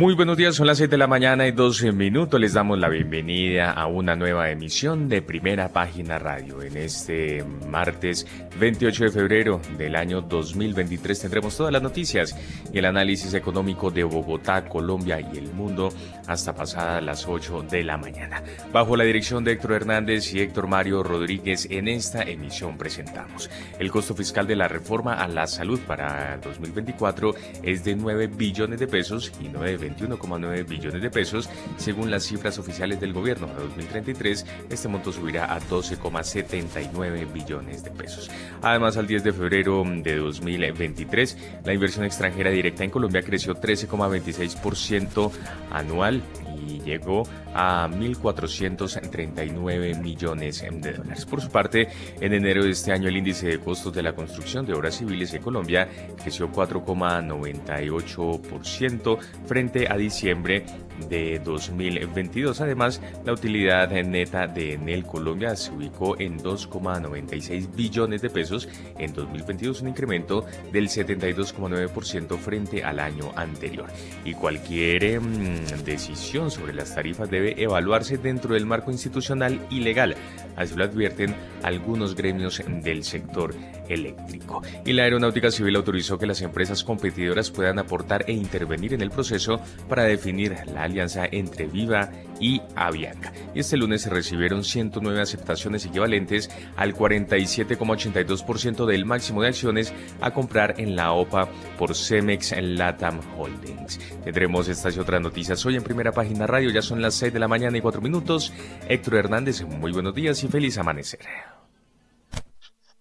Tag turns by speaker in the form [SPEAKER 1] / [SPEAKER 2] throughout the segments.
[SPEAKER 1] Muy buenos días, son las 6 de la mañana y 12 minutos. Les damos la bienvenida a una nueva emisión de Primera Página Radio. En este martes 28 de febrero del año 2023 tendremos todas las noticias y el análisis económico de Bogotá, Colombia y el mundo hasta pasadas las 8 de la mañana. Bajo la dirección de Héctor Hernández y Héctor Mario Rodríguez, en esta emisión presentamos el costo fiscal de la reforma a la salud para 2024 es de 9 billones de pesos y 9 21,9 billones de pesos. Según las cifras oficiales del gobierno para 2033, este monto subirá a 12,79 billones de pesos. Además, al 10 de febrero de 2023, la inversión extranjera directa en Colombia creció 13,26% anual y llegó a 1.439 millones de dólares. Por su parte, en enero de este año el índice de costos de la construcción de obras civiles en Colombia creció 4,98% frente a diciembre de 2022. Además, la utilidad neta de Enel Colombia se ubicó en 2,96 billones de pesos en 2022, un incremento del 72,9% frente al año anterior. Y cualquier mm, decisión sobre las tarifas debe evaluarse dentro del marco institucional y legal, así lo advierten algunos gremios del sector eléctrico. Y la Aeronáutica Civil autorizó que las empresas competidoras puedan aportar e intervenir en el proceso para definir la alianza entre Viva y Avianca. Este lunes se recibieron 109 aceptaciones equivalentes al 47,82% del máximo de acciones a comprar en la OPA por Cemex Latam Holdings. Tendremos estas y otras noticias hoy en primera página radio. Ya son las 6 de la mañana y 4 minutos. Héctor Hernández, muy buenos días y feliz amanecer.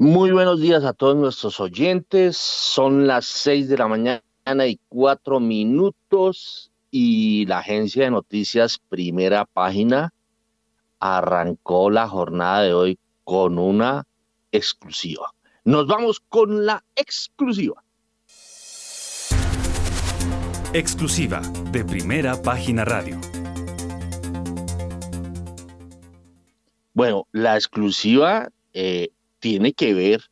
[SPEAKER 2] Muy buenos días a todos nuestros oyentes. Son las 6 de la mañana y 4 minutos y la agencia de noticias Primera Página arrancó la jornada de hoy con una exclusiva. Nos vamos con la exclusiva.
[SPEAKER 3] Exclusiva de Primera Página Radio.
[SPEAKER 2] Bueno, la exclusiva eh, tiene que ver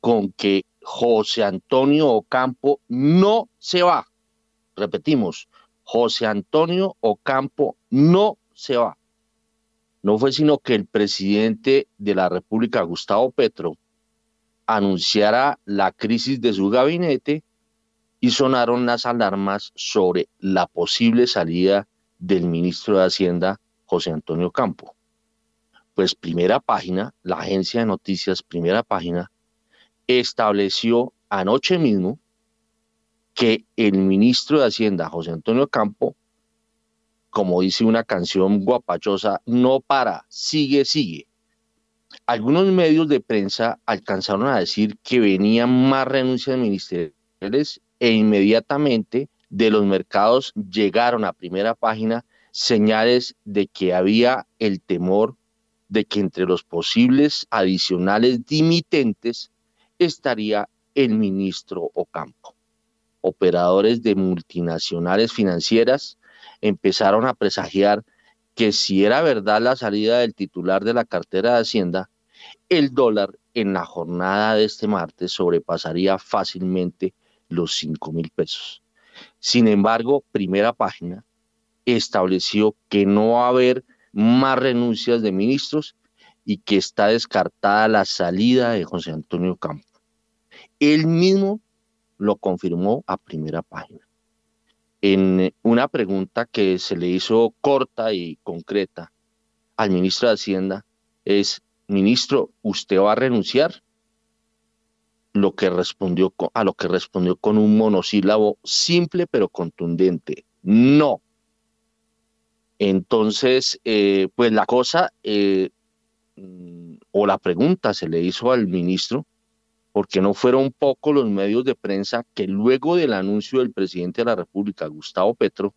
[SPEAKER 2] con que José Antonio Ocampo no se va. Repetimos, José Antonio Ocampo no se va. No fue sino que el presidente de la República, Gustavo Petro, anunciara la crisis de su gabinete y sonaron las alarmas sobre la posible salida del ministro de Hacienda, José Antonio Ocampo pues primera página, la agencia de noticias primera página, estableció anoche mismo que el ministro de Hacienda, José Antonio Campo, como dice una canción guapachosa, no para, sigue, sigue. Algunos medios de prensa alcanzaron a decir que venían más renuncias ministeriales e inmediatamente de los mercados llegaron a primera página señales de que había el temor de que entre los posibles adicionales dimitentes estaría el ministro Ocampo. Operadores de multinacionales financieras empezaron a presagiar que si era verdad la salida del titular de la cartera de Hacienda, el dólar en la jornada de este martes sobrepasaría fácilmente los 5 mil pesos. Sin embargo, primera página estableció que no va a haber más renuncias de ministros y que está descartada la salida de José Antonio Campo. Él mismo lo confirmó a primera página. En una pregunta que se le hizo corta y concreta al ministro de Hacienda es, ministro, ¿usted va a renunciar? Lo que respondió, a lo que respondió con un monosílabo simple pero contundente, no. Entonces, eh, pues la cosa eh, mm, o la pregunta se le hizo al ministro, porque no fueron pocos los medios de prensa que luego del anuncio del presidente de la República, Gustavo Petro,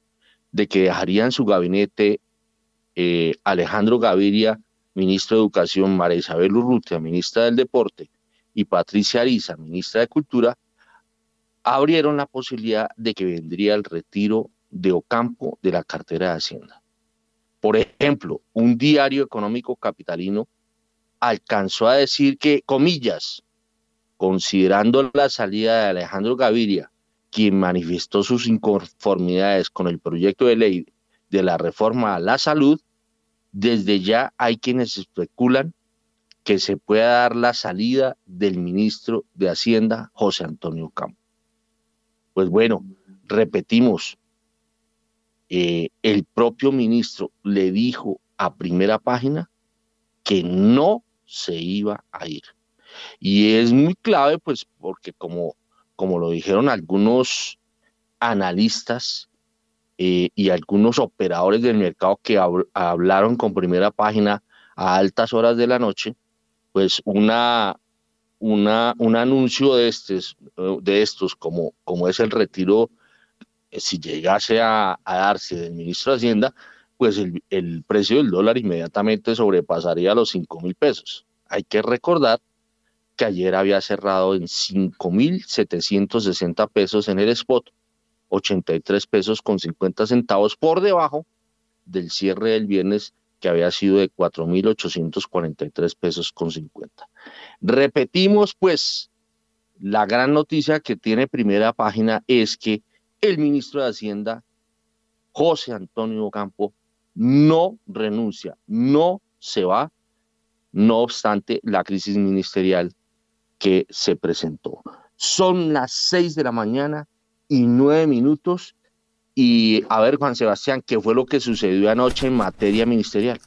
[SPEAKER 2] de que dejarían su gabinete eh, Alejandro Gaviria, ministro de Educación, María Isabel Urrutia, ministra del Deporte, y Patricia Ariza, ministra de Cultura, abrieron la posibilidad de que vendría el retiro de Ocampo de la cartera de Hacienda. Por ejemplo, un diario económico capitalino alcanzó a decir que, comillas, considerando la salida de Alejandro Gaviria, quien manifestó sus inconformidades con el proyecto de ley de la reforma a la salud, desde ya hay quienes especulan que se pueda dar la salida del ministro de Hacienda, José Antonio Campo. Pues bueno, repetimos, eh, el propio ministro le dijo a primera página que no se iba a ir. Y es muy clave, pues, porque como, como lo dijeron algunos analistas eh, y algunos operadores del mercado que hablaron con primera página a altas horas de la noche, pues una, una, un anuncio de estos, de estos como, como es el retiro, eh, si llegase a, darse del ministro de Hacienda, pues el, el, precio del dólar inmediatamente sobrepasaría los 5 mil pesos. Hay que recordar que ayer había cerrado en 5.760 pesos en el spot, 83 pesos con 50 centavos por debajo del cierre del viernes que había sido de 4.843 pesos con 50. Repetimos pues, la gran noticia que tiene primera página es que el ministro de Hacienda, José Antonio Campo, no renuncia, no se va, no obstante la crisis ministerial que se presentó. Son las seis de la mañana y nueve minutos. Y a ver, Juan Sebastián, ¿qué fue lo que sucedió anoche en materia ministerial?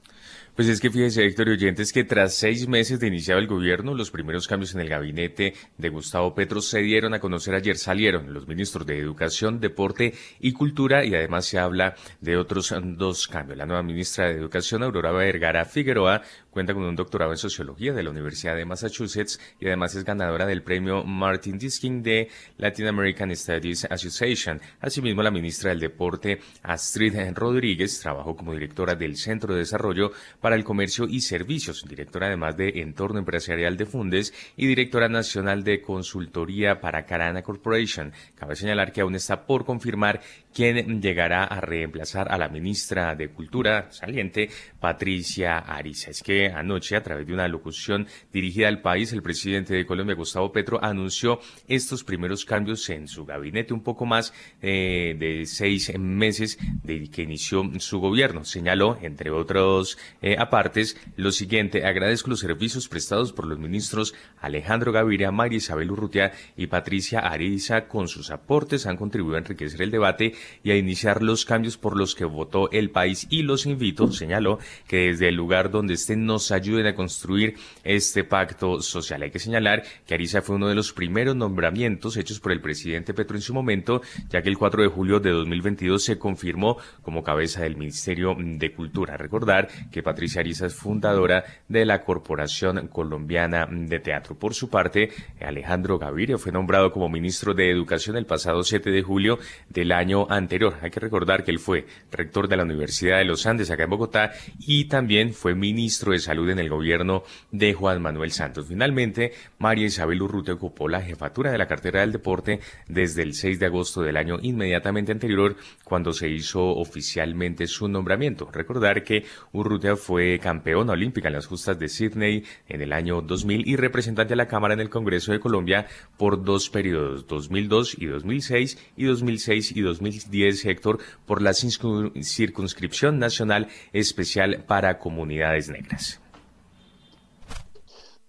[SPEAKER 1] Pues es que fíjese, Héctor y oyentes, que tras seis meses de iniciado el gobierno, los primeros cambios en el gabinete de Gustavo Petro se dieron a conocer ayer. Salieron los ministros de Educación, Deporte y Cultura y además se habla de otros dos cambios. La nueva ministra de Educación, Aurora Vergara Figueroa, cuenta con un doctorado en Sociología de la Universidad de Massachusetts y además es ganadora del premio Martin Diskin de Latin American Studies Association. Asimismo, la ministra del Deporte, Astrid Rodríguez, trabajó como directora del Centro de Desarrollo para el Comercio y Servicios, directora además de Entorno Empresarial de Fundes y directora nacional de consultoría para Carana Corporation. Cabe señalar que aún está por confirmar quién llegará a reemplazar a la ministra de Cultura saliente, Patricia Ariza. Es que anoche, a través de una locución dirigida al país, el presidente de Colombia, Gustavo Petro, anunció estos primeros cambios en su gabinete, un poco más eh, de seis meses de que inició su gobierno. Señaló, entre otros eh, apartes, lo siguiente, agradezco los servicios prestados por los ministros Alejandro Gaviria, María Isabel Urrutia y Patricia Ariza. Con sus aportes han contribuido a enriquecer el debate y a iniciar los cambios por los que votó el país y los invito, señaló, que desde el lugar donde estén nos ayuden a construir este pacto social. Hay que señalar que Ariza fue uno de los primeros nombramientos hechos por el presidente Petro en su momento, ya que el 4 de julio de 2022 se confirmó como cabeza del Ministerio de Cultura. Recordar que Patricia Ariza es fundadora de la Corporación Colombiana de Teatro. Por su parte, Alejandro Gaviria fue nombrado como ministro de Educación el pasado 7 de julio del año anterior. Hay que recordar que él fue rector de la Universidad de los Andes acá en Bogotá y también fue ministro de Salud en el gobierno de Juan Manuel Santos. Finalmente, María Isabel Urrutia ocupó la jefatura de la cartera del deporte desde el 6 de agosto del año inmediatamente anterior, cuando se hizo oficialmente su nombramiento. Recordar que Urrutia fue campeona olímpica en las justas de Sydney en el año 2000 y representante a la Cámara en el Congreso de Colombia por dos periodos, 2002 y 2006 y 2006 y 2010, Héctor, por la circunscripción nacional especial para comunidades negras.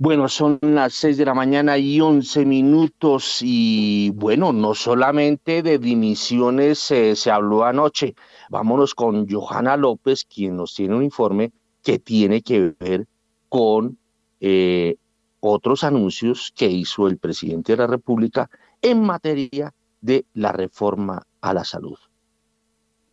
[SPEAKER 2] Bueno, son las seis de la mañana y once minutos y bueno, no solamente de dimisiones eh, se habló anoche. Vámonos con Johanna López, quien nos tiene un informe que tiene que ver con eh, otros anuncios que hizo el presidente de la República en materia de la reforma a la salud.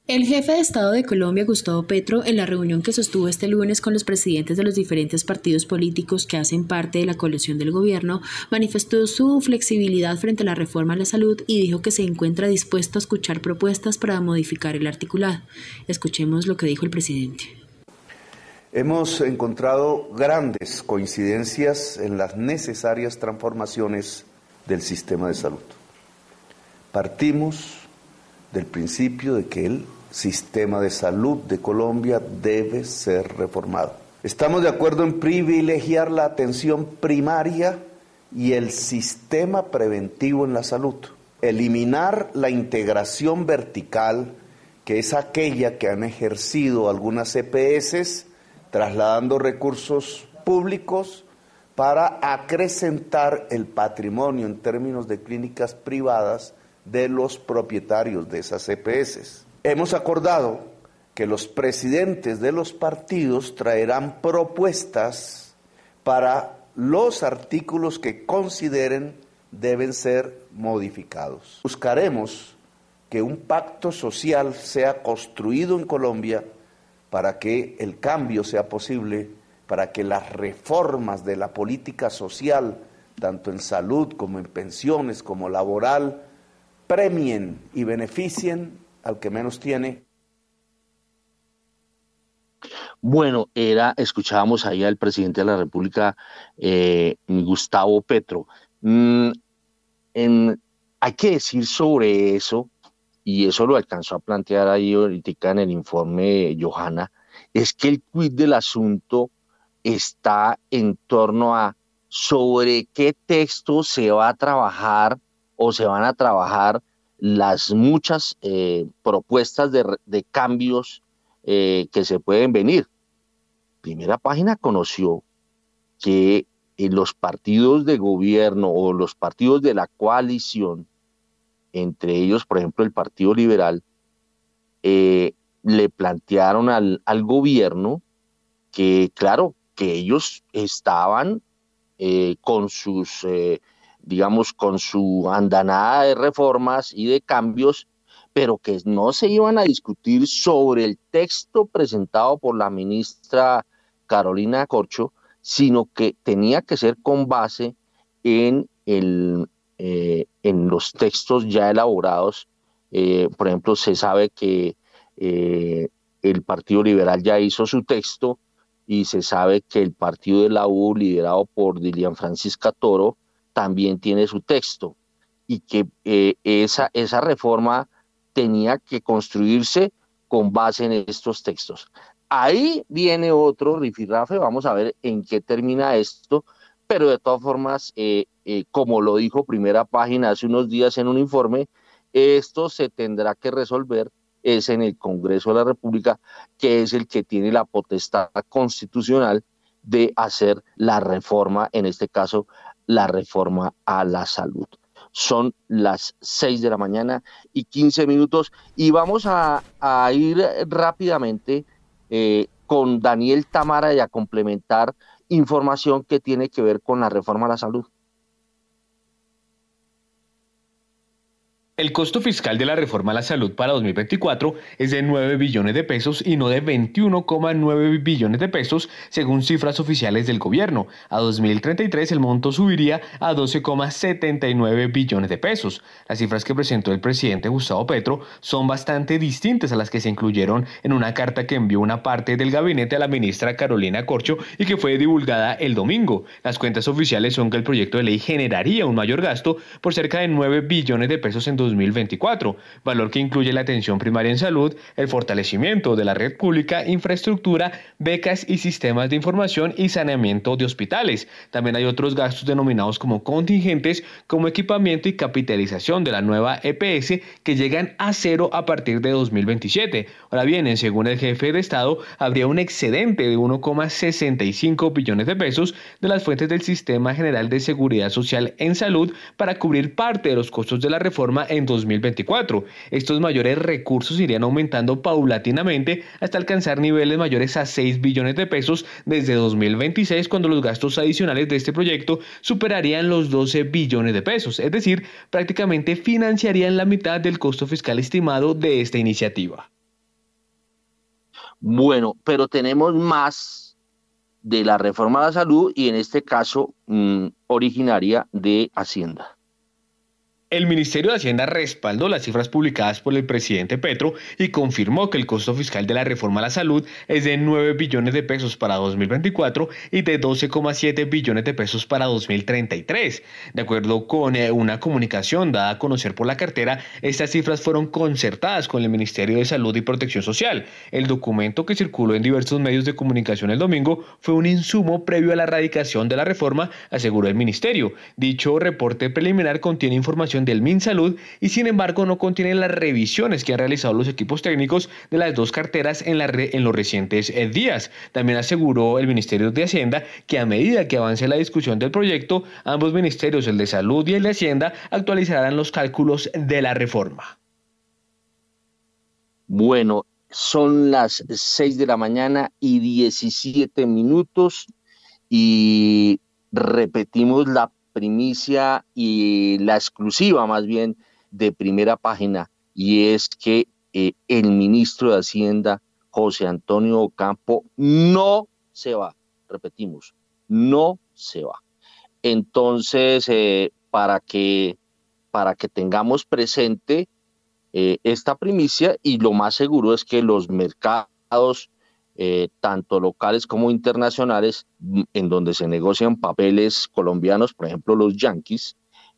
[SPEAKER 4] El jefe de Estado de Colombia, Gustavo Petro, en la reunión que sostuvo este lunes con los presidentes de los diferentes partidos políticos que hacen parte de la coalición del gobierno, manifestó su flexibilidad frente a la reforma a la salud y dijo que se encuentra dispuesto a escuchar propuestas para modificar el articulado. Escuchemos lo que dijo el presidente.
[SPEAKER 5] Hemos encontrado grandes coincidencias en las necesarias transformaciones del sistema de salud. Partimos del principio de que el sistema de salud de Colombia debe ser reformado. Estamos de acuerdo en privilegiar la atención primaria y el sistema preventivo en la salud. Eliminar la integración vertical, que es aquella que han ejercido algunas EPS, trasladando recursos públicos para acrecentar el patrimonio en términos de clínicas privadas de los propietarios de esas EPS. Hemos acordado que los presidentes de los partidos traerán propuestas para los artículos que consideren deben ser modificados. Buscaremos que un pacto social sea construido en Colombia para que el cambio sea posible para que las reformas de la política social, tanto en salud como en pensiones, como laboral, premien y beneficien al que menos tiene.
[SPEAKER 2] Bueno, era, escuchábamos ahí al presidente de la República, eh, Gustavo Petro. Mm, hay que decir sobre eso, y eso lo alcanzó a plantear ahí ahorita en el informe Johanna, es que el quid del asunto está en torno a sobre qué texto se va a trabajar o se van a trabajar las muchas eh, propuestas de, cambios eh, que se pueden venir. Primera página conoció que en los partidos de gobierno o los partidos de la coalición, entre ellos, por ejemplo, el Partido Liberal, eh, le plantearon al, al gobierno que, claro, que ellos estaban eh, con sus, eh, digamos, con su andanada de reformas y de cambios, pero que no se iban a discutir sobre el texto presentado por la ministra Carolina Corcho, sino que tenía que ser con base en, el, eh, en los textos ya elaborados. por ejemplo, se sabe que el Partido Liberal ya hizo su texto, y se sabe que el partido de la U, liderado por Dilian Francisca Toro, también tiene su texto y que eh, esa, esa reforma tenía que construirse con base en estos textos. Ahí viene otro rifirrafe, vamos a ver en qué termina esto, pero de todas formas, eh, eh, como lo dijo primera página hace unos días en un informe, esto se tendrá que resolver es en el Congreso de la República, que es el que tiene la potestad constitucional de hacer la reforma, en este caso, la reforma a la salud. Son las 6 de la mañana y 15 minutos y vamos a, ir rápidamente eh, con Daniel Tamara y a complementar información que tiene que ver con la reforma a la salud.
[SPEAKER 6] El costo fiscal de la reforma a la salud para 2024 es de 9 billones de pesos y no de 21,9 billones de pesos según cifras oficiales del gobierno. A 2033 el monto subiría a 12,79 billones de pesos. Las cifras que presentó el presidente Gustavo Petro son bastante distintas a las que se incluyeron en una carta que envió una parte del gabinete a la ministra Carolina Corcho y que fue divulgada el domingo. Las cuentas oficiales son que el proyecto de ley generaría un mayor gasto por cerca de 9 billones de pesos en 2024, valor que incluye la atención primaria en salud, el fortalecimiento de la red pública, infraestructura, becas y sistemas de información y saneamiento de hospitales. También hay otros gastos denominados como contingentes, como equipamiento y capitalización de la nueva EPS que llegan a cero a partir de 2027. Ahora bien, según el jefe de Estado, habría un excedente de 1,65 billones de pesos de las fuentes del Sistema General de Seguridad Social en Salud para cubrir parte de los costos de la reforma 2024. Estos mayores recursos irían aumentando paulatinamente hasta alcanzar niveles mayores a 6 billones de pesos desde 2026 cuando los gastos adicionales de este proyecto superarían los 12 billones de pesos, es decir, prácticamente financiarían la mitad del costo fiscal estimado de esta iniciativa.
[SPEAKER 2] Bueno, pero tenemos más de la reforma a la salud y en este caso mm, originaria de Hacienda.
[SPEAKER 6] El Ministerio de Hacienda respaldó las cifras publicadas por el presidente Petro y confirmó que el costo fiscal de la reforma a la salud es de 9 billones de pesos para 2024 y de 12,7 billones de pesos para 2033. De acuerdo con eh, una comunicación dada a conocer por la cartera, estas cifras fueron concertadas con el Ministerio de Salud y Protección Social. El documento que circuló en diversos medios de comunicación el domingo fue un insumo previo a la radicación de la reforma, aseguró el ministerio. Dicho reporte preliminar contiene información del MinSalud y sin embargo no contiene las revisiones que han realizado los equipos técnicos de las dos carteras en, los recientes eh, días. También aseguró el Ministerio de Hacienda que a medida que avance la discusión del proyecto, ambos ministerios, el de Salud y el de Hacienda, actualizarán los cálculos de la reforma.
[SPEAKER 2] Bueno, son las 6 de la mañana y 17 minutos y repetimos la primicia y la exclusiva más bien de primera página y es que eh, el ministro de Hacienda, José Antonio Ocampo, no se va, repetimos, no se va. Entonces, eh, para, que, para que tengamos presente eh, esta primicia y lo más seguro es que los mercados eh, tanto locales como internacionales, mm, en donde se negocian papeles colombianos, por ejemplo los Yankees,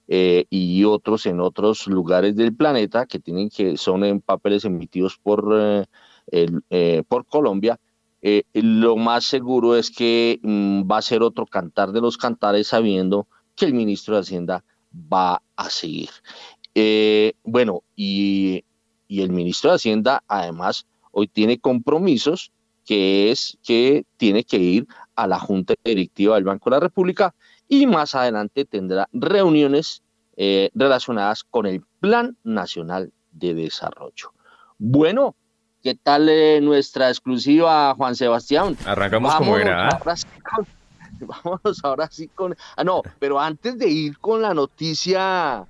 [SPEAKER 2] eh, y otros en otros lugares del planeta que tienen que son en papeles emitidos por, eh, por Colombia. lo más seguro es que mm, va a ser otro cantar de los cantares sabiendo que el ministro de Hacienda va a seguir. bueno, y, y el ministro de Hacienda además hoy tiene compromisos que es que tiene que ir a la Junta Directiva del Banco de la República y más adelante tendrá reuniones eh, relacionadas con el Plan Nacional de Desarrollo. Bueno, ¿qué tal eh, nuestra exclusiva, Juan Sebastián?
[SPEAKER 1] Arrancamos como era.
[SPEAKER 2] Ahora sí con, vámonos ahora sí con... Ah, no, pero antes de ir con la noticia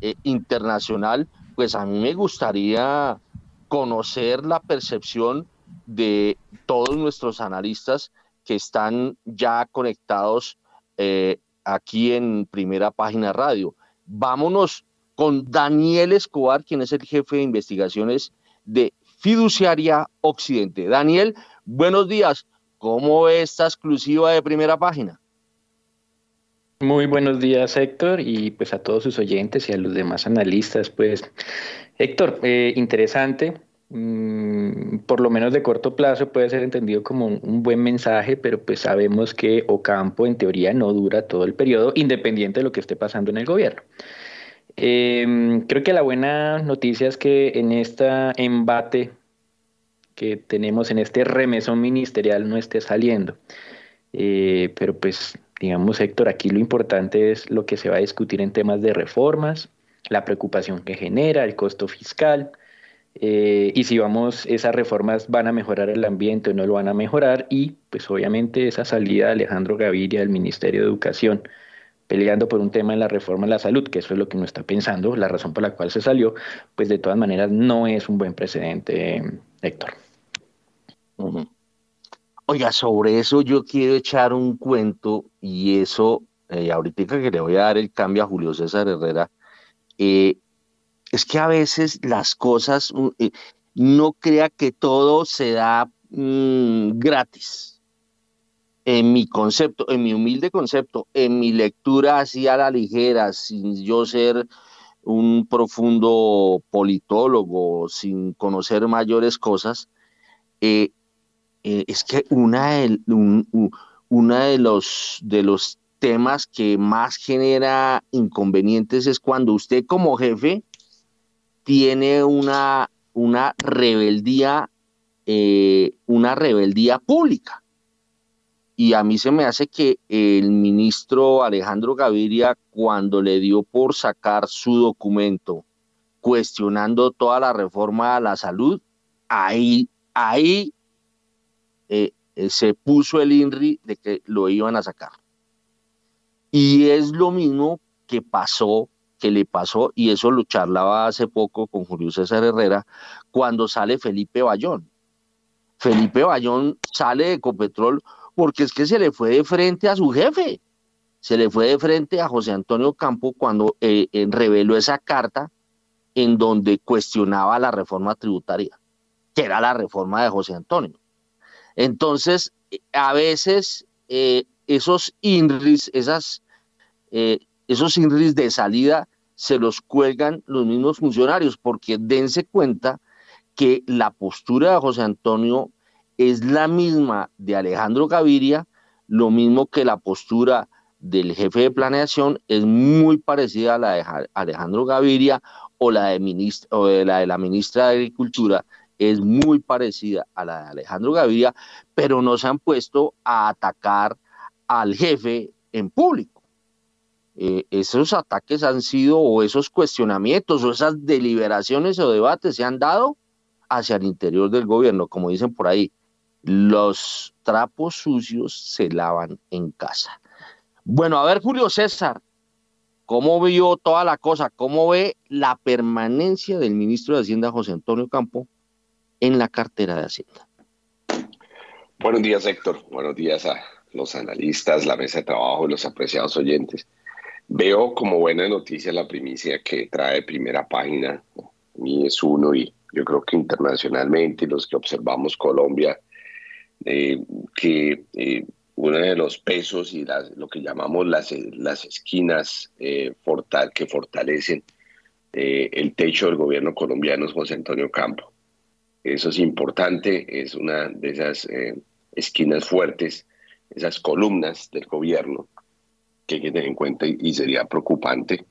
[SPEAKER 2] eh, internacional, pues a mí me gustaría conocer la percepción de todos nuestros analistas que están ya conectados eh, aquí en Primera Página Radio. Vámonos con Daniel Escobar, quien es el jefe de investigaciones de Fiduciaria Occidente. Daniel, buenos días. ¿Cómo ve esta exclusiva de Primera Página?
[SPEAKER 7] Muy buenos días, Héctor, y pues a todos sus oyentes y a los demás analistas. Pues, Héctor, eh, interesante Mm, por lo menos de corto plazo puede ser entendido como un, buen mensaje, pero pues sabemos que Ocampo en teoría no dura todo el periodo, independiente de lo que esté pasando en el gobierno. Em, creo que la buena noticia es que en este embate que tenemos, en este remesón ministerial, no esté saliendo. Eh, pero pues, digamos, Héctor, aquí lo importante es lo que se va a discutir en temas de reformas, la preocupación que genera, el costo fiscal, eh, y si vamos, esas reformas van a mejorar el ambiente o no lo van a mejorar. Y pues obviamente esa salida de Alejandro Gaviria del Ministerio de Educación peleando por un tema en la reforma de la salud, que eso es lo que uno está pensando, la razón por la cual se salió, pues de todas maneras no es un buen precedente, Héctor.
[SPEAKER 2] Oiga, sobre eso yo quiero echar un cuento y eso, eh, ahorita que le voy a dar el cambio a Julio César Herrera, eh, es que a veces las cosas, eh, no crea que todo se da mm, gratis. En mi concepto, en mi humilde concepto, en mi lectura así a la ligera, sin yo ser un profundo politólogo, sin conocer mayores cosas, eh, eh, es que una de los temas que más genera inconvenientes es cuando usted como jefe tiene una, una rebeldía, eh, una rebeldía pública. Y a mí se me hace que el ministro Alejandro Gaviria, cuando le dio por sacar su documento cuestionando toda la reforma a la salud, ahí, ahí eh, eh, se puso el INRI de que lo iban a sacar. Y es lo mismo que pasó que le pasó, y eso lo charlaba hace poco con Julio César Herrera, cuando sale Felipe Bayón. Felipe Bayón sale de Ecopetrol porque es que se le fue de frente a su jefe. se le fue de frente a José Antonio Campo cuando eh, eh, reveló esa carta en donde cuestionaba la reforma tributaria, que era la reforma de José Antonio. Entonces, a veces esos INRIs, esas, esos INRIs de salida se los cuelgan los mismos funcionarios, porque dense cuenta que la postura de José Antonio es la misma de Alejandro Gaviria, lo mismo que la postura del jefe de planeación es muy parecida a la de Alejandro Gaviria o la de, o la, de la ministra de Agricultura es muy parecida a la de Alejandro Gaviria, pero no se han puesto a atacar al jefe en público. Eh, esos ataques han sido, o esos cuestionamientos, o esas deliberaciones o debates se han dado hacia el interior del gobierno, como dicen por ahí, los trapos sucios se lavan en casa. Bueno, a ver, Julio César, ¿cómo vio toda la cosa? ¿Cómo ve la permanencia del ministro de Hacienda, José Antonio Campo, en la cartera de Hacienda?
[SPEAKER 8] Buenos días, Héctor. Buenos días a los analistas, la mesa de trabajo y los apreciados oyentes. Veo como buena noticia la primicia que trae primera página. Mi es uno y yo creo que internacionalmente los que observamos Colombia eh, que eh, uno de los pesos y lo que llamamos las, las esquinas eh, que fortalecen el techo del gobierno colombiano es José Antonio Campo. Eso es importante, es una de esas esquinas fuertes, esas columnas del gobierno que hay que tener en cuenta y, sería preocupante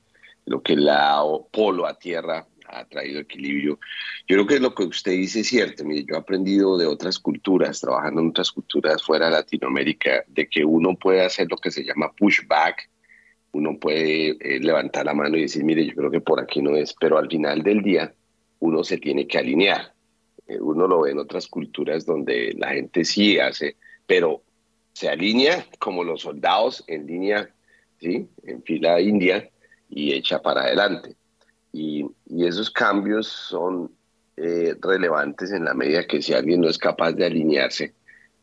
[SPEAKER 8] lo que la polo a tierra ha traído equilibrio. Yo creo que lo que usted dice es cierto. Mire, yo he aprendido de otras culturas, trabajando en otras culturas fuera de Latinoamérica, de que uno puede hacer lo que se llama pushback, uno puede eh, levantar la mano y decir, mire, yo creo que por aquí no es, pero al final del día uno se tiene que alinear. Eh, uno lo ve en otras culturas donde la gente sí hace, pero se alinea como los soldados en línea, ¿sí? en fila india y echa para adelante. Y, esos cambios son eh, relevantes en la medida que si alguien no es capaz de alinearse,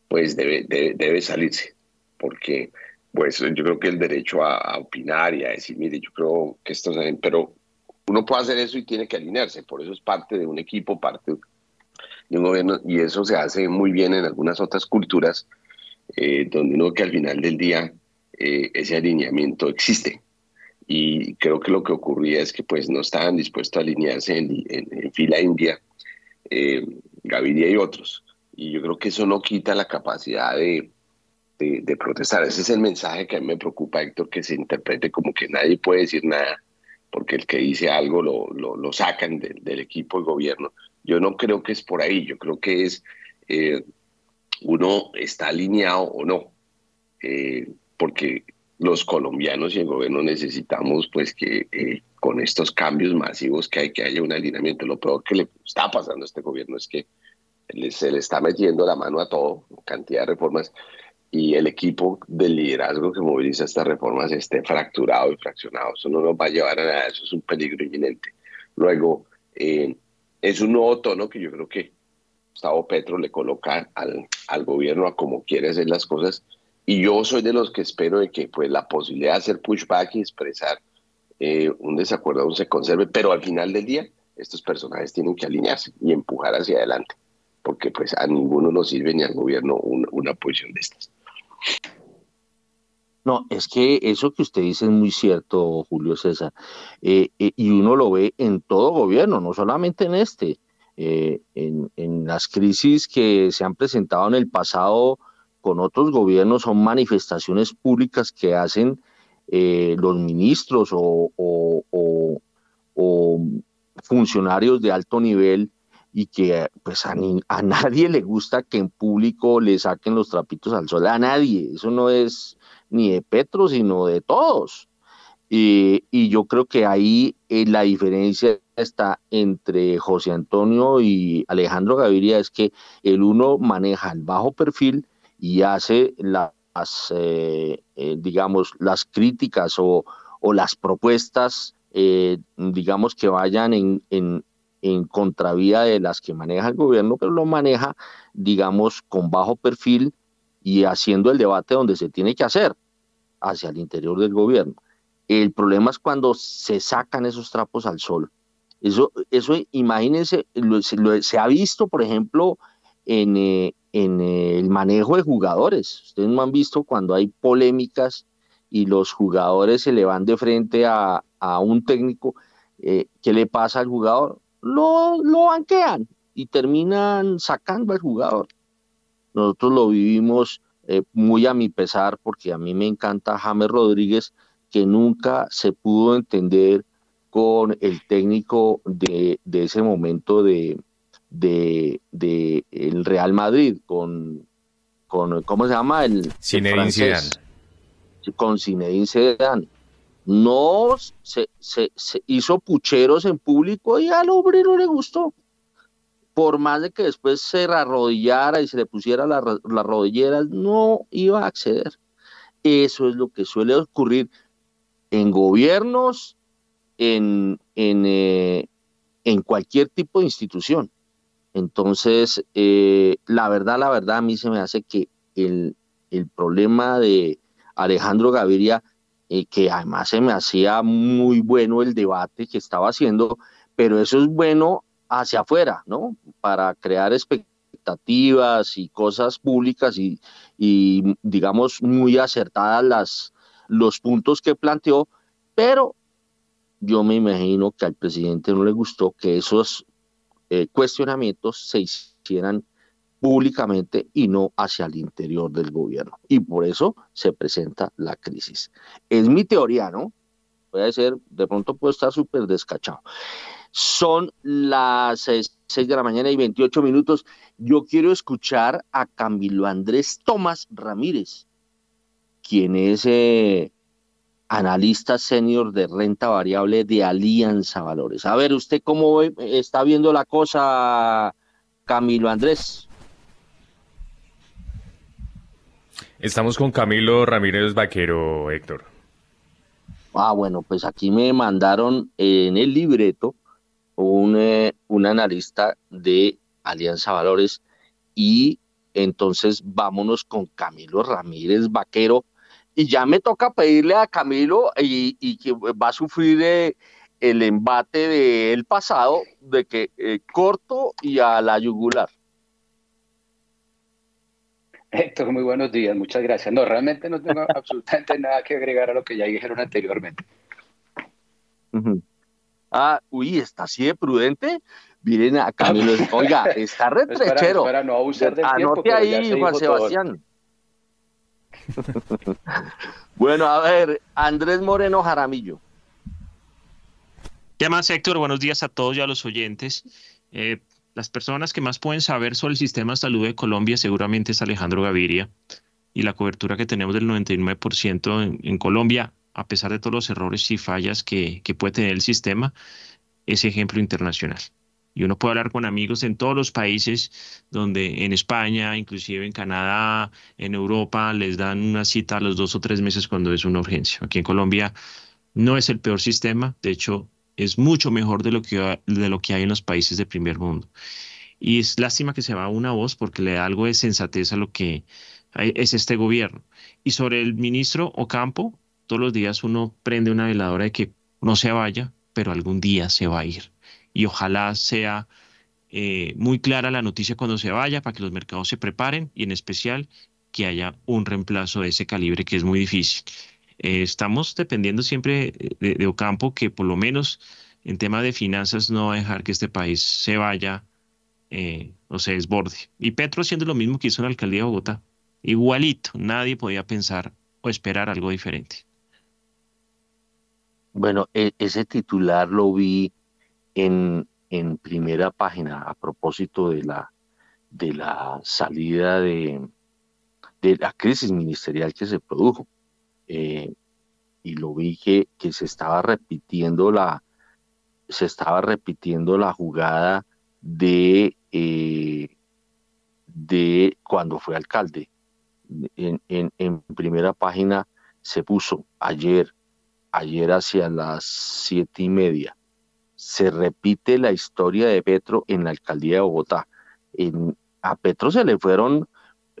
[SPEAKER 8] pues debe, debe, salirse, porque pues yo creo que el derecho a, opinar y a decir, mire, yo creo que esto es, pero uno puede hacer eso y tiene que alinearse, por eso es parte de un equipo, parte de un gobierno, y eso se hace muy bien en algunas otras culturas, eh, donde uno que al final del día eh, ese alineamiento existe y creo que lo que ocurría es que pues no estaban dispuestos a alinearse en, fila india, eh, Gaviria y otros. Y yo creo que eso no quita la capacidad de, de, protestar. Ese es el mensaje que a mí me preocupa, Héctor, que se interprete como que nadie puede decir nada, porque el que dice algo lo, lo, sacan del equipo de gobierno. Yo no creo que es por ahí, yo creo que es eh, uno está alineado o no, eh, porque los colombianos y el gobierno necesitamos pues que eh, con estos cambios masivos que hay que haya un alineamiento. Lo peor que le está pasando a este gobierno es que se le está metiendo la mano a todo, cantidad de reformas, y el equipo del liderazgo que moviliza estas reformas esté fracturado y fraccionado. Eso no nos va a llevar a nada, eso es un peligro inminente. Luego, eh, es un nuevo tono que yo creo que Gustavo Petro le coloca al, al gobierno a como quiere hacer las cosas, y yo soy de los que espero de que pues, la posibilidad de hacer pushback y expresar eh, un desacuerdo aún se conserve, pero al final del día estos personajes tienen que alinearse y empujar hacia adelante, porque pues a ninguno nos sirve ni al gobierno una posición de estas.
[SPEAKER 2] No, es que eso que usted dice es muy cierto, Julio César, eh, eh, y uno lo ve en todo gobierno, no solamente en este, en, en, las crisis que se han presentado en el pasado con otros gobiernos son manifestaciones públicas que hacen eh, los ministros o, funcionarios de alto nivel y que pues a, nadie le gusta que en público le saquen los trapitos al sol, a nadie, eso no es ni de Petro, sino de todos. y yo creo que ahí eh, la diferencia está entre José Antonio y Alejandro Gaviria, es que el uno maneja el bajo perfil y hace las, eh, eh, digamos, las críticas o, las propuestas, eh, digamos, que vayan en, en, en contravía de las que maneja el gobierno, pero lo maneja, digamos, con bajo perfil y haciendo el debate donde se tiene que hacer. hacia el interior del gobierno. El problema es cuando se sacan esos trapos al sol. Eso, eso imagínense, se, ha visto, por ejemplo, en, eh, en el manejo de jugadores. Ustedes no han visto cuando hay polémicas y los jugadores se le van de frente a, un técnico, eh, ¿qué le pasa al jugador? Lo, lo banquean y terminan sacando al jugador. Nosotros lo vivimos eh, muy a mi pesar porque a mí me encanta James Rodríguez, que nunca se pudo entender con el técnico de, ese momento de, Real Madrid, con, con, ¿cómo se llama? El,
[SPEAKER 1] Zinedine Zidane.
[SPEAKER 2] Con Zinedine Zidane. No se, se, hizo pucheros en público y al obrero le gustó por más de que después se arrodillara y se le pusiera las la rodilleras, no iba a acceder. Eso es lo que suele ocurrir en gobiernos, en, en, eh, en cualquier tipo de institución. Entonces, eh, la verdad, la verdad, a mí se me hace que el, el problema de Alejandro Gaviria, eh, que además se me hacía muy bueno el debate que estaba haciendo, pero eso es bueno hacia afuera, ¿no? Para crear expectativas y cosas públicas y, digamos, muy acertadas las, los puntos que planteó, pero yo me imagino que al presidente no le gustó que esos eh, cuestionamientos se hicieran públicamente y no hacia el interior del gobierno. Y por eso se presenta la crisis. Es mi teoría, ¿no? Puede ser, de pronto puedo estar súper descachado. Son las 6 de la mañana y 28 minutos. Yo quiero escuchar a Camilo Andrés Tomás Ramírez, quien es eh, analista senior de renta variable de Alianza Valores. A ver, ¿usted cómo está viendo la cosa, Camilo Andrés?
[SPEAKER 1] Estamos con Camilo Ramírez Vaquero, Héctor.
[SPEAKER 2] Ah, bueno, pues aquí me mandaron en el libreto un, eh, un analista de Alianza Valores y entonces vámonos con Camilo Ramírez Vaquero y ya me toca pedirle a Camilo y, que va a sufrir eh, el embate del pasado de que eh, corto y a la yugular.
[SPEAKER 9] Héctor, muy buenos días, muchas gracias. No, realmente no tengo absolutamente nada que agregar a lo que ya dijeron anteriormente.
[SPEAKER 2] Ah, uy, está así de prudente. Miren a Camilo, oiga, está retrechero.
[SPEAKER 9] Para, no abusar del
[SPEAKER 2] Anote ahí, Juan Sebastián. bueno, a ver, Andrés Moreno Jaramillo.
[SPEAKER 10] ¿Qué más, Héctor? Buenos días a todos y a los oyentes. Eh, las personas que más pueden saber sobre el sistema de salud de Colombia seguramente es Alejandro Gaviria y la cobertura que tenemos del 99% en Colombia a pesar de todos los errores y fallas que, puede tener el sistema, es ejemplo internacional. Y uno puede hablar con amigos en todos los países donde en España, inclusive en Canadá, en Europa, les dan una cita a los dos o tres meses cuando es una urgencia. Aquí en Colombia no es el peor sistema, de hecho es mucho mejor de lo que, de lo que hay en los países de primer mundo. Y es lástima que se va una voz porque le da algo de sensatez a lo que es este gobierno. Y sobre el ministro Ocampo, todos los días uno prende una veladora de que no se vaya, pero algún día se va a ir. Y ojalá sea eh, muy clara la noticia cuando se vaya para que los mercados se preparen y en especial que haya un reemplazo de ese calibre que es muy difícil. Eh, estamos dependiendo siempre de, Ocampo que por lo menos en tema de finanzas no va a dejar que este país se vaya eh, o se desborde. Y Petro haciendo lo mismo que hizo la alcaldía de Bogotá. Igualito, nadie podía pensar o esperar algo diferente.
[SPEAKER 2] Bueno, e, ese titular lo vi en, primera página a propósito de la, de la salida de, de la crisis ministerial que se produjo. Eh, y lo vi que, que, se estaba repitiendo la se estaba repitiendo la jugada de eh, de cuando fue alcalde en, en primera página se puso ayer ayer hacia las siete y media. Se repite la historia de Petro en la alcaldía de Bogotá. a Petro se le fueron,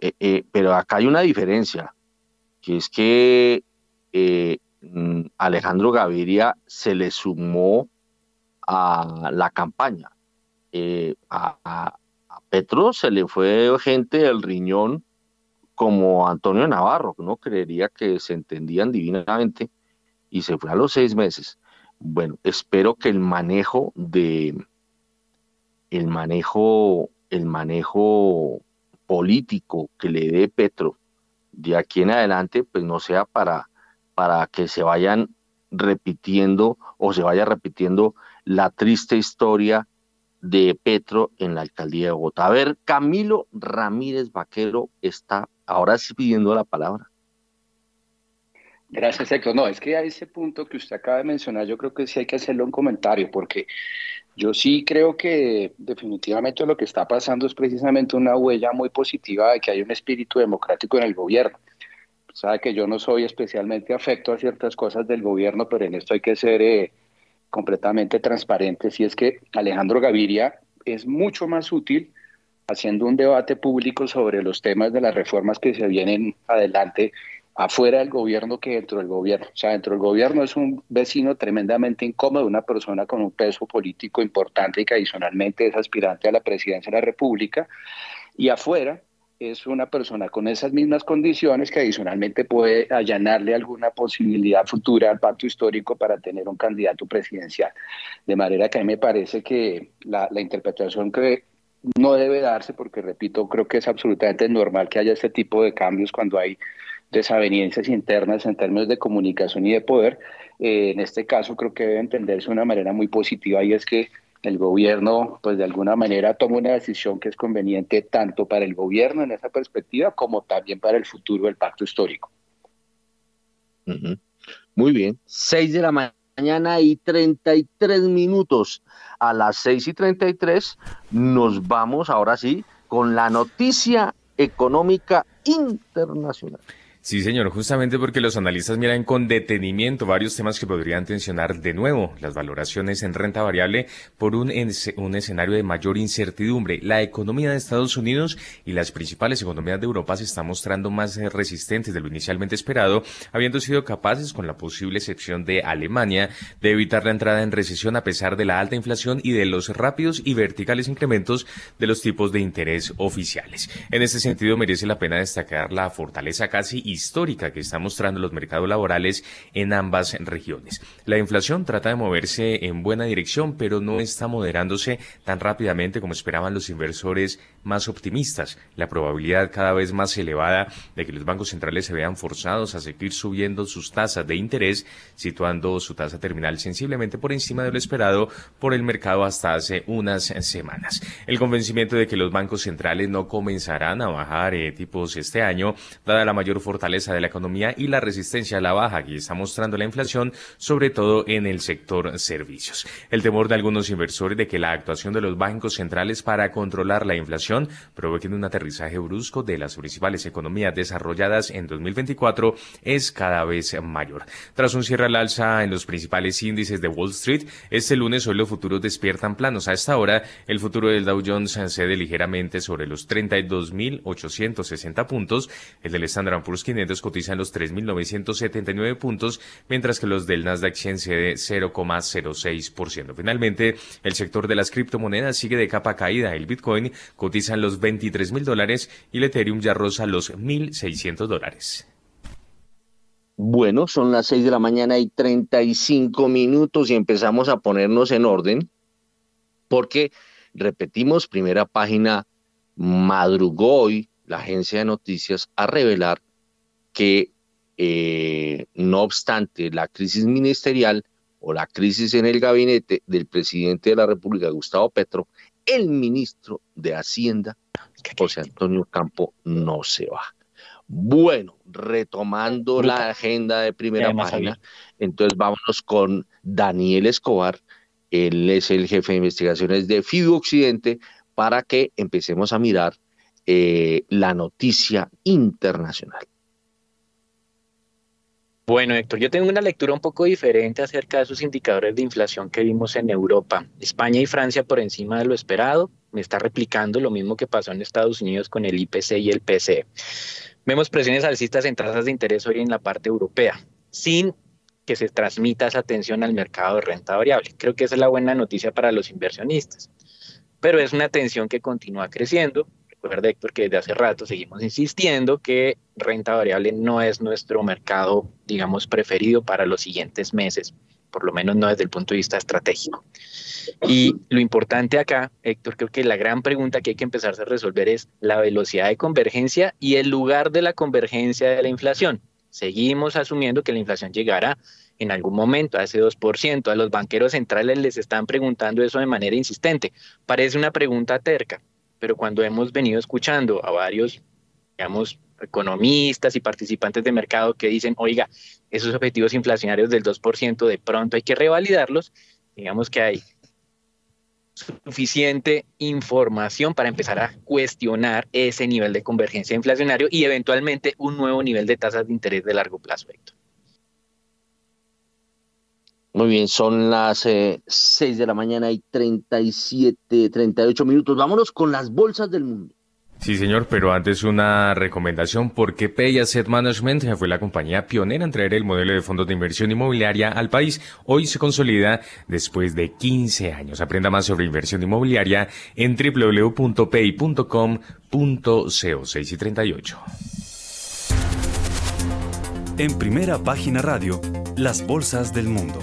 [SPEAKER 2] eh, eh, pero acá hay una diferencia, que es que eh, mm, Alejandro Gaviria se le sumó a la campaña. Eh, a, Petro se le fue gente del riñón como Antonio Navarro, no creería que se entendían divinamente, y se fue a los seis meses. Bueno, espero que el manejo de el manejo, el manejo político que le dé Petro de aquí en adelante, pues no sea para, para que se vayan repitiendo o se vaya repitiendo la triste historia de Petro en la alcaldía de Bogotá. A ver, Camilo Ramírez Vaquero está ahora sí pidiendo la palabra.
[SPEAKER 9] Gracias, Héctor. No, es que a ese punto que usted acaba de mencionar, yo creo que sí hay que hacerle un comentario, porque yo sí creo que definitivamente lo que está pasando es precisamente una huella muy positiva de que hay un espíritu democrático en el gobierno. Sabe que yo no soy especialmente afecto a ciertas cosas del gobierno, pero en esto hay que ser eh, completamente transparentes. Y es que Alejandro Gaviria es mucho más útil haciendo un debate público sobre los temas de las reformas que se vienen adelante afuera del gobierno que dentro del gobierno. O sea, dentro del gobierno es un vecino tremendamente incómodo, una persona con un peso político importante y que adicionalmente es aspirante a la presidencia de la República. Y afuera es una persona con esas mismas condiciones que adicionalmente puede allanarle alguna posibilidad futura al pacto histórico para tener un candidato presidencial. De manera que a mí me parece que la, la interpretación que no debe darse, porque repito, creo que es absolutamente normal que haya este tipo de cambios cuando hay desavenencias internas en términos de comunicación y de poder. Eh, en este caso creo que debe entenderse de una manera muy positiva y es que el gobierno, pues de alguna manera, toma una decisión que es conveniente tanto para el gobierno en esa perspectiva como también para el futuro del pacto histórico.
[SPEAKER 2] Muy bien, 6 de la mañana y 33 minutos. A las 6 y 33 nos vamos ahora sí con la noticia económica internacional.
[SPEAKER 1] Sí, señor, justamente porque los analistas miran con detenimiento varios temas que podrían tensionar de nuevo las valoraciones en renta variable por un, escenario de mayor incertidumbre. La economía de Estados Unidos y las principales economías de Europa se están mostrando más eh, resistentes de lo inicialmente esperado, habiendo sido capaces, con la posible excepción de Alemania, de evitar la entrada en recesión a pesar de la alta inflación y de los rápidos y verticales incrementos de los tipos de interés oficiales. En este sentido, merece la pena destacar la fortaleza casi histórica que están mostrando los mercados laborales en ambas regiones. La inflación trata de moverse en buena dirección, pero no está moderándose tan rápidamente como esperaban los inversores más optimistas. La probabilidad cada vez más elevada de que los bancos centrales se vean forzados a seguir subiendo sus tasas de interés, situando su tasa terminal sensiblemente por encima de lo esperado por el mercado hasta hace unas semanas. El convencimiento de que los bancos centrales no comenzarán a bajar eh, tipos este año, dada la mayor fortaleza de la economía y la resistencia a la baja que está mostrando la inflación, sobre todo en el sector servicios. El temor de algunos inversores de que la actuación de los bancos centrales para controlar la inflación provoquen un aterrizaje brusco de las principales economías desarrolladas en 2024 es cada vez mayor. Tras un cierre al alza en los principales índices de Wall Street, este lunes hoy los futuros despiertan planos. A esta hora, el futuro del Dow Jones cede ligeramente sobre los 32.860 puntos, el del Standard Poor's 500 cotiza en los 3.979 puntos, mientras que los del Nasdaq 100 cede 0,06%. Finalmente, el sector de las criptomonedas sigue de capa caída. El Bitcoin cotiza en los 23 mil dólares y el Ethereum ya roza los 1.600 dólares.
[SPEAKER 2] Bueno, son las 6 de la mañana y 35 minutos y empezamos a ponernos en orden porque, repetimos, primera página, madrugó hoy la agencia de noticias a revelar que, eh, no obstante la crisis ministerial o la crisis en el gabinete del presidente de la República, Gustavo Petro, el ministro de Hacienda, José Antonio Campo, no se va. Bueno, retomando la agenda de primera página, entonces vámonos con Daniel Escobar. Él es el jefe de investigaciones de FIDU Occidente para que empecemos a mirar eh, la noticia internacional.
[SPEAKER 7] Bueno, Héctor, yo tengo una lectura un poco diferente acerca de esos indicadores de inflación que vimos en Europa. España y Francia por encima de lo esperado. Me está replicando lo mismo que pasó en Estados Unidos con el IPC y el PCE. Vemos presiones alcistas en tasas de interés hoy en la parte europea. sin que se transmita esa tensión al mercado de renta variable. Creo que esa es la buena noticia para los inversionistas. Pero es una tensión que continúa creciendo. Recuerda, Héctor, que desde hace rato seguimos insistiendo que renta variable no es nuestro mercado, digamos, preferido para los siguientes meses, por lo menos no desde el punto de vista estratégico. Y lo importante acá, Héctor, creo que la gran pregunta que hay que empezar a resolver es la velocidad de convergencia y el lugar de la convergencia de la inflación. Seguimos asumiendo que la inflación llegará en algún momento a ese 2%. A los banqueros centrales les están preguntando eso de manera insistente. Parece una pregunta terca, pero cuando hemos venido escuchando a varios, digamos, economistas y participantes de mercado que dicen, oiga, esos objetivos inflacionarios del 2% de pronto hay que revalidarlos, digamos que hay suficiente información para empezar a cuestionar ese nivel de convergencia inflacionario y eventualmente un nuevo nivel de tasas de interés de largo plazo, Héctor.
[SPEAKER 2] Muy bien, son las 6 eh, de la mañana y 37, 38 minutos. Vámonos con las bolsas del mundo.
[SPEAKER 1] Sí, señor, pero antes una recomendación porque Pay Asset Management fue la compañía pionera en traer el modelo de fondos de inversión inmobiliaria al país. Hoy se consolida después de 15 años. Aprenda más sobre inversión inmobiliaria en www.pay.com.co 6 y 38.
[SPEAKER 3] En primera página radio, las bolsas del mundo.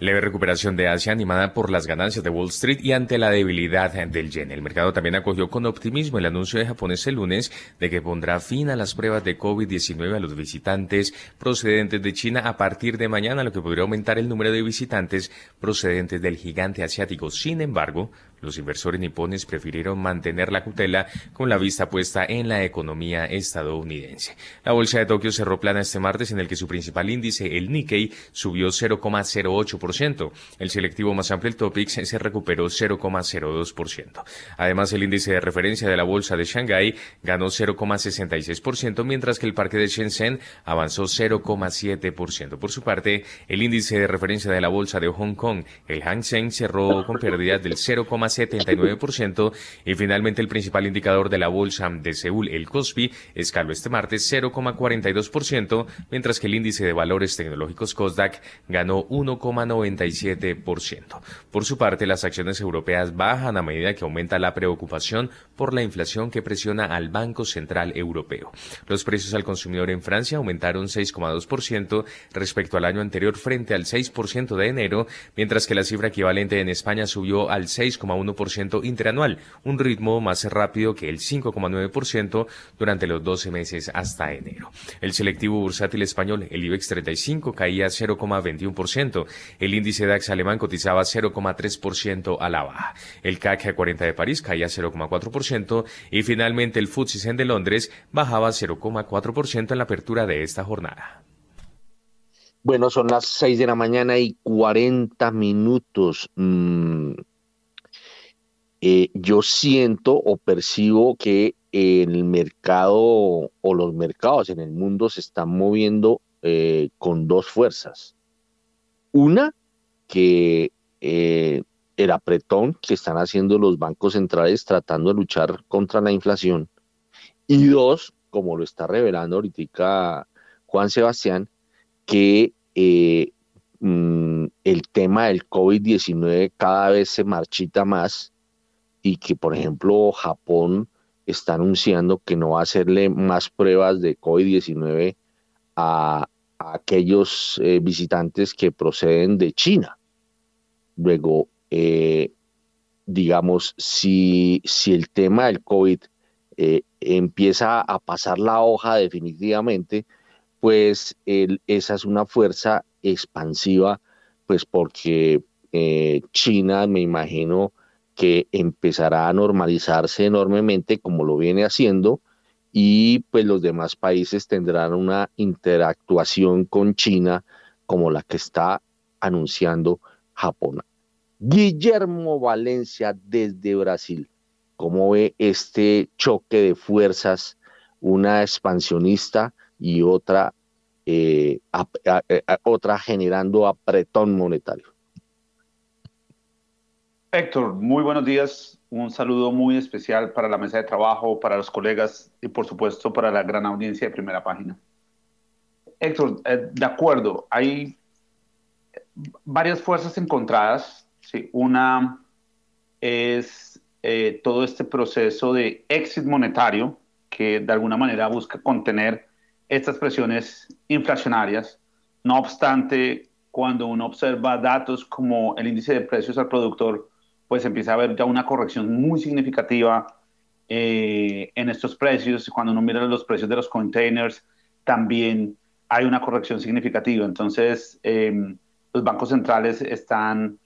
[SPEAKER 1] Leve recuperación de Asia animada por las ganancias de Wall Street y ante la debilidad del yen. El mercado también acogió con optimismo el anuncio de Japón este lunes de que pondrá fin a las pruebas de COVID-19 a los visitantes procedentes de China a partir de mañana, lo que podría aumentar el número de visitantes procedentes del gigante asiático. Sin embargo, los inversores nipones prefirieron mantener la cutela con la vista puesta en la economía estadounidense. La bolsa de Tokio cerró plana este martes en el que su principal índice, el Nikkei, subió 0,08%. El selectivo más amplio, el Topix, se recuperó 0,02%. Además, el índice de referencia de la bolsa de Shanghái ganó 0,66%, mientras que el parque de Shenzhen avanzó 0,7%. Por su parte, el índice de referencia de la bolsa de Hong Kong, el Hang Seng, cerró con pérdidas del 0,7%. 79% y finalmente el principal indicador de la bolsa de Seúl, el Kospi, escaló este martes 0,42%, mientras que el índice de valores tecnológicos Kosdaq ganó 1,97%. Por su parte, las acciones europeas bajan a medida que aumenta la preocupación por la inflación que presiona al Banco Central Europeo. Los precios al consumidor en Francia aumentaron 6,2% respecto al año anterior frente al 6% de enero, mientras que la cifra equivalente en España subió al 6,1% ciento interanual, un ritmo más rápido que el 5,9% durante los 12 meses hasta enero. El selectivo bursátil español, el IBEX 35, caía 0,21%. El índice DAX alemán cotizaba 0,3% a la baja. El CAC 40 de París caía 0,4% y finalmente el FTSE de Londres bajaba 0,4% en la apertura de esta jornada.
[SPEAKER 2] Bueno, son las 6 de la mañana y 40 minutos. Mm, eh, yo siento o percibo que el mercado o los mercados en el mundo se están moviendo eh, con dos fuerzas. Una, que eh, el apretón que están haciendo los bancos centrales tratando de luchar contra la inflación. Y dos, como lo está revelando ahorita Juan Sebastián, que mm, el tema del COVID-19 cada vez se marchita más y que, por ejemplo, Japón está anunciando que no va a hacerle más pruebas de COVID-19 a, aquellos eh, visitantes que proceden de China. Luego, eh, digamos, si, si el tema del COVID eh, empieza a pasar la hoja definitivamente, pues esa es una fuerza expansiva, pues porque China, me imagino, que empezará a normalizarse enormemente como lo viene haciendo y pues los demás países tendrán una interactuación con China como la que está anunciando Japón. Guillermo Valencia desde Brasil, ¿cómo ve este choque de fuerzas, una expansionista y otra, eh, otra generando apretón monetario?
[SPEAKER 11] Héctor, muy buenos días. Un saludo muy especial para la mesa de trabajo, para los colegas y por supuesto para la gran audiencia de primera página. Héctor, eh, de acuerdo, hay varias fuerzas encontradas. ¿sí? Una es eh, todo este proceso de exit monetario que de alguna manera busca contener estas presiones inflacionarias. No obstante, cuando uno observa datos como el índice de precios al productor, pues empieza a haber ya una corrección muy significativa eh, en estos precios. Cuando uno mira los precios de los containers, también hay una corrección significativa. Entonces, em, los bancos centrales están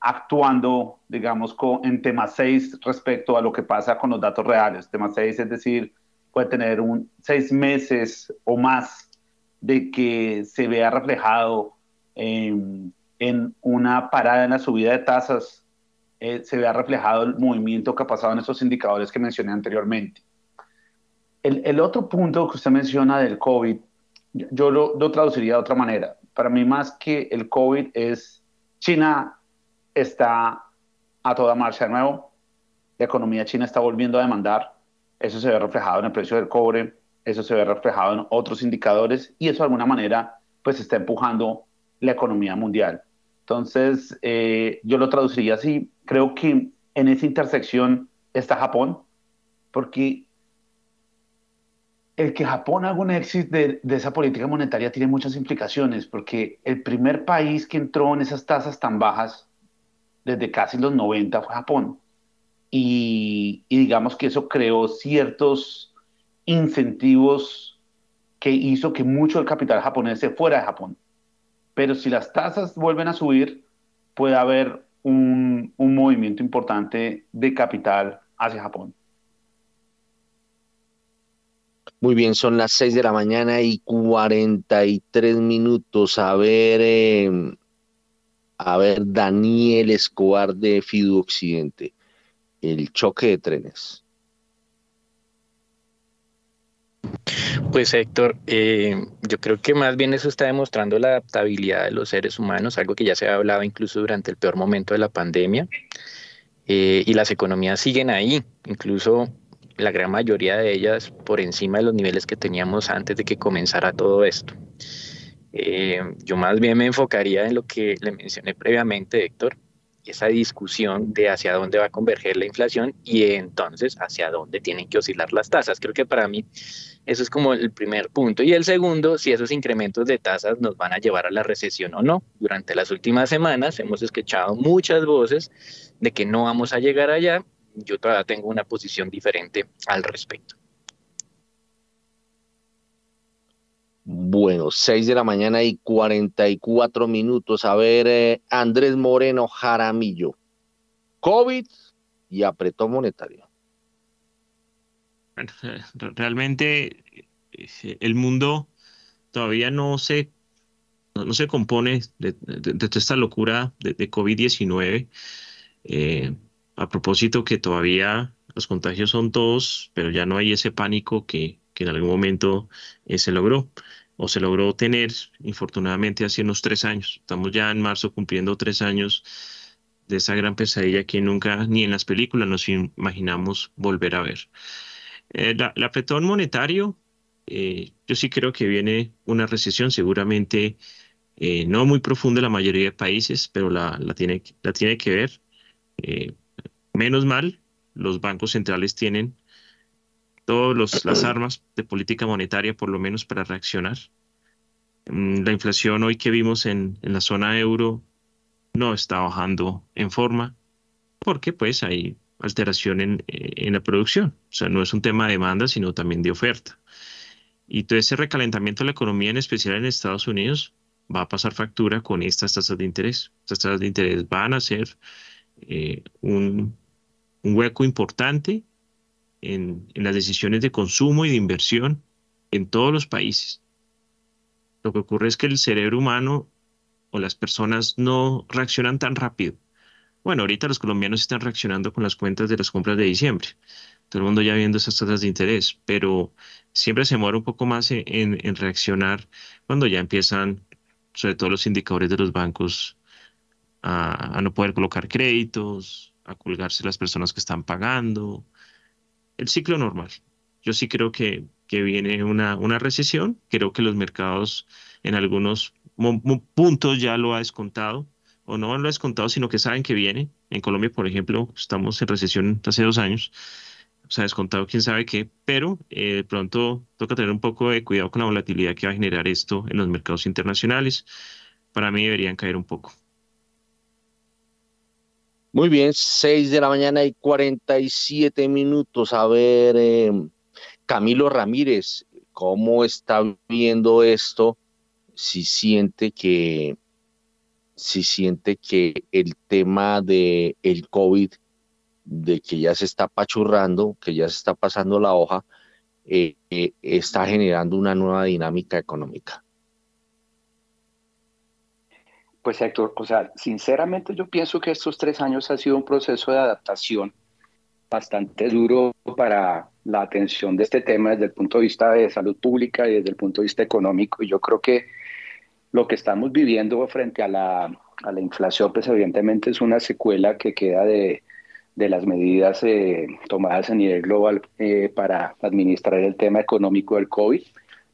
[SPEAKER 11] actuando, digamos, en tema 6 respecto a lo que pasa con los datos reales. Tema 6 es decir, puede tener un, seis meses o más de que se vea reflejado en una parada en la subida de tasas eh, se vea reflejado el movimiento que ha pasado en esos indicadores que mencioné anteriormente. El, el otro punto que usted menciona del COVID, yo, lo, lo, traduciría de otra manera. Para mí, más que el COVID, es China está a toda marcha de nuevo, la economía china está volviendo a demandar, eso se ve reflejado en el precio del cobre, eso se ve reflejado en otros indicadores y eso de alguna manera pues está empujando la economía mundial. Entonces, eh, yo lo traduciría así. Creo que en esa intersección está Japón, porque el que Japón haga un éxito de, esa política monetaria tiene muchas implicaciones, porque el primer país que entró en esas tasas tan bajas desde casi los 90 fue Japón. Y, y digamos que eso creó ciertos incentivos que hizo que mucho del capital japonés se fuera de Japón pero si las tasas vuelven a subir, puede haber un, un movimiento importante de capital hacia Japón.
[SPEAKER 2] Muy bien, son las 6 de la mañana y 43 minutos. A ver, eh, a ver, Daniel Escobar de Fidu Occidente. El choque de trenes.
[SPEAKER 7] Pues Héctor, eh, yo creo que más bien eso está demostrando la adaptabilidad de los seres humanos, algo que ya se ha hablado incluso durante el peor momento de la pandemia. Eh, y las economías siguen ahí, incluso la gran mayoría de ellas por encima de los niveles que teníamos antes de que comenzara todo esto. Eh, yo más bien me enfocaría en lo que le mencioné previamente, Héctor, esa discusión de hacia dónde va a converger la inflación y entonces hacia dónde tienen que oscilar las tasas. Creo que para mí eso es como el primer punto. Y el segundo, si esos incrementos de tasas nos van a llevar a la recesión o no. Durante las últimas semanas hemos escuchado muchas voces de que no vamos a llegar allá. Yo todavía tengo una posición diferente al respecto.
[SPEAKER 2] Bueno, 6 de la mañana y 44 minutos. A ver, eh, Andrés Moreno Jaramillo. COVID y apretó monetario.
[SPEAKER 10] realmente eh, el mundo todavía no se, no, se compone de, toda esta locura de, COVID-19. Eh, a propósito que todavía los contagios son todos, pero ya no hay ese pánico que, que en algún momento se logró o se logró tener, infortunadamente, hace unos tres años. Estamos ya en marzo cumpliendo tres años de esa gran pesadilla que nunca ni en las películas nos imaginamos volver a ver. Eh, la, el apretón monetario, eh, yo sí creo que viene una recesión seguramente eh, no muy profunda en la mayoría de países, pero la, tiene, la tiene que ver. menos mal, los bancos centrales tienen todas las armas de política monetaria, por lo menos para reaccionar. Mm, la inflación hoy que vimos en, la zona euro no está bajando en forma, porque pues hay alteración en, en, la producción. O sea, no es un tema de demanda, sino también de oferta. Y todo ese recalentamiento de la economía, en especial en Estados Unidos, va a pasar factura con estas tasas de interés. Estas tasas de interés van a ser eh, un, un hueco importante en, las decisiones de consumo y de inversión en todos los países. Lo que ocurre es que el cerebro humano o las personas no reaccionan tan rápido. Bueno, ahorita los colombianos están reaccionando con las cuentas de las compras de diciembre. Todo el mundo ya viendo esas tasas de interés, pero siempre se muere un poco más en, reaccionar cuando ya empiezan, sobre todo los indicadores de los bancos, a no poder colocar créditos, a colgarse las personas que están pagando, el ciclo normal. Yo sí creo que que viene una, una recesión. Creo que los mercados en algunos puntos ya lo ha descontado, o no lo ha descontado, sino que saben que viene. En Colombia, por ejemplo, estamos en recesión hace dos años, se ha descontado quién sabe qué, pero eh, de pronto toca tener un poco de cuidado con la volatilidad que va a generar esto en los mercados internacionales. Para mí deberían caer un poco.
[SPEAKER 2] Muy bien, 6 de la mañana y 47 minutos. A ver, eh, Camilo Ramírez, ¿cómo está viendo esto? Si siente que, si siente que el tema de el COVID, de que ya se está pachurrando, que ya se está pasando la hoja, eh, eh, está generando una nueva dinámica económica.
[SPEAKER 9] Pues Héctor, o sea, sinceramente yo pienso que estos tres años ha sido un proceso de adaptación bastante duro para la atención de este tema desde el punto de vista de salud pública y desde el punto de vista económico. Yo creo que lo que estamos viviendo frente a la, a la inflación, pues evidentemente es una secuela que queda de, de las medidas eh, tomadas a nivel global eh, para administrar el tema económico del COVID,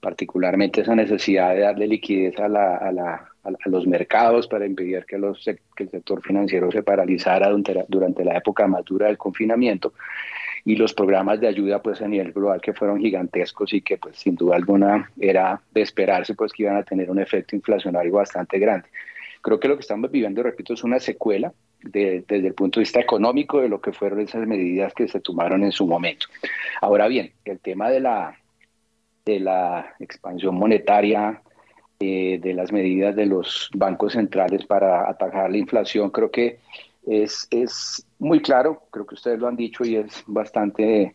[SPEAKER 9] particularmente esa necesidad de darle liquidez a la, a la a, los mercados para impedir que, los, que el sector financiero se paralizara durante, la época más dura del confinamiento y los programas de ayuda pues a nivel global que fueron gigantescos y que pues sin duda alguna era de esperarse pues que iban a tener un efecto inflacionario bastante grande. Creo que lo que estamos viviendo, repito, es una secuela desde el punto de vista económico de lo que fueron esas medidas que se tomaron en su momento. Ahora bien, el tema de la, de la expansión monetaria eh, de las medidas de los bancos centrales para atajar la inflación, creo que es, es muy claro, creo que ustedes lo han dicho y es bastante,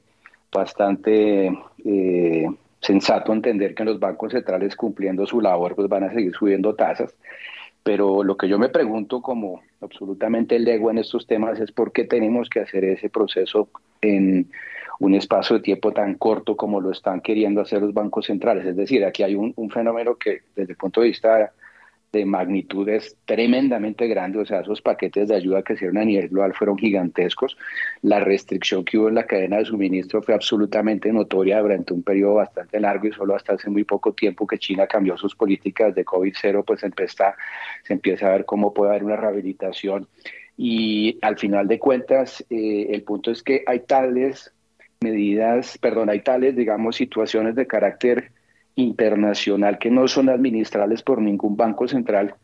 [SPEAKER 9] bastante eh, sensato entender que los bancos centrales cumpliendo su labor pues van a seguir subiendo tasas. Pero lo que yo me pregunto como absolutamente lego en estos temas es por qué tenemos que hacer ese proceso en un espacio de tiempo tan corto como lo están queriendo hacer los bancos centrales. Es decir, aquí hay un, fenómeno que desde el punto de vista de magnitud es tremendamente grande, o sea, esos paquetes de ayuda que hicieron a nivel global fueron gigantescos. La restricción que hubo en la cadena de suministro fue absolutamente notoria durante un periodo bastante largo y solo hasta hace muy poco tiempo que China cambió sus políticas de COVID-0, pues empieza, se empieza a ver cómo puede haber una rehabilitación. Y al final de cuentas, eh, el punto es que hay tales medidas, perdón, hay tales, digamos, situaciones de carácter internacional que no son administrables por ningún banco central,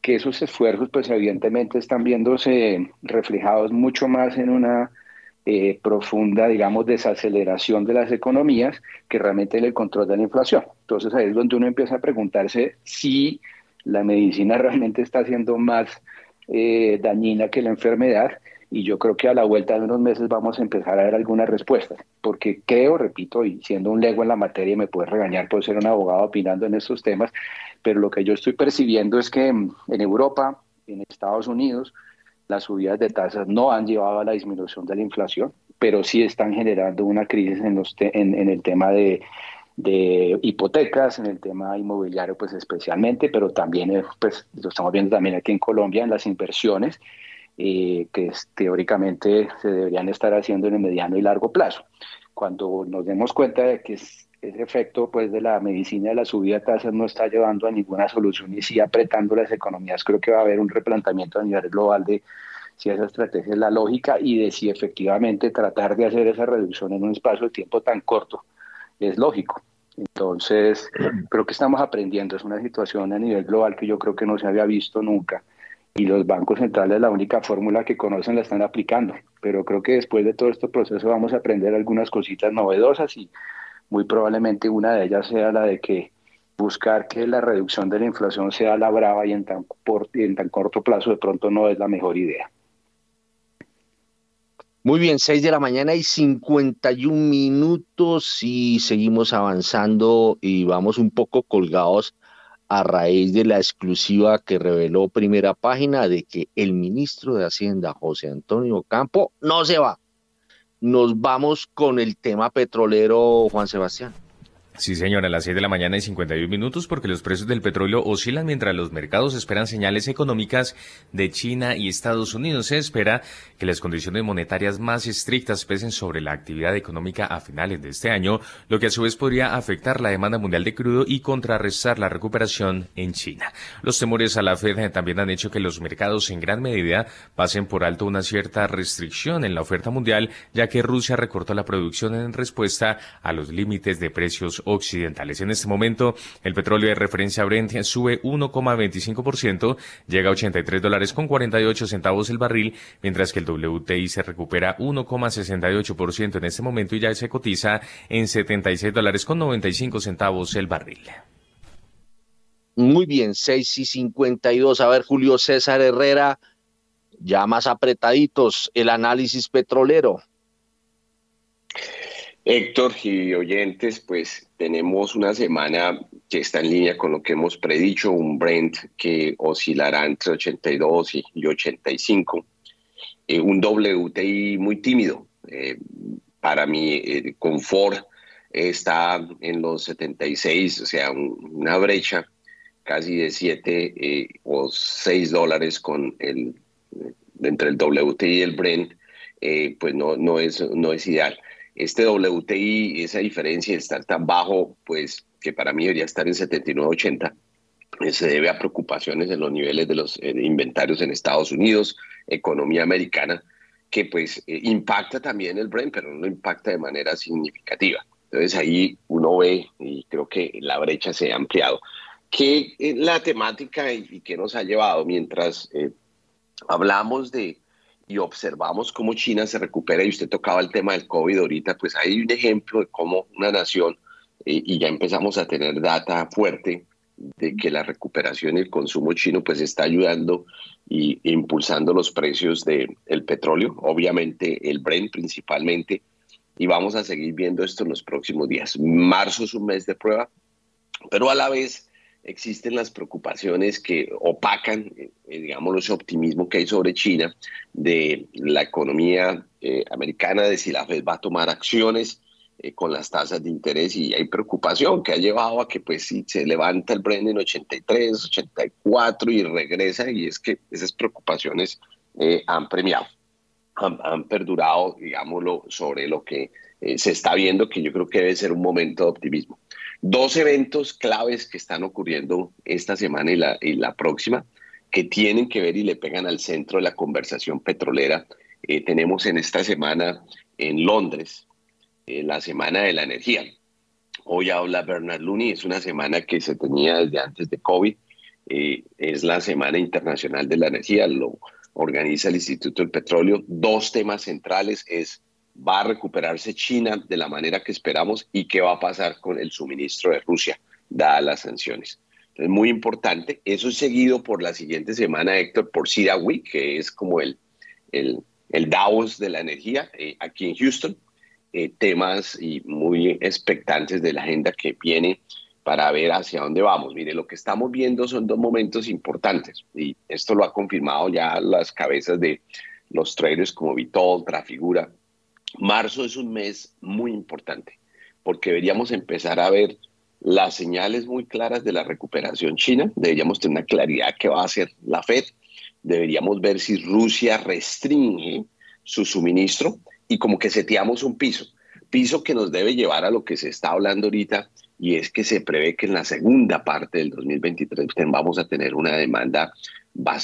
[SPEAKER 9] que esos esfuerzos, pues evidentemente están viéndose reflejados mucho más en una eh, profunda, digamos, desaceleración de las economías que realmente en el control de la inflación. Entonces ahí es donde uno empieza a preguntarse si la medicina realmente está siendo más eh, dañina que la enfermedad y yo creo que a la vuelta de unos meses vamos a empezar a ver algunas respuestas, porque creo, repito, y siendo un lego en la materia, me puede regañar por ser un abogado opinando en estos temas, pero lo que yo estoy percibiendo es que en Europa, en Estados Unidos, las subidas de tasas no han llevado a la disminución de la inflación, pero sí están generando una crisis en, los en, el tema de, de hipotecas, en el tema inmobiliario, pues especialmente, pero también, eh, pues lo estamos viendo también aquí en Colombia, en las inversiones eh, que teóricamente se deberían estar haciendo en el mediano y largo plazo. Cuando nos demos cuenta de que ese efecto pues, de la medicina de la subida de tasas no está llevando a ninguna solución y sí apretando las economías, creo que va a haber un replanteamiento a nivel global de si esa estrategia es la lógica y de si efectivamente tratar de hacer esa reducción en un espacio de tiempo tan corto es lógico. Entonces, creo que estamos aprendiendo, es una situación a nivel global que yo creo que no se había visto nunca y los bancos centrales la única fórmula que conocen la están aplicando. Pero creo que después de todo este proceso vamos a aprender algunas cositas novedosas y muy probablemente una de ellas sea la de que buscar que la reducción de la inflación sea la brava y en tan, en tan corto plazo de pronto no es la mejor idea.
[SPEAKER 2] Muy bien, 6 de la mañana y 51 minutos y seguimos avanzando y vamos un poco colgados a raíz de la exclusiva que reveló primera página de que el ministro de Hacienda, José Antonio Campo, no se va. Nos vamos con el tema petrolero, Juan Sebastián.
[SPEAKER 1] Sí, señora, a las 6 de la mañana y 51 minutos porque los precios del petróleo oscilan mientras los mercados esperan señales económicas de China y Estados Unidos. Se espera que las condiciones monetarias más estrictas pesen sobre la actividad económica a finales de este año, lo que a su vez podría afectar la demanda mundial de crudo y contrarrestar la recuperación en China. Los temores a la Fed también han hecho que los mercados en gran medida pasen por alto una cierta restricción en la oferta mundial, ya que Rusia recortó la producción en respuesta a los límites de precios occidentales. En este momento, el petróleo de referencia Brent sube 1,25%, llega a 83 dólares con 48 centavos el barril, mientras que el WTI se recupera 1,68% en este momento y ya se cotiza en 76 dólares con 95 centavos el barril.
[SPEAKER 2] Muy bien, 6 y 52. A ver, Julio César Herrera, ya más apretaditos, el análisis petrolero.
[SPEAKER 8] Héctor y oyentes, pues tenemos una semana que está en línea con lo que hemos predicho, un Brent que oscilará entre 82 y 85, eh, un WTI muy tímido. Eh, para mi eh, confort está en los 76, o sea, una brecha casi de 7 o 6 dólares con el, entre el WTI y el Brent, pues no, no, es, no es ideal este WTI, esa diferencia de estar tan bajo, pues que para mí debería estar en 79.80, eh, se debe a preocupaciones en los niveles de los eh, inventarios en Estados Unidos, economía americana, que pues eh, impacta también el Brent, pero no impacta de manera significativa. Entonces ahí uno ve, y creo que la brecha se ha ampliado, que la temática y, que nos ha llevado mientras hablamos de y observamos cómo China se recupera, y usted tocaba el tema del COVID ahorita, pues hay un ejemplo de cómo una nación, eh, y ya empezamos a tener data fuerte de que la recuperación y el consumo chino pues está ayudando y impulsando los precios del petróleo, obviamente el Brent principalmente, y vamos a seguir viendo esto en los próximos días. Marzo es un mes de prueba, pero a la vez existen las preocupaciones que opacan, eh, digamos, ese optimismo que hay sobre China, de la economía eh, americana, de si la Fed va a tomar acciones eh, con las tasas de interés y hay preocupación que ha llevado a que pues si se levanta el Brent en 83, 84 y regresa y es que esas preocupaciones han premiado, han, han, perdurado, digámoslo, sobre lo que se está viendo, que yo creo que debe ser un momento de optimismo. Dos eventos claves que están ocurriendo esta semana y la, próxima, que tienen que ver y le pegan al centro de la conversación petrolera. Eh, tenemos en esta semana en Londres eh, la Semana de la Energía. Hoy habla Bernard Looney, es una semana que se tenía desde antes de COVID. Eh, es la Semana Internacional de la Energía, lo organiza el Instituto del Petróleo. Dos temas centrales es va a recuperarse China de la manera que esperamos y qué va a pasar con el suministro de Rusia, dadas las sanciones. Es muy importante. Eso es seguido por la siguiente semana, Héctor, por CIDA Week, que es como el, el, el Davos de la energía eh, aquí en Houston. Eh, temas y muy expectantes de la agenda que viene para ver hacia dónde vamos. Mire, lo que estamos viendo son dos momentos importantes y esto lo ha confirmado ya las cabezas de los traders como Vitol, Trafigura, Marzo es un mes muy importante porque deberíamos empezar a ver las señales muy claras de la recuperación china, deberíamos tener una claridad que va a hacer la Fed, deberíamos ver si Rusia restringe su suministro y como que seteamos un piso, piso que nos debe llevar a lo que se está hablando ahorita y es que se prevé que en la segunda parte del 2023 vamos a tener una demanda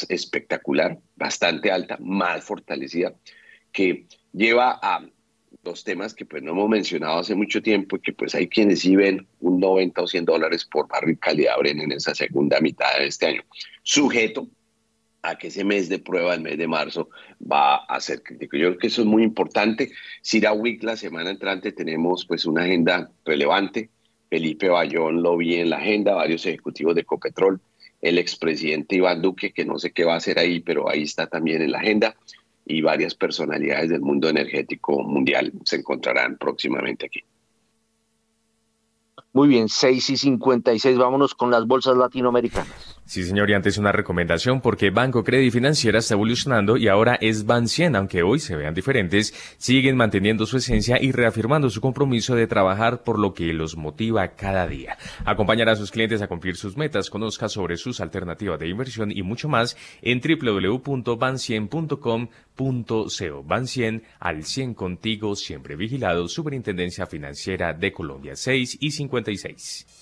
[SPEAKER 8] espectacular, bastante alta, más fortalecida, que lleva a dos temas que pues no hemos mencionado hace mucho tiempo y que pues hay quienes sí ven un 90 o 100 dólares por barril calidad en esa segunda mitad de este año, sujeto a que ese mes de prueba, el mes de marzo, va a ser crítico. Yo creo que eso es muy importante. Sira Week, la semana entrante, tenemos pues una agenda relevante. Felipe Bayón lo vi en la agenda, varios ejecutivos de Copetrol, el expresidente Iván Duque, que no sé qué va a hacer ahí, pero ahí está también en la agenda y varias personalidades del mundo energético mundial se encontrarán próximamente aquí.
[SPEAKER 2] Muy bien, 6 y 56, vámonos con las bolsas latinoamericanas.
[SPEAKER 1] Sí, señor, y antes una recomendación porque Banco Credit Financiera está evolucionando y ahora es Bancien, aunque hoy se vean diferentes, siguen manteniendo su esencia y reafirmando su compromiso de trabajar por lo que los motiva cada día. Acompañar a sus clientes a cumplir sus metas, conozca sobre sus alternativas de inversión y mucho más en www.bancien.com.co. Bancien al 100 contigo, siempre vigilado, Superintendencia Financiera de Colombia 6 y 56.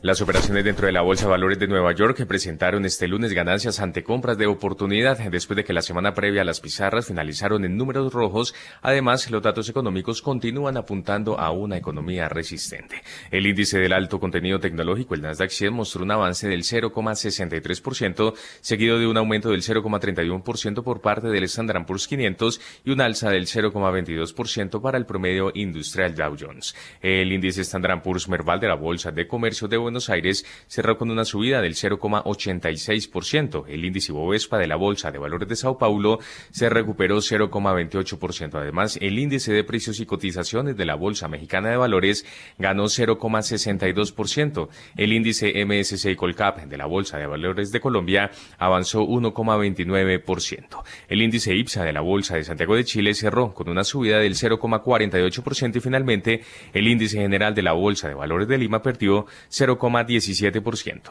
[SPEAKER 1] Las operaciones dentro de la Bolsa de Valores de Nueva York presentaron este lunes ganancias ante compras de oportunidad después de que la semana previa las pizarras finalizaron en números rojos. Además, los datos económicos continúan apuntando a una economía resistente. El índice del alto contenido tecnológico, el Nasdaq 100, mostró un avance del 0,63%, seguido de un aumento del 0,31% por parte del Standard Poor's 500 y un alza del 0,22% para el promedio industrial Dow Jones. El índice Standard Poor's Merval de la Bolsa de Comercio de Buenos Aires cerró con una subida del 0,86%. El índice Bovespa de la Bolsa de Valores de Sao Paulo se recuperó 0,28%. Además, el índice de precios y cotizaciones de la Bolsa Mexicana de Valores ganó 0,62%. El índice MSCI Colcap de la Bolsa de Valores de Colombia avanzó 1,29%. El índice IPSA de la Bolsa de Santiago de Chile cerró con una subida del 0,48% y finalmente el índice general de la Bolsa de Valores de Lima perdió 0, 0,17%.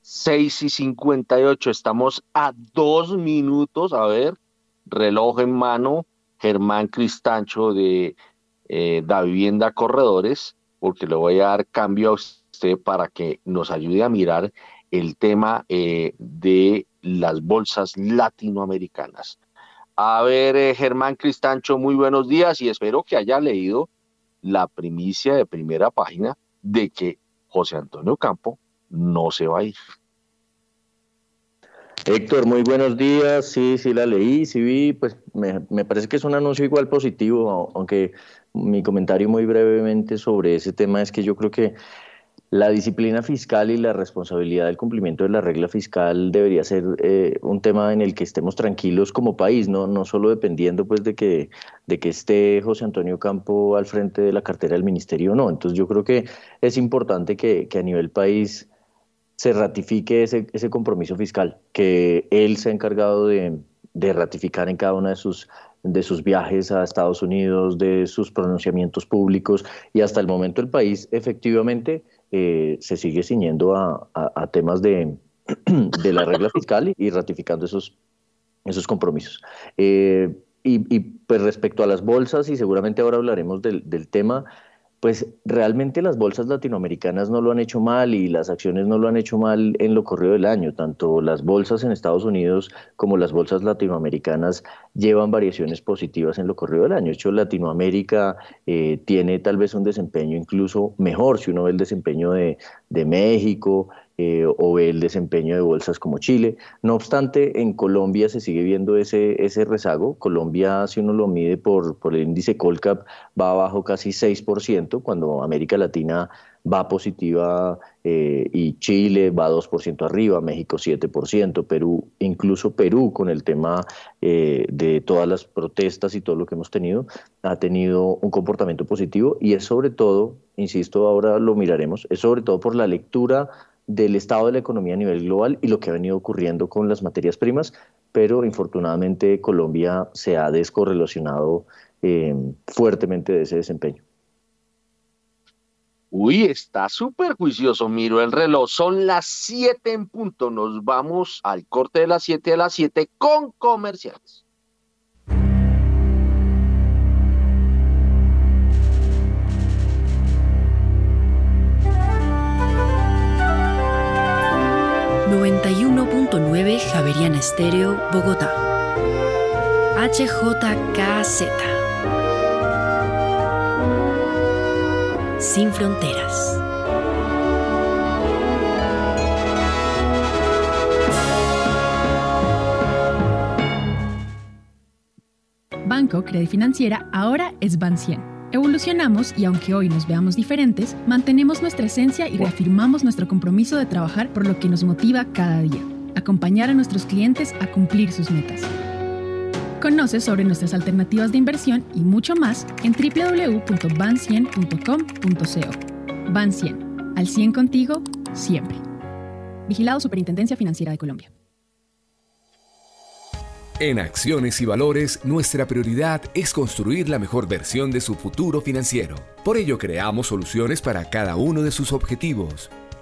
[SPEAKER 2] 6 y 58, estamos a dos minutos, a ver, reloj en mano, Germán Cristancho de eh, Da Vivienda Corredores, porque le voy a dar cambio a usted para que nos ayude a mirar el tema eh, de las bolsas latinoamericanas. A ver, eh, Germán Cristancho, muy buenos días y espero que haya leído la primicia de primera página de que José Antonio Campo no se va a ir.
[SPEAKER 12] Héctor, muy buenos días. Sí, sí la leí, sí vi, pues me, me, parece que es un anuncio igual positivo, aunque mi comentario muy brevemente sobre ese tema es que yo creo que la disciplina fiscal y la responsabilidad del cumplimiento de la regla fiscal debería ser eh, un tema en el que estemos tranquilos como país, no, no solo dependiendo pues de que, de que esté José Antonio Campo al frente de la cartera del ministerio o no. Entonces yo creo que es importante que, que a nivel país se ratifique ese, ese compromiso fiscal, que él se ha encargado de, de ratificar en cada una de sus de sus viajes a Estados Unidos, de sus pronunciamientos públicos y hasta el momento el país efectivamente eh, se sigue ciñendo a, temas de, de, la regla fiscal y, ratificando esos, esos compromisos. Eh, y, pues respecto a las bolsas, y seguramente ahora hablaremos del tema, pues realmente las bolsas latinoamericanas no lo han hecho mal y las acciones no lo han hecho mal en lo corrido del año. Tanto las bolsas en Estados Unidos como las bolsas latinoamericanas llevan variaciones positivas en lo corrido del año. De hecho, Latinoamérica eh, tiene tal vez un desempeño incluso mejor si uno ve el desempeño de, de México, eh, o el desempeño de bolsas como Chile. No obstante, en Colombia se sigue viendo ese, ese rezago. Colombia, si uno lo mide por, por el índice Colcap, va abajo casi 6%, cuando América Latina va positiva eh, y Chile va 2% arriba, México 7%, Perú, incluso Perú con el tema eh, de todas las protestas y todo lo que hemos tenido, ha tenido un comportamiento positivo y es sobre todo, insisto, ahora lo miraremos, es sobre todo por la lectura del estado de la economía a nivel global y lo que ha venido ocurriendo con las materias primas, pero infortunadamente Colombia se ha descorrelacionado eh, fuertemente de ese desempeño.
[SPEAKER 2] Uy, está súper juicioso, miro el reloj, son las 7 en punto, nos vamos al corte de las 7 a las 7 con comerciales.
[SPEAKER 4] 91.9 Javeriana Estéreo, Bogotá. HJKZ. Sin fronteras.
[SPEAKER 13] Banco Credit Financiera ahora es Bancien Evolucionamos y aunque hoy nos veamos diferentes, mantenemos nuestra esencia y reafirmamos nuestro compromiso de trabajar por lo que nos motiva cada día, acompañar a nuestros clientes a cumplir sus metas. Conoce sobre nuestras alternativas de inversión y mucho más en www.bancien.com.co. Ban 100, al 100 contigo, siempre. Vigilado Superintendencia Financiera de Colombia.
[SPEAKER 14] En Acciones y Valores, nuestra prioridad es construir la mejor versión de su futuro financiero. Por ello, creamos soluciones para cada uno de sus objetivos.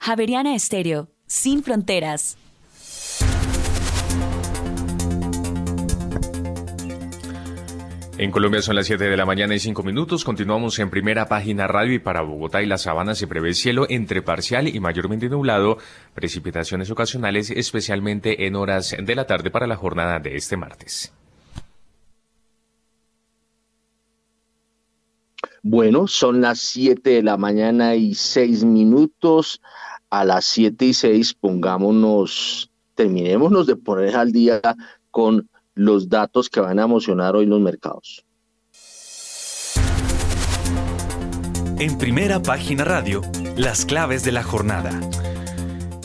[SPEAKER 15] Javeriana Estéreo, sin fronteras.
[SPEAKER 1] En Colombia son las 7 de la mañana y 5 minutos. Continuamos en primera página radio y para Bogotá y la Sabana se prevé cielo entre parcial y mayormente nublado, precipitaciones ocasionales, especialmente en horas de la tarde para la jornada de este martes.
[SPEAKER 2] Bueno, son las 7 de la mañana y 6 minutos. A las 7 y 6 pongámonos, terminémonos de poner al día con los datos que van a emocionar hoy los mercados.
[SPEAKER 3] En primera página radio Las claves de la jornada.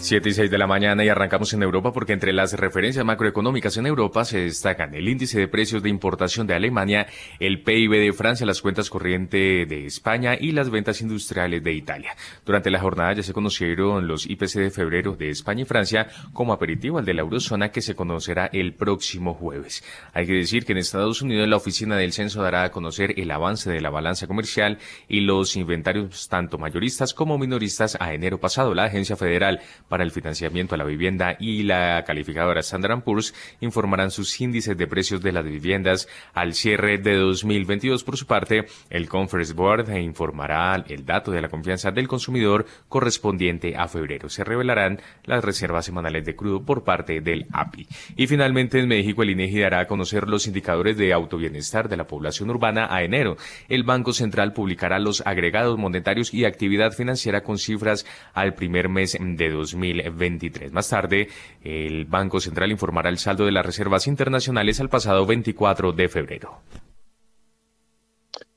[SPEAKER 1] 7 y 6 de la mañana y arrancamos en Europa porque entre las referencias macroeconómicas en Europa se destacan el índice de precios de importación de Alemania, el PIB de Francia, las cuentas corrientes de España y las ventas industriales de Italia. Durante la jornada ya se conocieron los IPC de febrero de España y Francia como aperitivo al de la eurozona que se conocerá el próximo jueves. Hay que decir que en Estados Unidos la oficina del censo dará a conocer el avance de la balanza comercial y los inventarios tanto mayoristas como minoristas a enero pasado. La agencia federal para el financiamiento a la vivienda y la calificadora Standard Poor's informarán sus índices de precios de las viviendas al cierre de 2022. Por su parte, el Conference Board informará el dato de la confianza del consumidor correspondiente a febrero. Se revelarán las reservas semanales de crudo por parte del API. Y finalmente, en México, el INEGI dará a conocer los indicadores de autobienestar de la población urbana a enero. El Banco Central publicará los agregados monetarios y actividad financiera con cifras al primer mes de 2022. 2023. Más tarde, el Banco Central informará el saldo de las reservas internacionales al pasado 24 de febrero.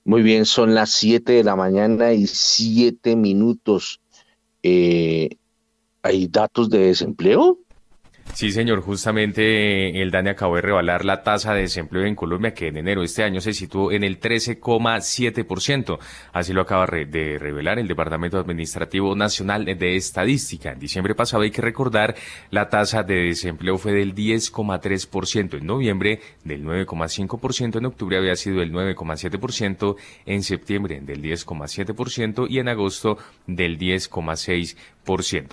[SPEAKER 2] Muy bien, son las 7 de la mañana y 7 minutos. Eh, ¿Hay datos de desempleo?
[SPEAKER 1] Sí, señor, justamente el DANE acabó de revalar la tasa de desempleo en Colombia, que en enero de este año se situó en el 13,7%. Así lo acaba de revelar el Departamento Administrativo Nacional de Estadística. En diciembre pasado hay que recordar, la tasa de desempleo fue del 10,3%. En noviembre del 9,5%. En octubre había sido el 9,7%. En septiembre del 10,7% y en agosto del 10,6%.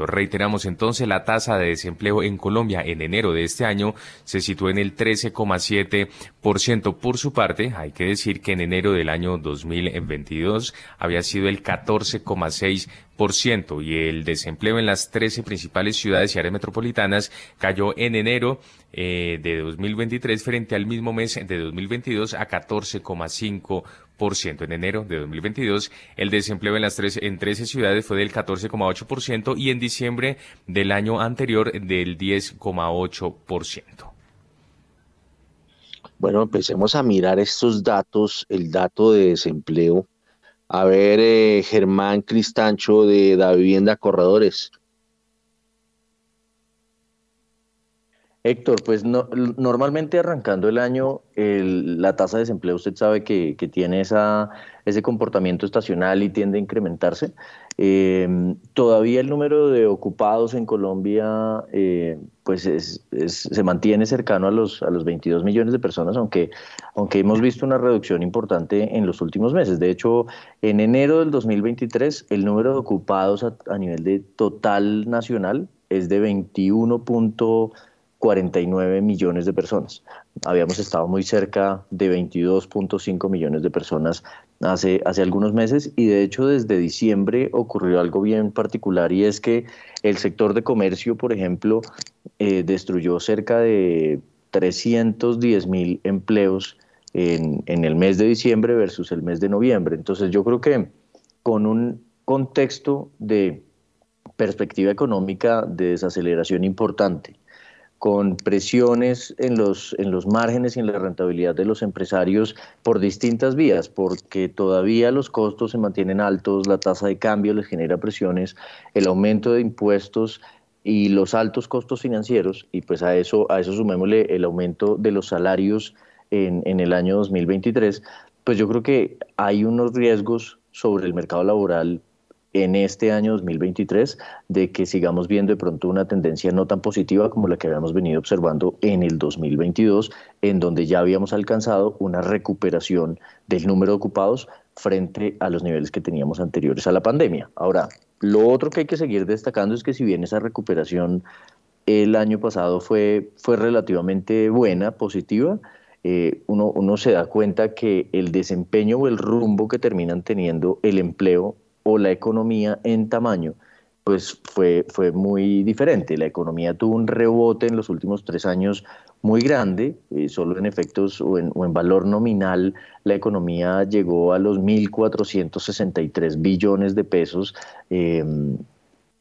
[SPEAKER 1] Reiteramos entonces, la tasa de desempleo en Colombia en enero de este año se situó en el 13,7%. Por su parte, hay que decir que en enero del año 2022 había sido el 14,6% y el desempleo en las 13 principales ciudades y áreas metropolitanas cayó en enero eh, de 2023 frente al mismo mes de 2022 a 14,5%. En enero de 2022, el desempleo en las tres, en 13 ciudades fue del 14,8% y en diciembre del año anterior del 10,8%.
[SPEAKER 2] Bueno, empecemos a mirar estos datos, el dato de desempleo. A ver, eh, Germán Cristancho de Da Vivienda Corredores.
[SPEAKER 12] Héctor, pues no, normalmente arrancando el año, la tasa de desempleo usted sabe que, tiene esa, ese comportamiento estacional y tiende a incrementarse. Eh, todavía el número de ocupados en Colombia eh, pues se mantiene cercano a los, a los 22 millones de personas, aunque, aunque hemos visto una reducción importante en los últimos meses. De hecho, en enero del 2023, el número de ocupados a, a nivel de total nacional es de 21. 49 millones de personas. Habíamos estado muy cerca de 22.5 millones de personas hace, hace algunos meses y de hecho desde diciembre ocurrió algo bien particular y es que el sector de comercio, por ejemplo, eh, destruyó cerca de 310 mil empleos en, en el mes de diciembre versus el mes de noviembre. Entonces yo creo que con un contexto de perspectiva económica de desaceleración importante, con presiones en los, en los márgenes y en la rentabilidad de los empresarios por distintas vías, porque todavía los costos se mantienen altos, la tasa de cambio les genera presiones, el aumento de impuestos y los altos costos financieros, y pues a eso, a eso sumémosle el aumento de los salarios en, en el año 2023, pues yo creo que hay unos riesgos sobre el mercado laboral en este año 2023 de que sigamos viendo de pronto una tendencia no tan positiva como la que habíamos venido observando en el 2022, en donde ya habíamos alcanzado una recuperación del número de ocupados frente a los niveles que teníamos anteriores a la pandemia. Ahora, lo otro que hay que seguir destacando es que si bien esa recuperación el año pasado fue, fue relativamente buena, positiva, eh, uno, uno se da cuenta que el desempeño o el rumbo que terminan teniendo el empleo o la economía en tamaño, pues fue, fue muy diferente. La economía tuvo un rebote en los últimos tres años muy grande, eh, solo en efectos o en, valor nominal, la economía llegó a los 1.463 billones de pesos. Em,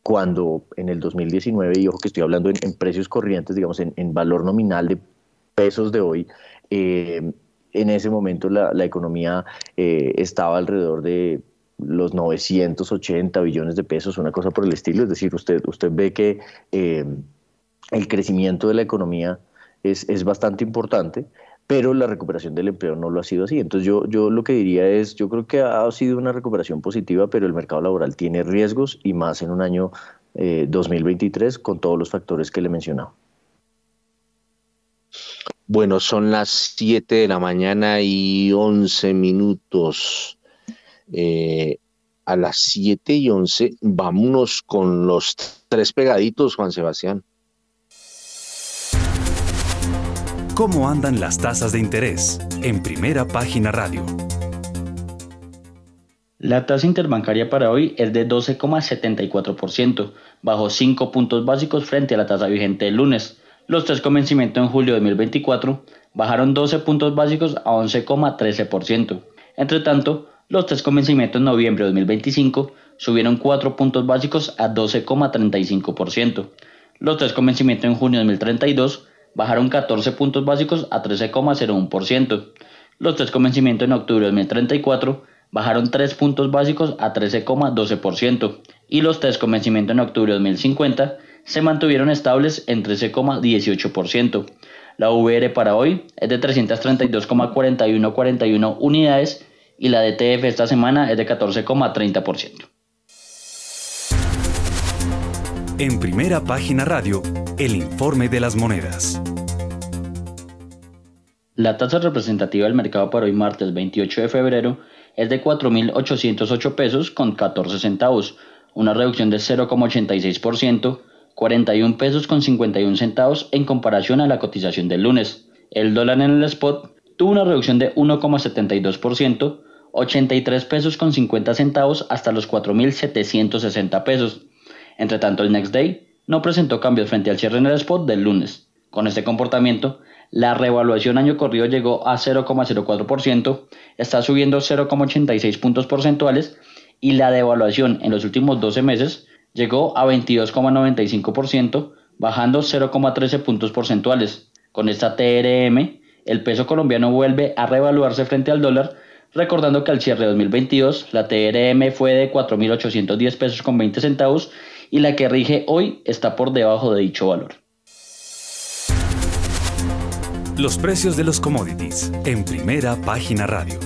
[SPEAKER 12] cuando en el 2019, y ojo que estoy hablando en, precios corrientes, digamos, en, valor nominal de pesos de hoy, em, en ese momento la, economía eh, estaba alrededor de los 980 billones de pesos, una cosa por el estilo. Es decir, usted, usted ve que eh, el crecimiento de la economía es, es bastante importante, pero la recuperación del empleo no lo ha sido así. Entonces yo, yo lo que diría es, yo creo que ha sido una recuperación positiva, pero el mercado laboral tiene riesgos y más en un año 2023 con todos los factores que le he mencionado.
[SPEAKER 2] Bueno, son las 7 de la mañana y 11 minutos. Eh, a las 7 y 11, vámonos con los tres pegaditos, Juan Sebastián.
[SPEAKER 3] ¿Cómo andan las tasas de interés? En primera página radio.
[SPEAKER 16] La tasa interbancaria para hoy es de 12,74%, bajo 5 puntos básicos frente a la tasa vigente del lunes. Los tres convencimientos en julio de 2024 bajaron 12 puntos básicos a 11,13%. Entre tanto, los tres convencimientos en noviembre de 2025 subieron 4 puntos básicos a 12,35%. Los tres convencimientos en junio de 2032 bajaron 14 puntos básicos a 13,01%. Los tres convencimientos en octubre de 2034 bajaron 3 puntos básicos a 13,12% y los tres convencimientos en octubre de 2050 se mantuvieron estables en 13,18%. La VR para hoy es de 332,4141 unidades y la DTF esta semana es de 14,30%.
[SPEAKER 3] En primera página radio, el informe de las monedas.
[SPEAKER 16] La tasa representativa del mercado para hoy martes 28 de febrero es de 4.808 pesos con 14 centavos, una reducción de 0,86%, 41 pesos con 51 centavos en comparación a la cotización del lunes. El dólar en el spot tuvo una reducción de 1,72%, 83 pesos con 50 centavos hasta los 4.760 pesos. Entre tanto, el Next Day no presentó cambios frente al cierre en el spot del lunes. Con este comportamiento, la revaluación año corrido llegó a 0,04%, está subiendo 0,86 puntos porcentuales y la devaluación en los últimos 12 meses llegó a 22,95%, bajando 0,13 puntos porcentuales. Con esta TRM, el peso colombiano vuelve a revaluarse frente al dólar, recordando que al cierre de 2022 la TRM fue de 4.810 pesos con 20 centavos y la que rige hoy está por debajo de dicho valor.
[SPEAKER 3] Los precios de los commodities en primera página radio.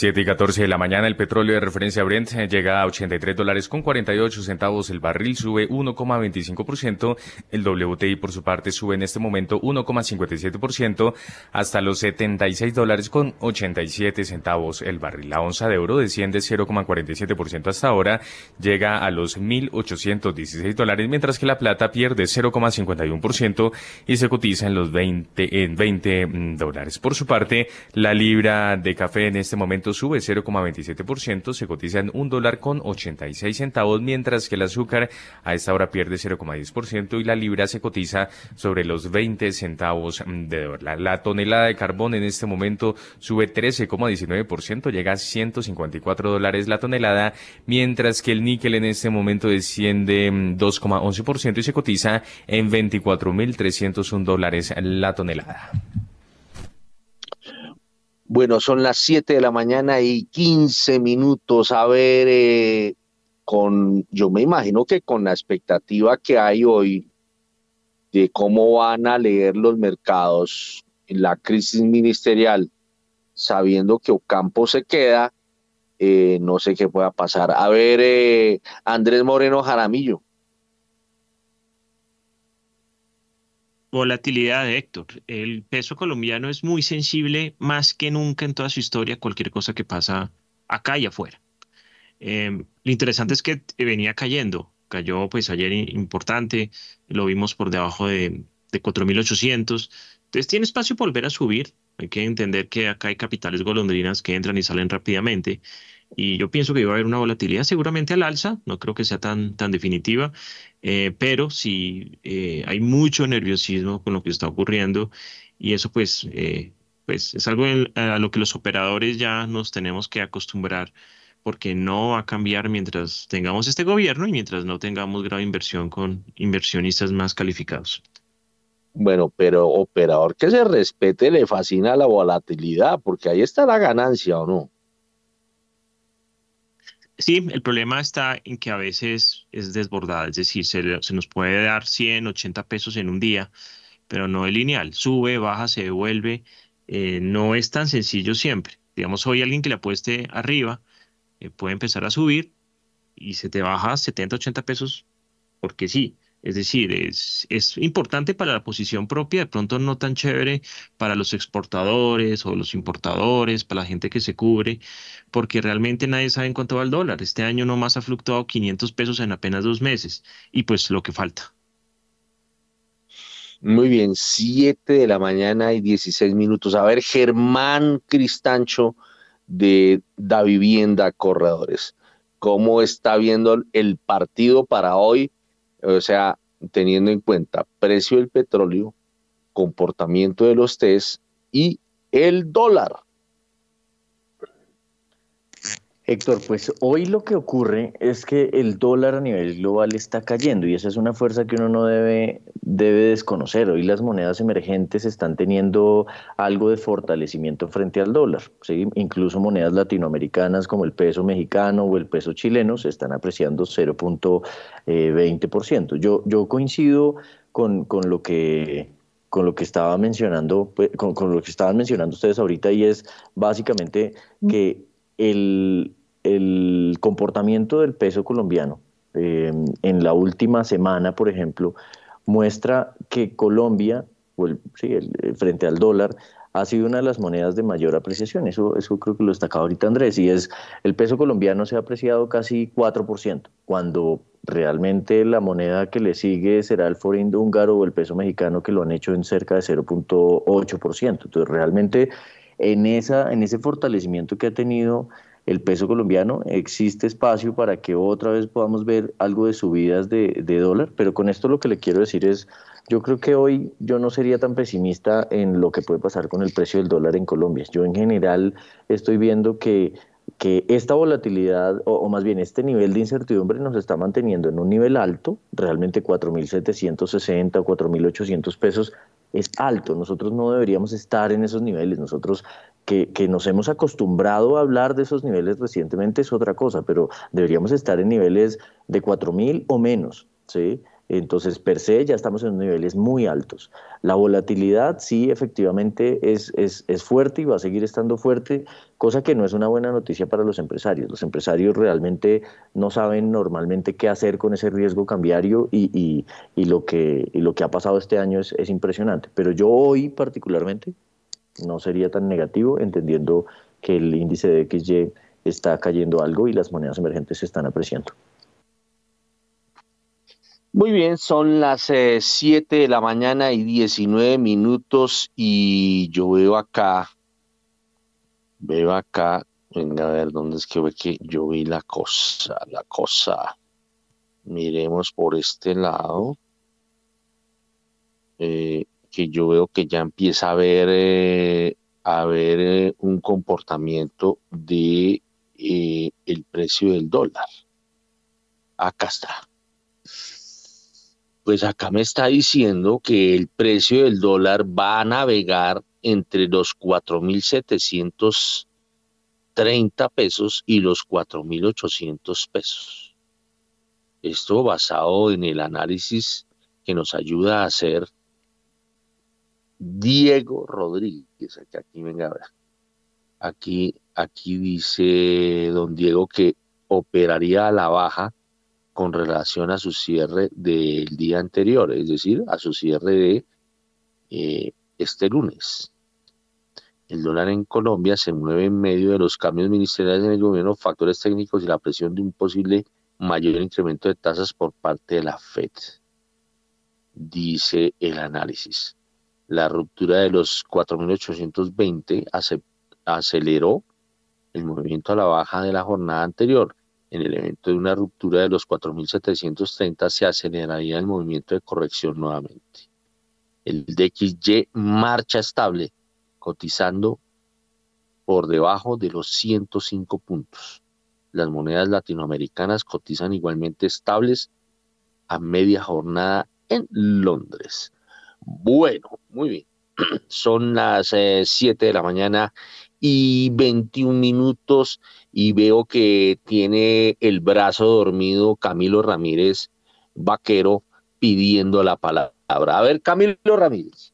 [SPEAKER 1] 7 y 14 de la mañana, el petróleo de referencia Brent llega a 83 dólares con 48 centavos. El barril sube 1,25%. El WTI, por su parte, sube en este momento 1,57% hasta los 76 dólares con 87 centavos. El barril, la onza de oro, desciende 0,47% hasta ahora. Llega a los 1.816 dólares, mientras que la plata pierde 0,51% y se cotiza en los 20, en 20 mm, dólares. Por su parte, la libra de café en este momento sube 0,27%, se cotiza en un dólar con 86 centavos, mientras que el azúcar a esta hora pierde 0,10% y la libra se cotiza sobre los 20 centavos de dólar. La tonelada de carbón en este momento sube 13,19%, llega a 154 dólares la tonelada, mientras que el níquel en este momento desciende 2,11% y se cotiza en 24.301 dólares la tonelada.
[SPEAKER 2] Bueno, son las 7 de la mañana y 15 minutos. A ver, eh, con, yo me imagino que con la expectativa que hay hoy de cómo van a leer los mercados en la crisis ministerial, sabiendo que Ocampo se queda, eh, no sé qué pueda pasar. A ver, eh, Andrés Moreno Jaramillo.
[SPEAKER 10] Volatilidad de Héctor. El peso colombiano es muy sensible más que nunca en toda su historia cualquier cosa que pasa acá y afuera. Em, lo interesante es que venía cayendo. Cayó pues ayer importante, lo vimos por debajo de, de 4.800. Entonces tiene espacio para volver a subir. Hay que entender que acá hay capitales golondrinas que entran y salen rápidamente y yo pienso que va a haber una volatilidad seguramente al alza, no creo que sea tan, tan definitiva, eh, pero sí eh, hay mucho nerviosismo con lo que está ocurriendo y eso pues, eh, pues es algo a lo que los operadores ya nos tenemos que acostumbrar porque no va a cambiar mientras tengamos este gobierno y mientras no tengamos grave inversión con inversionistas más calificados.
[SPEAKER 2] Bueno, pero operador que se respete le fascina la volatilidad, porque ahí está la ganancia, ¿o no?
[SPEAKER 10] Sí, el problema está en que a veces es desbordada, es decir, se, nos puede dar 100, 80 pesos en un día, pero no es lineal, sube, baja, se devuelve, eh, no es tan sencillo siempre. Digamos, hoy alguien que le apueste arriba eh, puede empezar a subir y se te baja 70, 80 pesos porque sí, es decir, es, es, importante para la posición propia, de pronto no tan chévere para los exportadores o los importadores, para la gente que se cubre, porque realmente nadie sabe en cuánto va el dólar. Este año nomás ha fluctuado 500 pesos en apenas dos meses y pues lo que falta.
[SPEAKER 2] Muy bien, 7 de la mañana y 16 minutos. A ver, Germán Cristancho de Da Vivienda Corredores, ¿cómo está viendo el partido para hoy? O sea, teniendo en cuenta precio del petróleo, comportamiento de los test y el dólar.
[SPEAKER 12] Héctor, pues hoy lo que ocurre es que el dólar a nivel global está cayendo y esa es una fuerza que uno no debe, debe desconocer. Hoy las monedas emergentes están teniendo algo de fortalecimiento frente al dólar. ¿sí? Incluso monedas latinoamericanas como el peso mexicano o el peso chileno se están apreciando 0.20%. Yo, yo coincido con, con lo que con lo que estaba mencionando, pues, con, con, lo que estaban mencionando ustedes ahorita, y es básicamente que el, el comportamiento del peso colombiano eh, en la última semana, por ejemplo, muestra que Colombia, frente al dólar, ha sido una de las monedas de mayor apreciación. Eso, eso creo que lo destacaba ahorita Andrés, y es el peso colombiano se ha apreciado casi 4%, cuando realmente la moneda que le sigue será el forint húngaro o el peso mexicano que lo han hecho en cerca de 0.8%. Entonces, realmente en, esa, en ese fortalecimiento que ha tenido el peso colombiano, existe espacio para que otra vez podamos ver algo de subidas de, dólar, pero con esto lo que le quiero decir es, yo creo que hoy yo no sería tan pesimista en lo que puede pasar con el precio del dólar en Colombia. Yo en general estoy viendo que que esta volatilidad, o, más bien este nivel de incertidumbre nos está manteniendo en un nivel alto, realmente 4.760 o 4.800 pesos es alto, nosotros no deberíamos estar en esos niveles, nosotros que, nos hemos acostumbrado a hablar de esos niveles recientemente es otra cosa, pero deberíamos estar en niveles de 4.000 o menos, ¿sí? Entonces, per se, ya estamos en niveles muy altos. La volatilidad sí, efectivamente, es, es, es, fuerte y va a seguir estando fuerte, cosa que no es una buena noticia para los empresarios. Los empresarios realmente no saben normalmente qué hacer con ese riesgo cambiario y, y, y lo, que, y lo que ha pasado este año es, es impresionante. Pero yo hoy particularmente no sería tan negativo, entendiendo que el índice de XY está cayendo algo y las monedas emergentes se están apreciando.
[SPEAKER 2] Muy bien, son las 7 eh, de la mañana y 19 minutos y yo veo acá, veo acá, venga a ver dónde es que ve que yo vi la cosa, la cosa. Miremos por este lado, eh, que yo veo que ya empieza a haber, eh, a ver un comportamiento de el precio del dólar. Acá está pues acá me está diciendo que el precio del dólar va a navegar entre los 4.730 pesos y los 4.800 pesos. Esto basado en el análisis que nos ayuda a hacer Diego Rodríguez. Aquí, venga, a ver. Aquí, aquí dice don Diego que operaría a la baja con relación a su cierre del día anterior, es decir, a su cierre de eh, este lunes. El dólar en Colombia se mueve en medio de los cambios ministeriales en el gobierno, factores técnicos y la presión de un posible mayor incremento de tasas por parte de la Fed, dice el análisis. La ruptura de los 4.820 aceleró el movimiento a la baja de la jornada anterior en el evento de una ruptura de los 4.730 se aceleraría el movimiento de corrección nuevamente. El DXY marcha estable, cotizando por debajo de los 105 puntos. Las monedas latinoamericanas cotizan igualmente estables a media jornada en Londres. Bueno, muy bien. Son las 7 eh, de la mañana y 21 minutos y veo que tiene el brazo dormido Camilo Ramírez Vaquero pidiendo la palabra. A ver, Camilo Ramírez.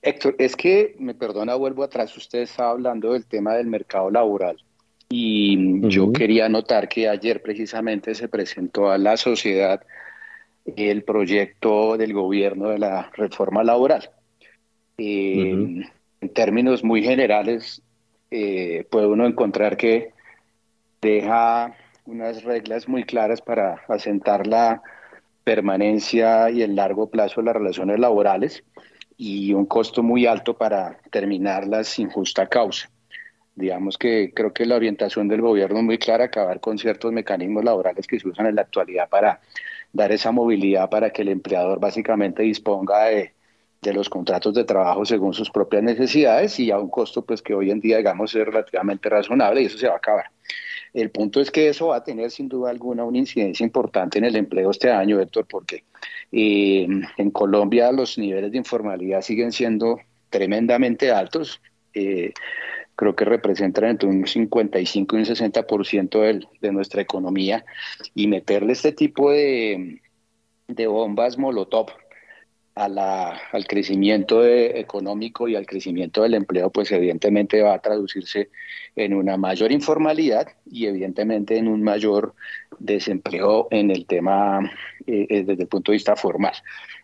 [SPEAKER 9] Héctor, es que, me perdona, vuelvo atrás, usted estaba hablando del tema del mercado laboral y yo quería notar que ayer precisamente se presentó a la sociedad el proyecto del gobierno de la reforma laboral. Eh, en términos muy generales, eh, puede uno encontrar que deja unas reglas muy claras para asentar la permanencia y el largo plazo de las relaciones laborales y un costo muy alto para terminarlas sin justa causa. Digamos que creo que la orientación del gobierno es muy clara, acabar con ciertos mecanismos laborales que se usan en la actualidad para dar esa movilidad para que el empleador básicamente disponga de, los contratos de trabajo según sus propias necesidades y a un costo pues que hoy en día digamos es relativamente razonable y eso se va a acabar. El punto es que eso va a tener sin duda alguna una incidencia importante en el empleo este año, Héctor, porque eh, en Colombia los niveles de informalidad siguen siendo tremendamente altos. Eh, creo que representan entre un 55 y un 60% del, de nuestra economía y meterle este tipo de, de bombas molotov a la, al crecimiento económico y al crecimiento del empleo, pues evidentemente va a traducirse en una mayor informalidad y evidentemente en un mayor desempleo en el tema eh, eh, desde el punto de vista formal.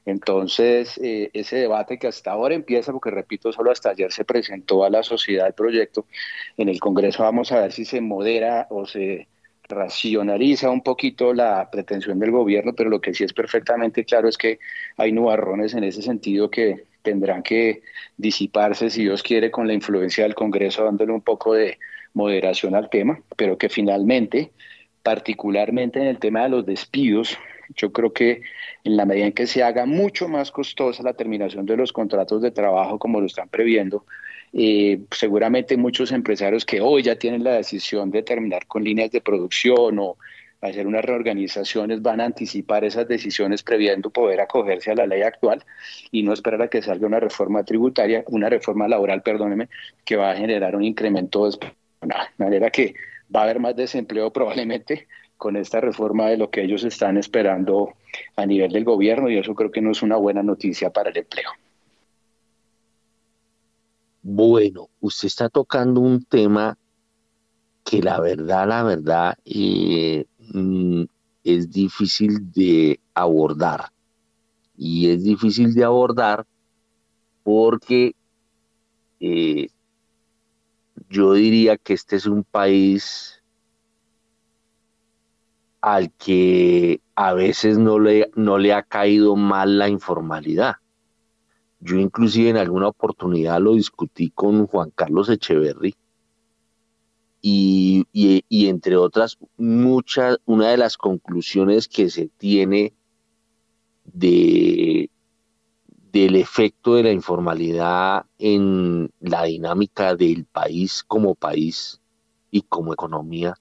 [SPEAKER 9] Entonces, eh, ese debate que hasta ahora empieza, porque repito, solo hasta ayer se presentó a la sociedad el proyecto, en el Congreso vamos a ver si se modera o se racionaliza un poquito la pretensión del gobierno, pero lo que sí es perfectamente claro es que hay nubarrones en ese sentido que tendrán que disiparse, si Dios quiere, con la influencia del Congreso, dándole un poco de moderación al tema, pero que finalmente, particularmente en el tema de los despidos, yo creo que en la medida en que se haga mucho más costosa la terminación de los contratos de trabajo como lo están previendo, eh, seguramente muchos empresarios que hoy ya tienen la decisión de terminar con líneas de producción o hacer unas reorganizaciones van a anticipar esas decisiones previendo poder acogerse a la ley actual y no esperar a que salga una reforma tributaria, una reforma laboral, perdóneme, que va a generar un incremento de manera que va a haber más desempleo probablemente con esta reforma de lo que ellos están esperando a nivel del gobierno y eso creo que no es una buena noticia para el empleo.
[SPEAKER 2] Bueno, usted está tocando un tema que la verdad, la verdad, eh, mm, es difícil de abordar. Y es difícil de abordar porque eh, yo diría que este es un país al que a veces no le, no le ha caído mal la informalidad. Yo inclusive en alguna oportunidad lo discutí con Juan Carlos Echeverry y, entre otras, muchas, una de las conclusiones que se tiene de, del efecto de la informalidad en la dinámica del país como país y como economía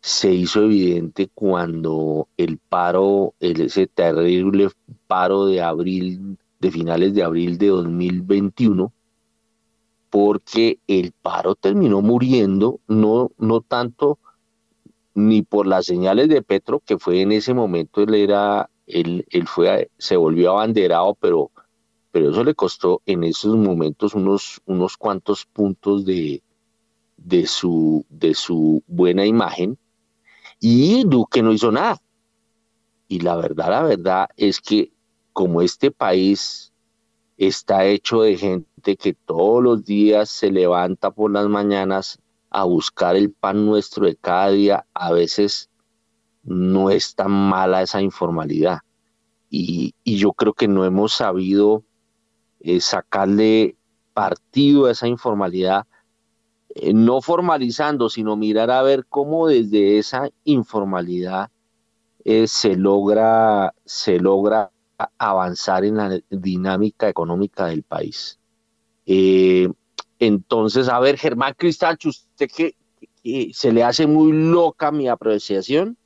[SPEAKER 2] se hizo evidente cuando el paro, ese terrible paro de abril, de finales de abril de 2021, porque el paro terminó muriendo, no, no tanto ni por las señales de Petro, que fue en ese momento, él era, él, él fue, se volvió abanderado, pero, pero eso le costó en esos momentos unos, unos cuantos puntos de, de, su, de su buena imagen y Duque no hizo nada. Y la verdad, la verdad es que como este país está hecho de gente que todos los días se levanta por las mañanas a buscar el pan nuestro de cada día, a veces no es tan mala esa informalidad. Y, yo creo que no hemos sabido eh, sacarle partido a esa informalidad eh, no formalizando, sino mirar a ver cómo desde esa informalidad eh, se, logra, se logra avanzar en la dinámica económica del país. Eh, entonces, a ver, Germán Cristancho, usted que, se le hace muy loca mi apreciación.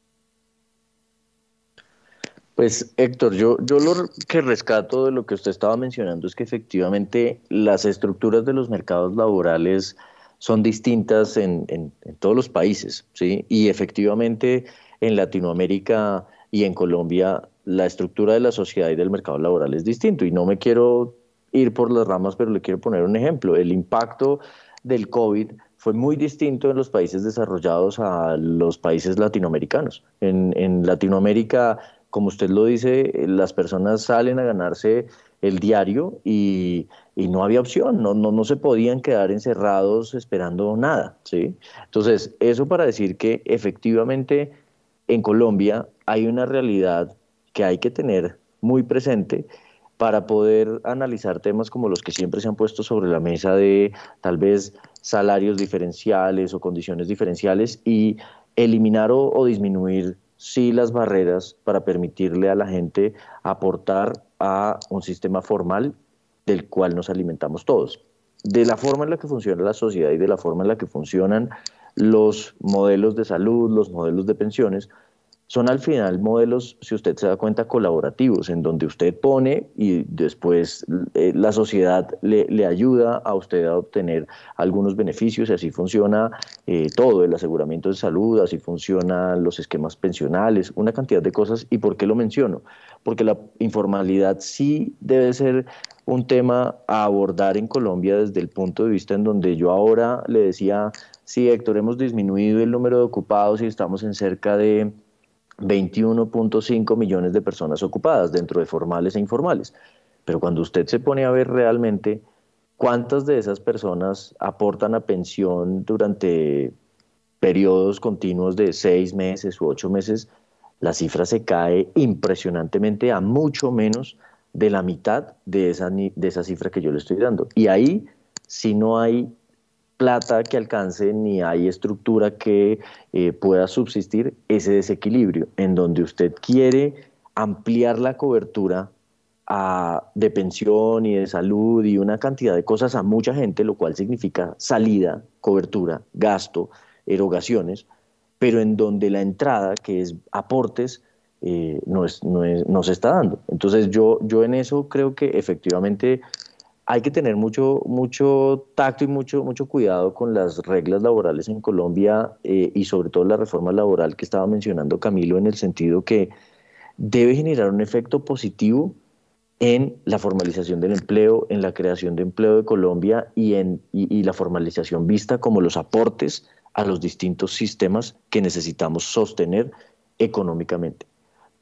[SPEAKER 12] Pues Héctor, yo, yo lo que rescato de lo que usted estaba mencionando es que efectivamente las estructuras de los mercados laborales son distintas en, en, todos los países, ¿sí? Y efectivamente en Latinoamérica y en Colombia la estructura de la sociedad y del mercado laboral es distinto. Y no me quiero ir por las ramas, pero le quiero poner un ejemplo. El impacto del COVID fue muy distinto en los países desarrollados a los países latinoamericanos. En, en Latinoamérica, como usted lo dice, las personas salen a ganarse el diario y, y no había opción, no, no, no, se podían quedar encerrados esperando nada. ¿sí? Entonces, eso para decir que efectivamente en Colombia hay una realidad que hay que tener muy presente para poder analizar temas como los que siempre se han puesto sobre la mesa de tal vez salarios diferenciales o condiciones diferenciales y eliminar o, o disminuir sí las barreras para permitirle a la gente aportar a un sistema formal del cual nos alimentamos todos. De la forma en la que funciona la sociedad y de la forma en la que funcionan los modelos de salud, los modelos de pensiones, son al final modelos, si usted se da cuenta, colaborativos, en donde usted pone y después eh, la sociedad le, ayuda a usted a obtener algunos beneficios y así funciona eh, todo, el aseguramiento de salud, así funcionan los esquemas pensionales, una cantidad de cosas. ¿Y por qué lo menciono? Porque la informalidad sí debe ser un tema a abordar en Colombia desde el punto de vista en donde yo ahora le decía, sí, Héctor, hemos disminuido el número de ocupados y estamos en cerca de 21.5 millones de personas ocupadas dentro de formales e informales. Pero cuando usted se pone a ver realmente cuántas de esas personas aportan a pensión durante periodos continuos de seis meses u ocho meses, la cifra se cae impresionantemente a mucho menos de la mitad de esa, de esa cifra que yo le estoy dando. Y ahí, si no hay plata que alcance ni hay estructura que eh, pueda subsistir ese desequilibrio en donde usted quiere ampliar la cobertura de pensión y de salud y una cantidad de cosas a mucha gente, lo cual significa salida, cobertura, gasto, erogaciones, pero en donde la entrada, que es aportes, eh, no, no, se está dando. Entonces yo, yo en eso creo que efectivamente hay que tener mucho, mucho tacto y mucho, mucho cuidado con las reglas laborales en Colombia eh, y sobre todo la reforma laboral que estaba mencionando Camilo en el sentido que debe generar un efecto positivo en la formalización del empleo, en la creación de empleo de Colombia y en y la formalización vista como los aportes a los distintos sistemas que necesitamos sostener económicamente.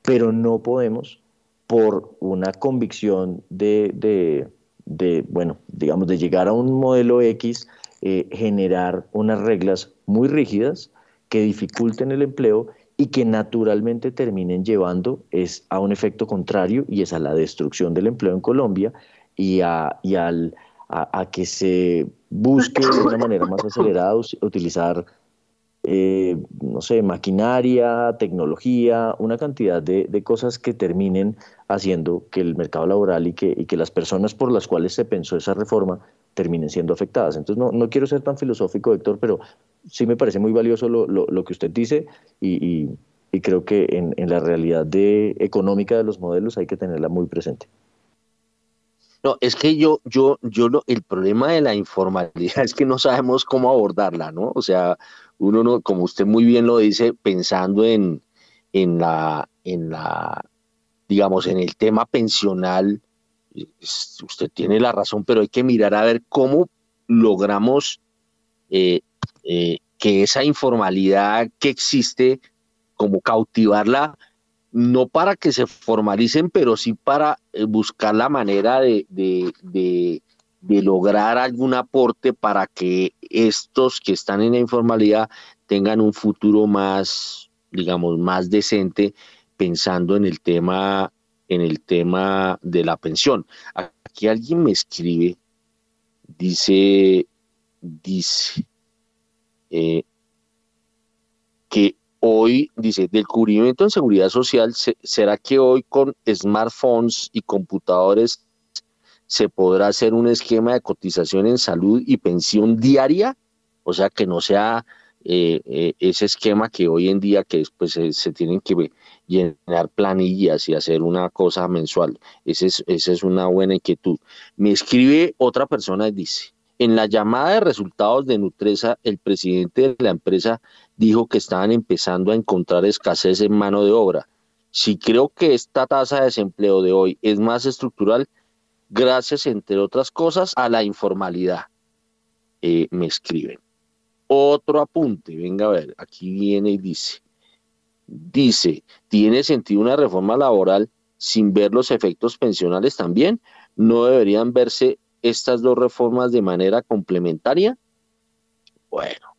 [SPEAKER 12] Pero no podemos, por una convicción de, de de, bueno, digamos, de llegar a un modelo X, eh, generar unas reglas muy rígidas que dificulten el empleo y que naturalmente terminen llevando es a un efecto contrario y es a la destrucción del empleo en Colombia y a, y al, a, que se busque de una manera más acelerada utilizar, eh, no sé, maquinaria, tecnología, una cantidad de, cosas que terminen haciendo que el mercado laboral y que, las personas por las cuales se pensó esa reforma terminen siendo afectadas. Entonces, no, no quiero ser tan filosófico, Héctor, pero sí me parece muy valioso lo, lo, que usted dice y, y, creo que en, la realidad económica de los modelos hay que tenerla muy presente.
[SPEAKER 2] No, es que yo, yo, yo, lo, el problema de la informalidad es que no sabemos cómo abordarla, ¿no? O sea, uno no, como usted muy bien lo dice, pensando en, en la, en la digamos, en el tema pensional, usted tiene la razón, pero hay que mirar a ver cómo logramos eh, eh, que esa informalidad que existe, como cautivarla, no para que se formalicen, pero sí para eh, buscar la manera de, de, lograr algún aporte para que estos que están en la informalidad tengan un futuro más, digamos, más decente pensando en el tema, en el tema de la pensión. Aquí alguien me escribe, dice, dice eh, que hoy, dice, del cubrimiento en seguridad social, ¿será que hoy con smartphones y computadores se podrá hacer un esquema de cotización en salud y pensión diaria? O sea, que no sea eh, eh, ese esquema que hoy en día que después se, tienen que llenar planillas y hacer una cosa mensual. Es, esa es una buena inquietud. Me escribe otra persona y dice, en la llamada de resultados de Nutresa, el presidente de la empresa dijo que estaban empezando a encontrar escasez en mano de obra. Si creo que esta tasa de desempleo de hoy es más estructural, gracias, entre otras cosas, a la informalidad. Eh, me escriben. Otro apunte, venga a ver, aquí viene y dice, dice, ¿tiene sentido una reforma laboral sin ver los efectos pensionales también? ¿No deberían verse estas dos reformas de manera complementaria? Bueno,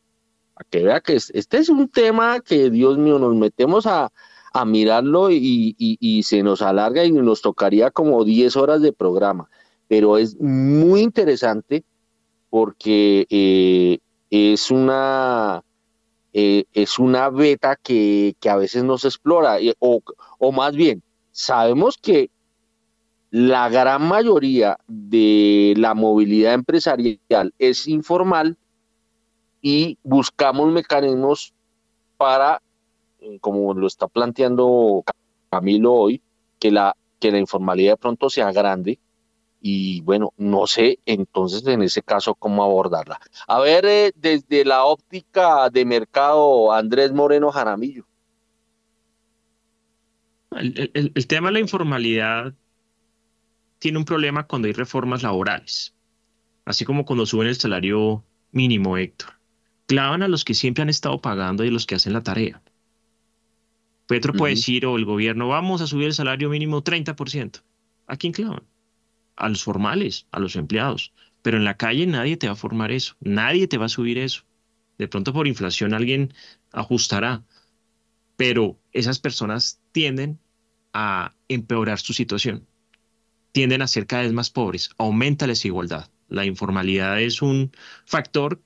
[SPEAKER 2] a que vea que este es un tema que, Dios mío, nos metemos a, mirarlo y, se nos alarga y nos tocaría como 10 horas de programa, pero es muy interesante porque eh, es una eh, es una beta que, a veces no se explora, o, o, más bien, sabemos que la gran mayoría de la movilidad empresarial es informal y buscamos mecanismos para, como lo está planteando Camilo hoy, que la, que la informalidad de pronto sea grande y bueno, no sé entonces en ese caso cómo abordarla. A ver, eh, desde la óptica de mercado, Andrés Moreno Jaramillo.
[SPEAKER 10] el, tema de la informalidad tiene un problema cuando hay reformas laborales, así como cuando suben el salario mínimo, Héctor. Clavan a los que siempre han estado pagando y a los que hacen la tarea. Petro puede decir, o el gobierno, vamos a subir el salario mínimo 30%. ¿A quién clavan? A los formales, a los empleados. Pero en la calle nadie te va a formar eso, nadie te va a subir eso. De pronto por inflación alguien ajustará, pero esas personas tienden a empeorar su situación tienden a ser cada vez más pobres, aumenta la desigualdad. La informalidad es un factor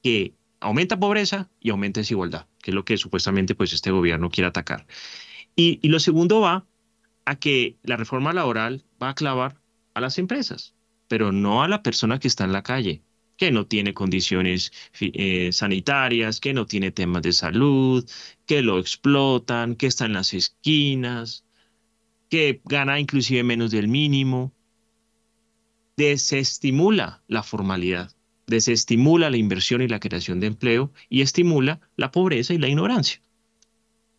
[SPEAKER 10] que aumenta pobreza y aumenta desigualdad, que es lo que supuestamente pues, este gobierno quiere atacar. Y, lo segundo va a que la reforma laboral va a clavar a las empresas, pero no a la persona que está en la calle, que no tiene condiciones eh, sanitarias, que no tiene temas de salud, que lo explotan, que está en las esquinas, que gana inclusive menos del mínimo. Desestimula la formalidad, desestimula la inversión y la creación de empleo y estimula la pobreza y la ignorancia.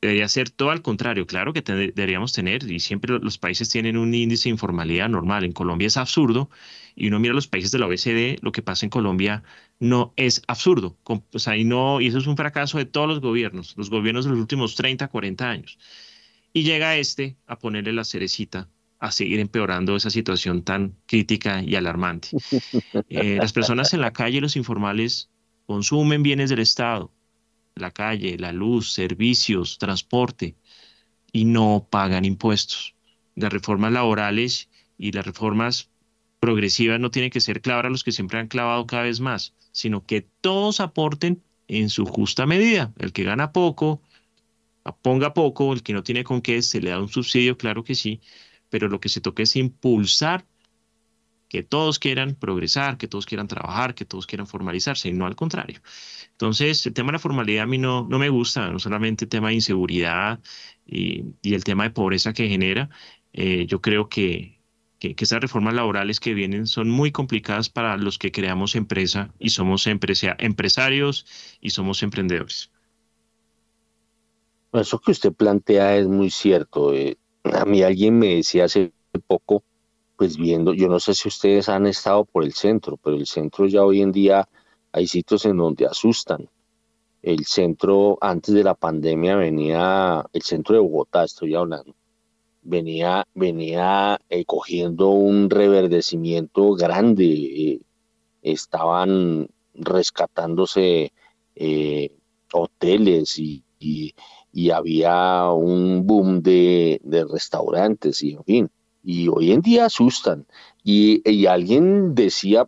[SPEAKER 10] Debería ser todo al contrario, claro que deberíamos tener, y siempre los países tienen un índice de informalidad normal. En Colombia es absurdo, y uno mira los países de la OECD, lo que pasa en Colombia no es absurdo. y, no, y eso es un fracaso de todos los gobiernos, los gobiernos de los últimos 30, 40 años. Y llega este a ponerle la cerecita a seguir empeorando esa situación tan crítica y alarmante. Eh, las personas en la calle, los informales, consumen bienes del Estado, la calle, la luz, servicios, transporte, y no pagan impuestos. Las reformas laborales y las reformas progresivas no tienen que ser clavar a los que siempre han clavado cada vez más, sino que todos aporten en su justa medida. El que gana poco, ponga poco, el que no tiene con qué, se le da un subsidio, claro que sí, pero lo que se toca es impulsar que todos quieran progresar, que todos quieran trabajar, que todos quieran formalizarse, y no al contrario. Entonces, el tema de la formalidad a mí no, no me gusta, no solamente el tema de inseguridad y, el tema de pobreza que genera, eh, yo creo que, que, esas reformas laborales que vienen son muy complicadas para los que creamos empresa y somos empresarios y somos emprendedores.
[SPEAKER 2] Eso que usted plantea es muy cierto. Eh, a mí alguien me decía hace poco, pues viendo, yo no sé si ustedes han estado por el centro, pero el centro ya hoy en día hay sitios en donde asustan. El centro antes de la pandemia venía, el centro de Bogotá estoy hablando, venía, venía eh, cogiendo un reverdecimiento grande. Eh, estaban rescatándose hoteles y, y había un boom de, restaurantes y en fin. Y hoy en día asustan. Y, alguien decía,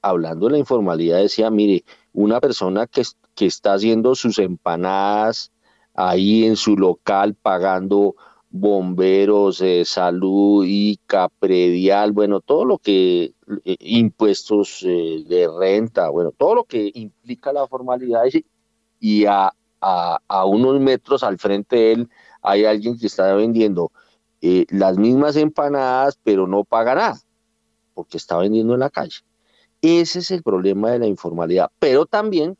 [SPEAKER 2] hablando de la informalidad, decía, mire, una persona que, que está haciendo sus empanadas ahí en su local pagando bomberos, eh, salud, ICA, predial, bueno, todo lo que, eh, impuestos eh, de renta, bueno, todo lo que implica la formalidad y a, unos metros al frente de él hay alguien que está vendiendo eh, las mismas empanadas, pero no paga nada, porque está vendiendo en la calle. Ese es el problema de la informalidad. Pero también,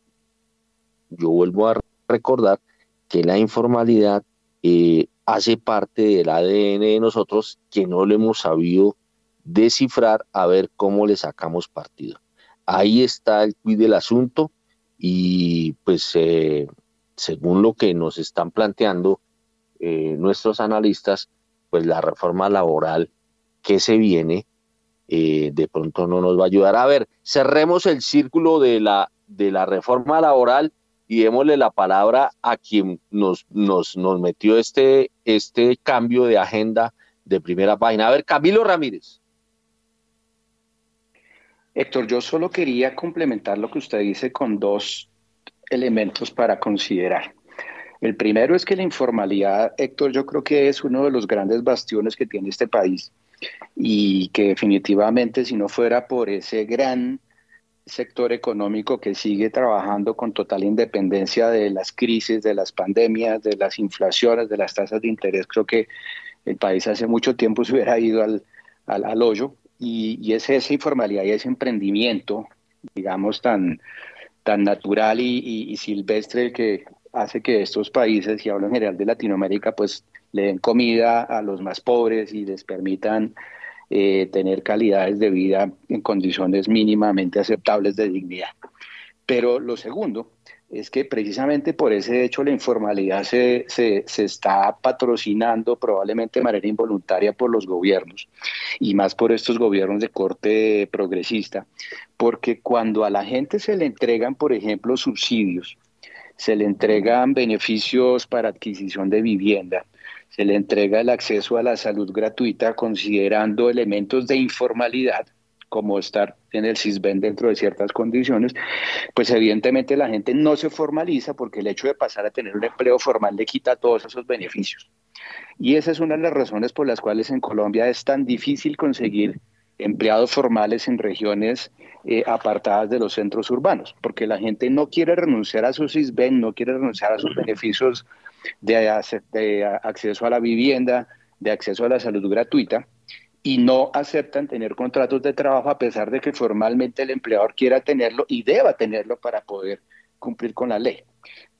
[SPEAKER 2] yo vuelvo a recordar que la informalidad eh, hace parte del ADN de nosotros que no lo hemos sabido descifrar a ver cómo le sacamos partido. Ahí está el quid del asunto y pues eh, según lo que nos están planteando eh, nuestros analistas, pues la reforma laboral que se viene eh, de pronto no nos va a ayudar. A ver, cerremos el círculo de la, de la reforma laboral y démosle la palabra a quien nos, nos, nos metió este, este cambio de agenda de primera página. A ver, Camilo Ramírez.
[SPEAKER 9] Héctor, yo solo quería complementar lo que usted dice con dos elementos para considerar. El primero es que la informalidad, Héctor, yo creo que es uno de los grandes bastiones que tiene este país y que definitivamente si no fuera por ese gran sector económico que sigue trabajando con total independencia de las crisis, de las pandemias, de las inflaciones, de las tasas de interés, creo que el país hace mucho tiempo se hubiera ido al, al, hoyo y, es esa informalidad y ese emprendimiento, digamos, tan, tan natural y, silvestre que hace que estos países, y hablo en general de Latinoamérica, pues le den comida a los más pobres y les permitan eh, tener calidades de vida en condiciones mínimamente aceptables de dignidad. Pero lo segundo es que precisamente por ese hecho la informalidad se, se, se, está patrocinando probablemente de manera involuntaria por los gobiernos y más por estos gobiernos de corte progresista, porque cuando a la gente se le entregan, por ejemplo, subsidios, se le entregan beneficios para adquisición de vivienda, se le entrega el acceso a la salud gratuita considerando elementos de informalidad, como estar en el CISBEN dentro de ciertas condiciones, pues evidentemente la gente no se formaliza porque el hecho de pasar a tener un empleo formal le quita todos esos beneficios. Y esa es una de las razones por las cuales en Colombia es tan difícil conseguir empleados formales en regiones eh, apartadas de los centros urbanos, porque la gente no quiere renunciar a su CISBEN, no quiere renunciar a sus beneficios de, acceso a la vivienda, de acceso a la salud gratuita, y no aceptan tener contratos de trabajo a pesar de que formalmente el empleador quiera tenerlo y deba tenerlo para poder cumplir con la ley.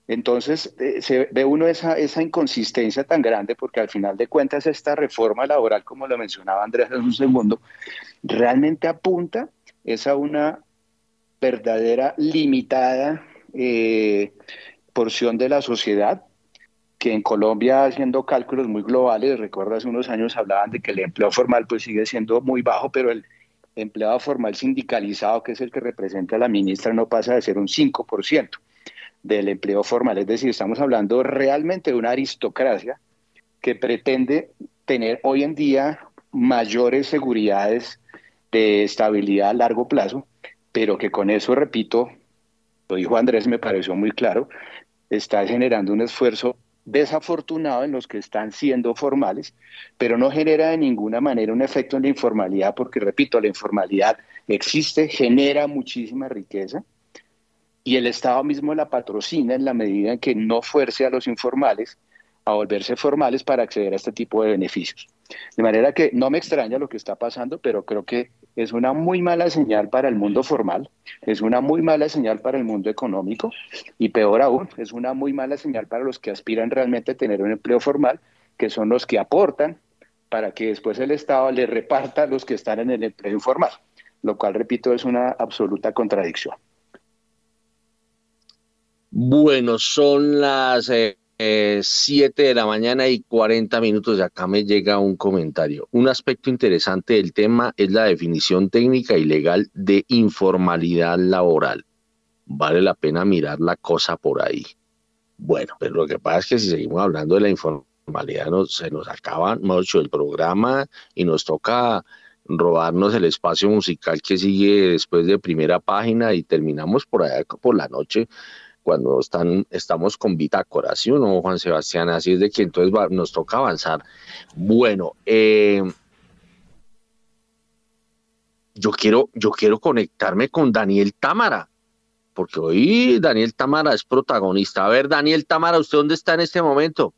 [SPEAKER 9] Entonces, eh, se ve uno esa, esa inconsistencia tan grande porque al final de cuentas esta reforma laboral, como lo mencionaba Andrés hace un segundo, realmente apunta es a una verdadera limitada eh, porción de la sociedad que en Colombia, haciendo cálculos muy globales, recuerdo hace unos años hablaban de que el empleo formal pues sigue siendo muy bajo, pero el empleado formal sindicalizado, que es el que representa a la ministra, no pasa de ser un 5% del empleo formal. Es decir, estamos hablando realmente de una aristocracia que pretende tener hoy en día mayores seguridades de estabilidad a largo plazo, pero que con eso, repito, lo dijo Andrés, me pareció muy claro, está generando un esfuerzo desafortunado en los que están siendo formales, pero no genera de ninguna manera un efecto en la informalidad, porque repito, la informalidad existe, genera muchísima riqueza y el Estado mismo la patrocina en la medida en que no fuerce a los informales a volverse formales para acceder a este tipo de beneficios. De manera que no me extraña lo que está pasando, pero creo que es una muy mala señal para el mundo formal, es una muy mala señal para el mundo económico y peor aún, es una muy mala señal para los que aspiran realmente a tener un empleo formal, que son los que aportan para que después el Estado le reparta a los que están en el empleo informal, lo cual, repito, es una absoluta contradicción.
[SPEAKER 2] Bueno, son las eh, 7 de la mañana y 40 minutos de acá me llega un comentario. Un aspecto interesante del tema es la definición técnica y legal de informalidad laboral. Vale la pena mirar la cosa por ahí. Bueno, pero lo que pasa es que si seguimos hablando de la informalidad, se nos acaba mucho el programa y nos toca robarnos el espacio musical que sigue después de primera página y terminamos por allá por la noche cuando están, estamos con bitácora, ¿sí o no, Juan Sebastián? Así es de que entonces nos toca avanzar. Bueno, eh, yo, quiero, yo quiero conectarme con Daniel Támara. porque hoy Daniel Tamara es protagonista. A ver, Daniel Tamara, ¿usted dónde está en este momento?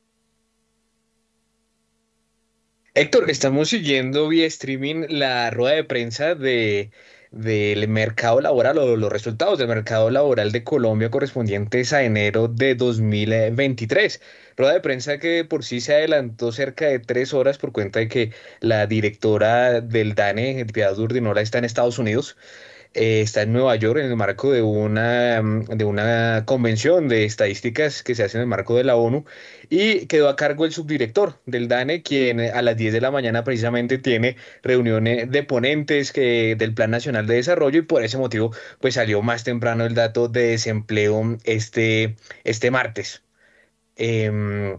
[SPEAKER 6] Héctor, estamos siguiendo vía streaming la rueda de prensa de del mercado laboral o los resultados del mercado laboral de Colombia correspondientes a enero de 2023. Rueda de prensa que por sí se adelantó cerca de tres horas por cuenta de que la directora del DANE, Piedad Urdinola, está en Estados Unidos. Eh, está en Nueva York en el marco de una, mm, de una convención de estadísticas que se hace en el marco de la ONU y quedó a cargo el subdirector del DANE, quien a las 10 de la mañana precisamente tiene reuniones de ponentes que, del Plan Nacional de Desarrollo y por ese motivo pues salió más temprano el dato de desempleo este, este martes. Em,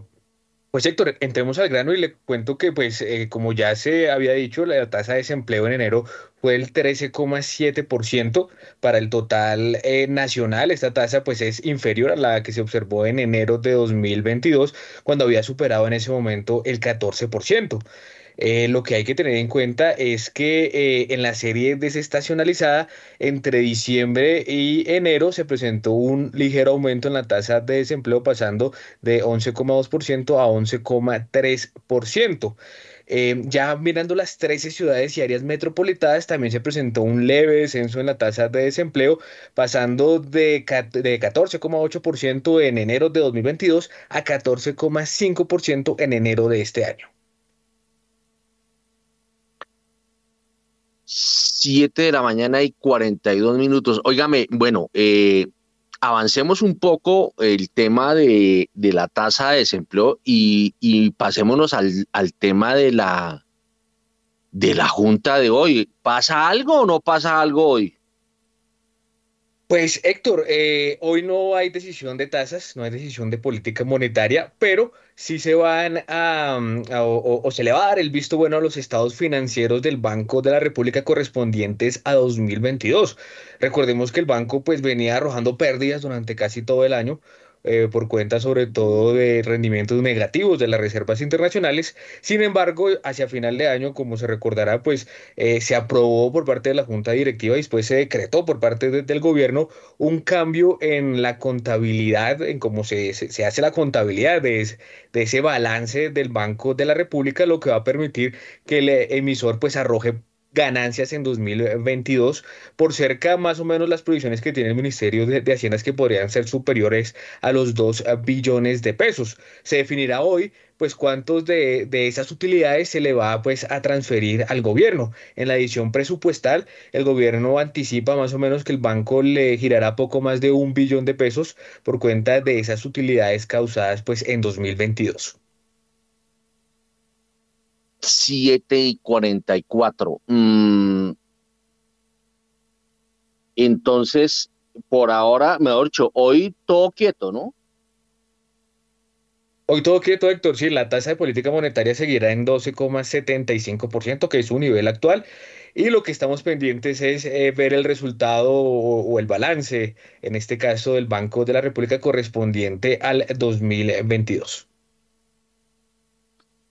[SPEAKER 6] pues Héctor, entremos al grano y le cuento que pues eh, como ya se había dicho, la tasa de desempleo en enero fue el 13,7% para el total eh, nacional. Esta tasa pues es inferior a la que se observó en enero de 2022 cuando había superado en ese momento el 14%. Eh, lo que hay que tener en cuenta es que eh, en la serie desestacionalizada, entre diciembre y enero se presentó un ligero aumento en la tasa de desempleo pasando de 11,2% a 11,3%. Eh, ya mirando las 13 ciudades y áreas metropolitanas, también se presentó un leve descenso en la tasa de desempleo, pasando de, de 14,8% en enero de 2022 a 14,5% en enero de este año.
[SPEAKER 2] 7 de la mañana y 42 minutos. Óigame, bueno, eh, avancemos un poco el tema de, la tasa de desempleo y, pasémonos al, al, tema de la, de la junta de hoy. ¿Pasa algo o no pasa algo hoy?
[SPEAKER 6] Pues Héctor, eh, hoy no hay decisión de tasas, no hay decisión de política monetaria, pero sí se van a, mm, o, se le va a dar el visto bueno a los estados financieros del Banco de la República correspondientes a 2022. Recordemos que el banco pues venía arrojando pérdidas durante casi todo el año, eh, por cuenta sobre todo de rendimientos negativos de las reservas internacionales. Sin embargo, hacia final de año, como se recordará, pues eh, se aprobó por parte de la Junta Directiva y después se decretó por parte del gobierno un cambio en la contabilidad, en cómo se, se, hace la contabilidad de, de ese balance del Banco de la República, lo que va a permitir que el emisor pues arroje ganancias en 2022 por cerca más o menos las provisiones que tiene el Ministerio de, Hacienda que podrían ser superiores a los 2 billones de pesos. Se definirá hoy pues cuántos de, esas utilidades se le va pues a transferir al gobierno. En la edición presupuestal, el gobierno anticipa más o menos que el banco le girará poco más de un billón de pesos por cuenta de esas utilidades causadas pues en 2022.
[SPEAKER 2] 7 y 44. Mm. Entonces, por ahora, mejor dicho, hoy todo quieto, ¿no?
[SPEAKER 6] Hoy todo quieto, Héctor. Sí, la tasa de política monetaria seguirá en 12,75%, que es su nivel actual. Y lo que estamos pendientes es eh, ver el resultado o, el balance, en este caso del Banco de la República correspondiente al 2022.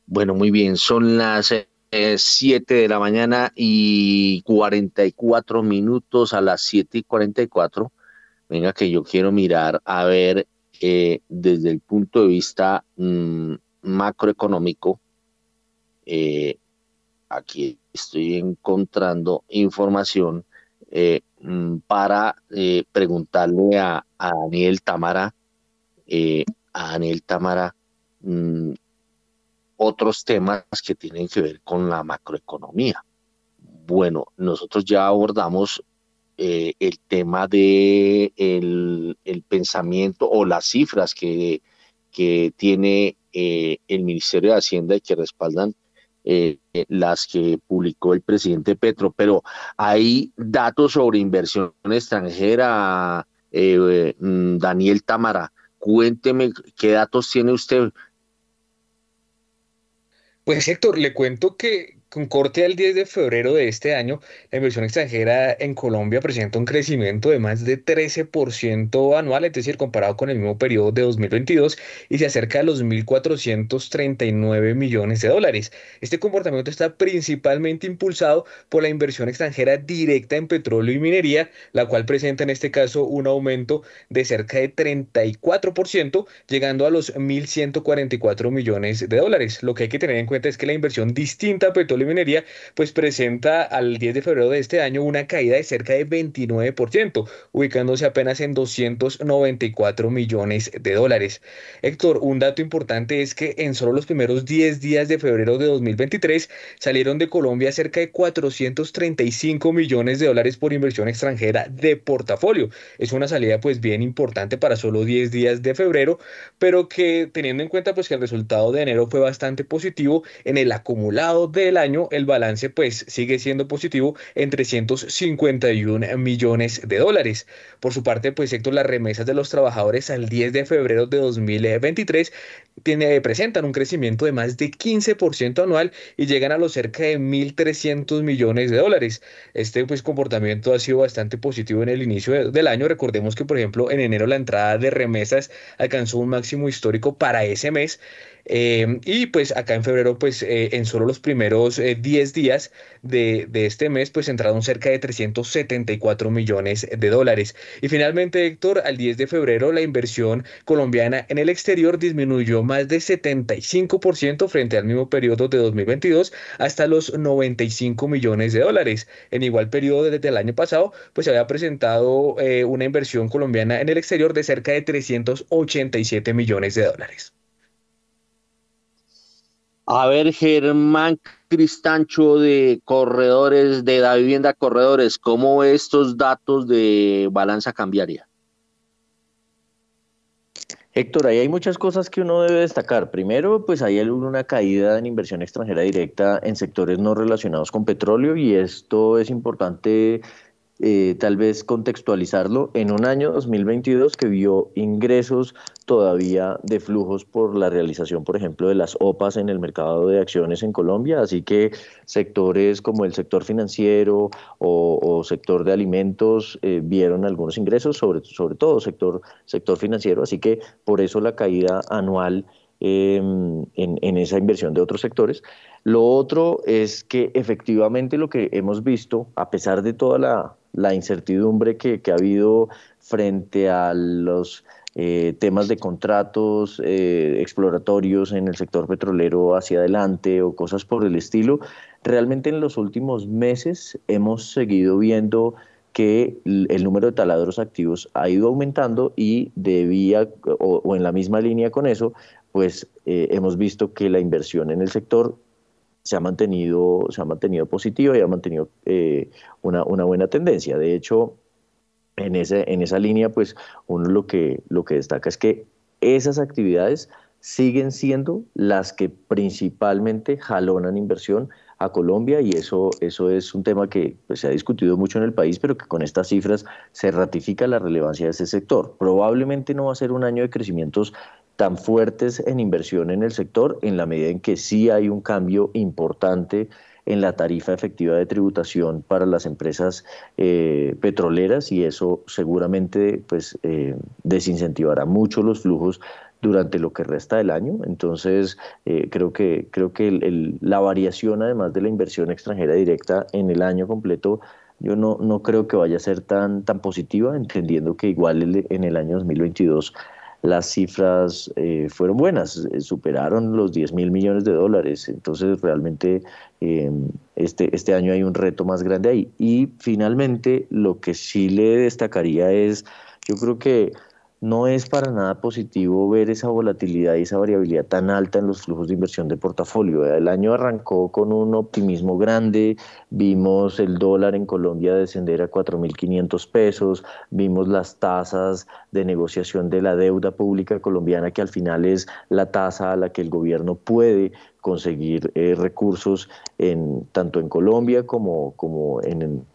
[SPEAKER 2] Bueno, muy bien, son las 7 eh, de la mañana y 44 minutos a las 7 y 44. Venga, que yo quiero mirar a ver eh, desde el punto de vista mm, macroeconómico. Eh, aquí estoy encontrando información mm, para preguntarle a, Daniel Tamara, a Daniel Tamara, mm, otros temas que tienen que ver con la macroeconomía. Bueno, nosotros ya abordamos eh, el tema de el, pensamiento o las cifras que, que tiene eh, el Ministerio de Hacienda y que respaldan eh, las que publicó el presidente Petro, pero hay datos sobre inversión extranjera, mm, Daniel Tamara. Cuénteme qué datos tiene usted
[SPEAKER 6] pues Héctor, le cuento que Con corte al 10 de febrero de este año, la inversión extranjera en Colombia presenta un crecimiento de más de 13% anual, es decir, comparado con el mismo periodo de 2022, y se acerca a los 1.439 millones de dólares. Este comportamiento está principalmente impulsado por la inversión extranjera directa en petróleo y minería, la cual presenta en este caso un aumento de cerca de 34%, llegando a los 1.144 millones de dólares. Lo que hay que tener en cuenta es que la inversión distinta a petróleo minería, pues presenta al 10 de febrero de este año una caída de cerca de 29%, ubicándose apenas en 294 millones de dólares. Héctor, un dato importante es que en solo los primeros 10 días de febrero de 2023 salieron de Colombia cerca de 435 millones de dólares por inversión extranjera de portafolio. Es una salida pues bien importante para solo 10 días de febrero, pero que teniendo en cuenta pues que el resultado de enero fue bastante positivo en el acumulado del año el balance pues sigue siendo positivo en 351 millones de dólares. Por su parte, pues sector las remesas de los trabajadores al 10 de febrero de 2023 tiene, presentan un crecimiento de más de 15% anual y llegan a los cerca de 1.300 millones de dólares. Este pues comportamiento ha sido bastante positivo en el inicio del año. Recordemos que, por ejemplo, en enero la entrada de remesas alcanzó un máximo histórico para ese mes eh, y pues acá en febrero, pues eh, en solo los primeros 10 eh, días de, este mes, pues entraron cerca de 374 millones de dólares. Y finalmente, Héctor, al 10 de febrero la inversión colombiana en el exterior disminuyó más de 75% frente al mismo periodo de 2022 hasta los 95 millones de dólares. En igual periodo desde el año pasado, pues se había presentado una inversión colombiana en el exterior de cerca de 387 millones de dólares.
[SPEAKER 2] A ver, Germán Cristancho de Corredores, de la vivienda Corredores, ¿cómo estos datos de balanza cambiaria?
[SPEAKER 12] Héctor, ahí hay muchas cosas que uno debe destacar. Primero, pues hay una caída en inversión extranjera directa en sectores no relacionados con petróleo y esto es importante eh, tal vez contextualizarlo, en un año 2022 que vio ingresos todavía de flujos por la realización, por ejemplo, de las OPAs en el mercado de acciones en Colombia, así que sectores como el sector financiero o, sector de alimentos eh, vieron algunos ingresos, sobre, sobre todo sector, sector financiero, así que por eso la caída anual em, en, en esa inversión de otros sectores. Lo otro es que efectivamente lo que hemos visto, a pesar de toda la la incertidumbre que, ha habido frente a los eh, temas de contratos eh, exploratorios en el sector petrolero hacia adelante o cosas por el estilo, realmente en los últimos meses hemos seguido viendo que el número de taladros activos ha ido aumentando y debía, o, en la misma línea con eso, pues eh, hemos visto que la inversión en el sector se ha mantenido, se ha mantenido positivo y ha mantenido eh, una, una, buena tendencia. De hecho, en, ese, en esa línea, pues uno lo que, lo que destaca es que esas actividades siguen siendo las que principalmente jalonan inversión a Colombia y eso, eso es un tema que pues, se ha discutido mucho en el país, pero que con estas cifras se ratifica la relevancia de ese sector. Probablemente no va a ser un año de crecimientos tan fuertes en inversión en el sector en la medida en que sí hay un cambio importante en la tarifa efectiva de tributación para las empresas eh, petroleras y eso seguramente pues eh, desincentivará mucho los flujos durante lo que resta del año. Entonces, eh, creo que, creo que la variación, además de la inversión extranjera directa en el año completo, yo no, no creo que vaya a ser tan, tan positiva, entendiendo que igual en el año 2022 las cifras eh, fueron buenas, eh, superaron los 10 mil millones de dólares, entonces realmente eh, este, este año hay un reto más grande ahí. Y finalmente lo que sí le destacaría es, yo creo que no es para nada positivo ver esa volatilidad y esa variabilidad tan alta en los flujos de inversión de portafolio. El año arrancó con un optimismo grande, vimos el dólar en Colombia descender a 4.500 pesos, vimos las tasas de negociación de la deuda pública colombiana, que al final es la tasa a la que el gobierno puede conseguir eh, recursos en, tanto en Colombia como, en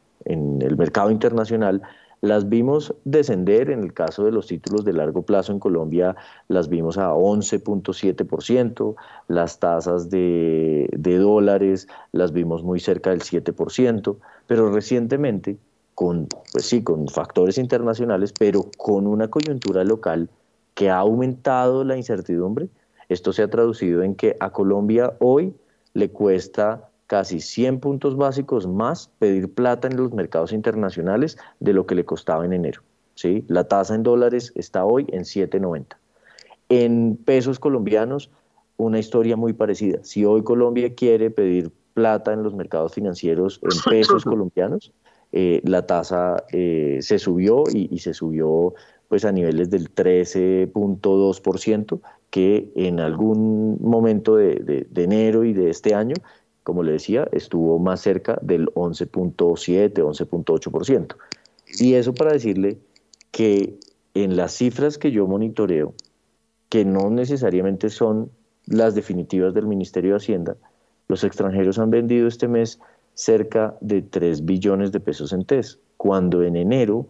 [SPEAKER 12] el mercado internacional las vimos descender en el caso de los títulos de largo plazo en Colombia, las vimos a 11.7%, las tasas de, de, dólares las vimos muy cerca del 7%, pero recientemente, con, pues sí, con factores internacionales, pero con una coyuntura local que ha aumentado la incertidumbre, esto se ha traducido en que a Colombia hoy le cuesta casi 100 puntos básicos más pedir plata en los mercados internacionales de lo que le costaba en enero. ¿sí? La tasa en dólares está hoy en 7.90. En pesos colombianos, una historia muy parecida. Si hoy Colombia quiere pedir plata en los mercados financieros en pesos colombianos, eh, la tasa eh, se subió y, se subió pues a niveles del 13.2%, que en algún momento de, enero y de este año como le decía, estuvo más cerca del 11.7, 11.8%. Y eso para decirle que en las cifras que yo monitoreo, que no necesariamente son las definitivas del Ministerio de Hacienda, los extranjeros han vendido este mes cerca de 3 billones de pesos en TES, cuando en enero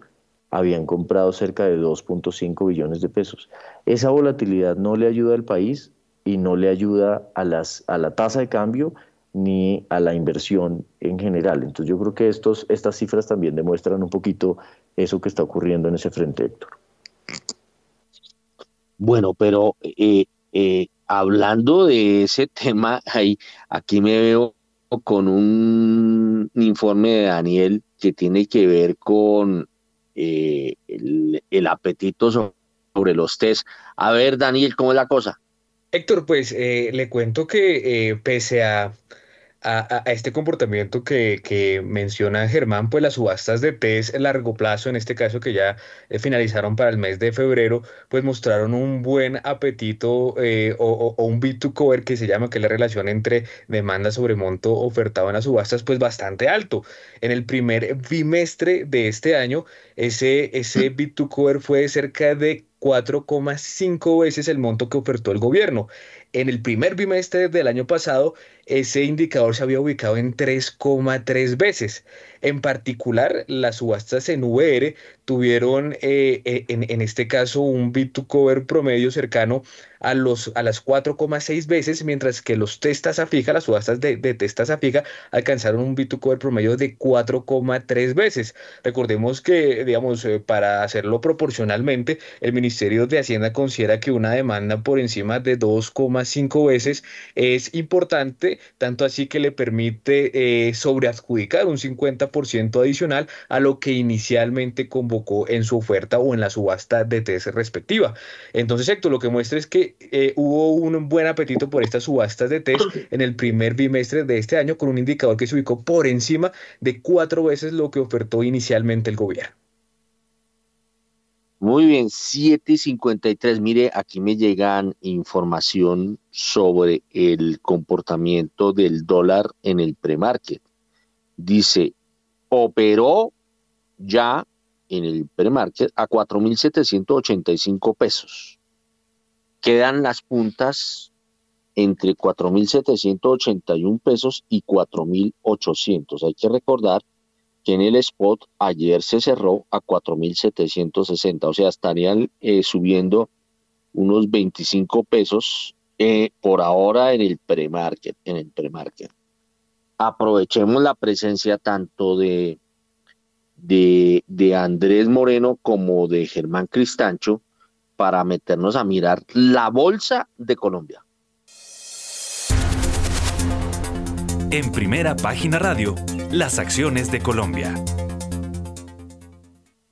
[SPEAKER 12] habían comprado cerca de 2.5 billones de pesos. Esa volatilidad no le ayuda al país y no le ayuda a, las, a la tasa de cambio ni a la inversión en general. Entonces yo creo que estos, estas cifras también demuestran un poquito eso que está ocurriendo en ese frente, Héctor.
[SPEAKER 2] Bueno, pero eh, eh, hablando de ese tema, ahí, aquí me veo con un informe de Daniel que tiene que ver con eh, el, apetito sobre los test. A ver, Daniel, ¿cómo es la cosa?
[SPEAKER 6] Héctor, pues le cuento que pese a a, este comportamiento que, que, menciona Germán, pues las subastas de test a largo plazo, en este caso que ya eh, finalizaron para el mes de febrero, pues mostraron un buen apetito eh, o, un bit to cover que se llama, que es la relación entre demanda sobre monto ofertado en las subastas, pues bastante alto. En el primer bimestre de este año, ese, ese bit to cover fue cerca de 4,5 veces el monto que ofertó el gobierno. En el primer bimestre del año pasado, ese indicador se había ubicado en 3,3 veces. En particular, las subastas en VR tuvieron eh, eh, en, este caso un bit to cover promedio cercano a, los, a las 4,6 veces, mientras que los testas a fija, las subastas de, de testas a fija, alcanzaron un bit to cover promedio de 4,3 veces. Recordemos que, digamos, eh, para hacerlo proporcionalmente, el Ministerio de Hacienda considera que una demanda por encima de 2,5 veces es importante, tanto así que le permite sobreadjudicar un 50% adicional a lo que inicialmente convocó en su oferta o en la subasta de TES respectiva. Entonces, Héctor, lo que muestra es que eh, hubo un buen apetito por estas subastas de TES en el primer bimestre de este año con un indicador que se ubicó por encima de cuatro veces lo que ofertó inicialmente el gobierno.
[SPEAKER 2] Muy bien, 7.53. Mire, aquí me llegan información sobre el comportamiento del dólar en el premarket. Dice, operó ya en el premarket a 4.785 pesos. Quedan las puntas entre 4.781 pesos y 4.800. Hay que recordar en el spot ayer se cerró a 4.760, o sea, estarían eh, subiendo unos 25 pesos eh, por ahora en el premarket, en el. Aprovechemos la presencia tanto de de, de Andrés Moreno como de Germán Cristancho para meternos a mirar la bolsa de Colombia.
[SPEAKER 3] En primera página radio, las acciones de Colombia.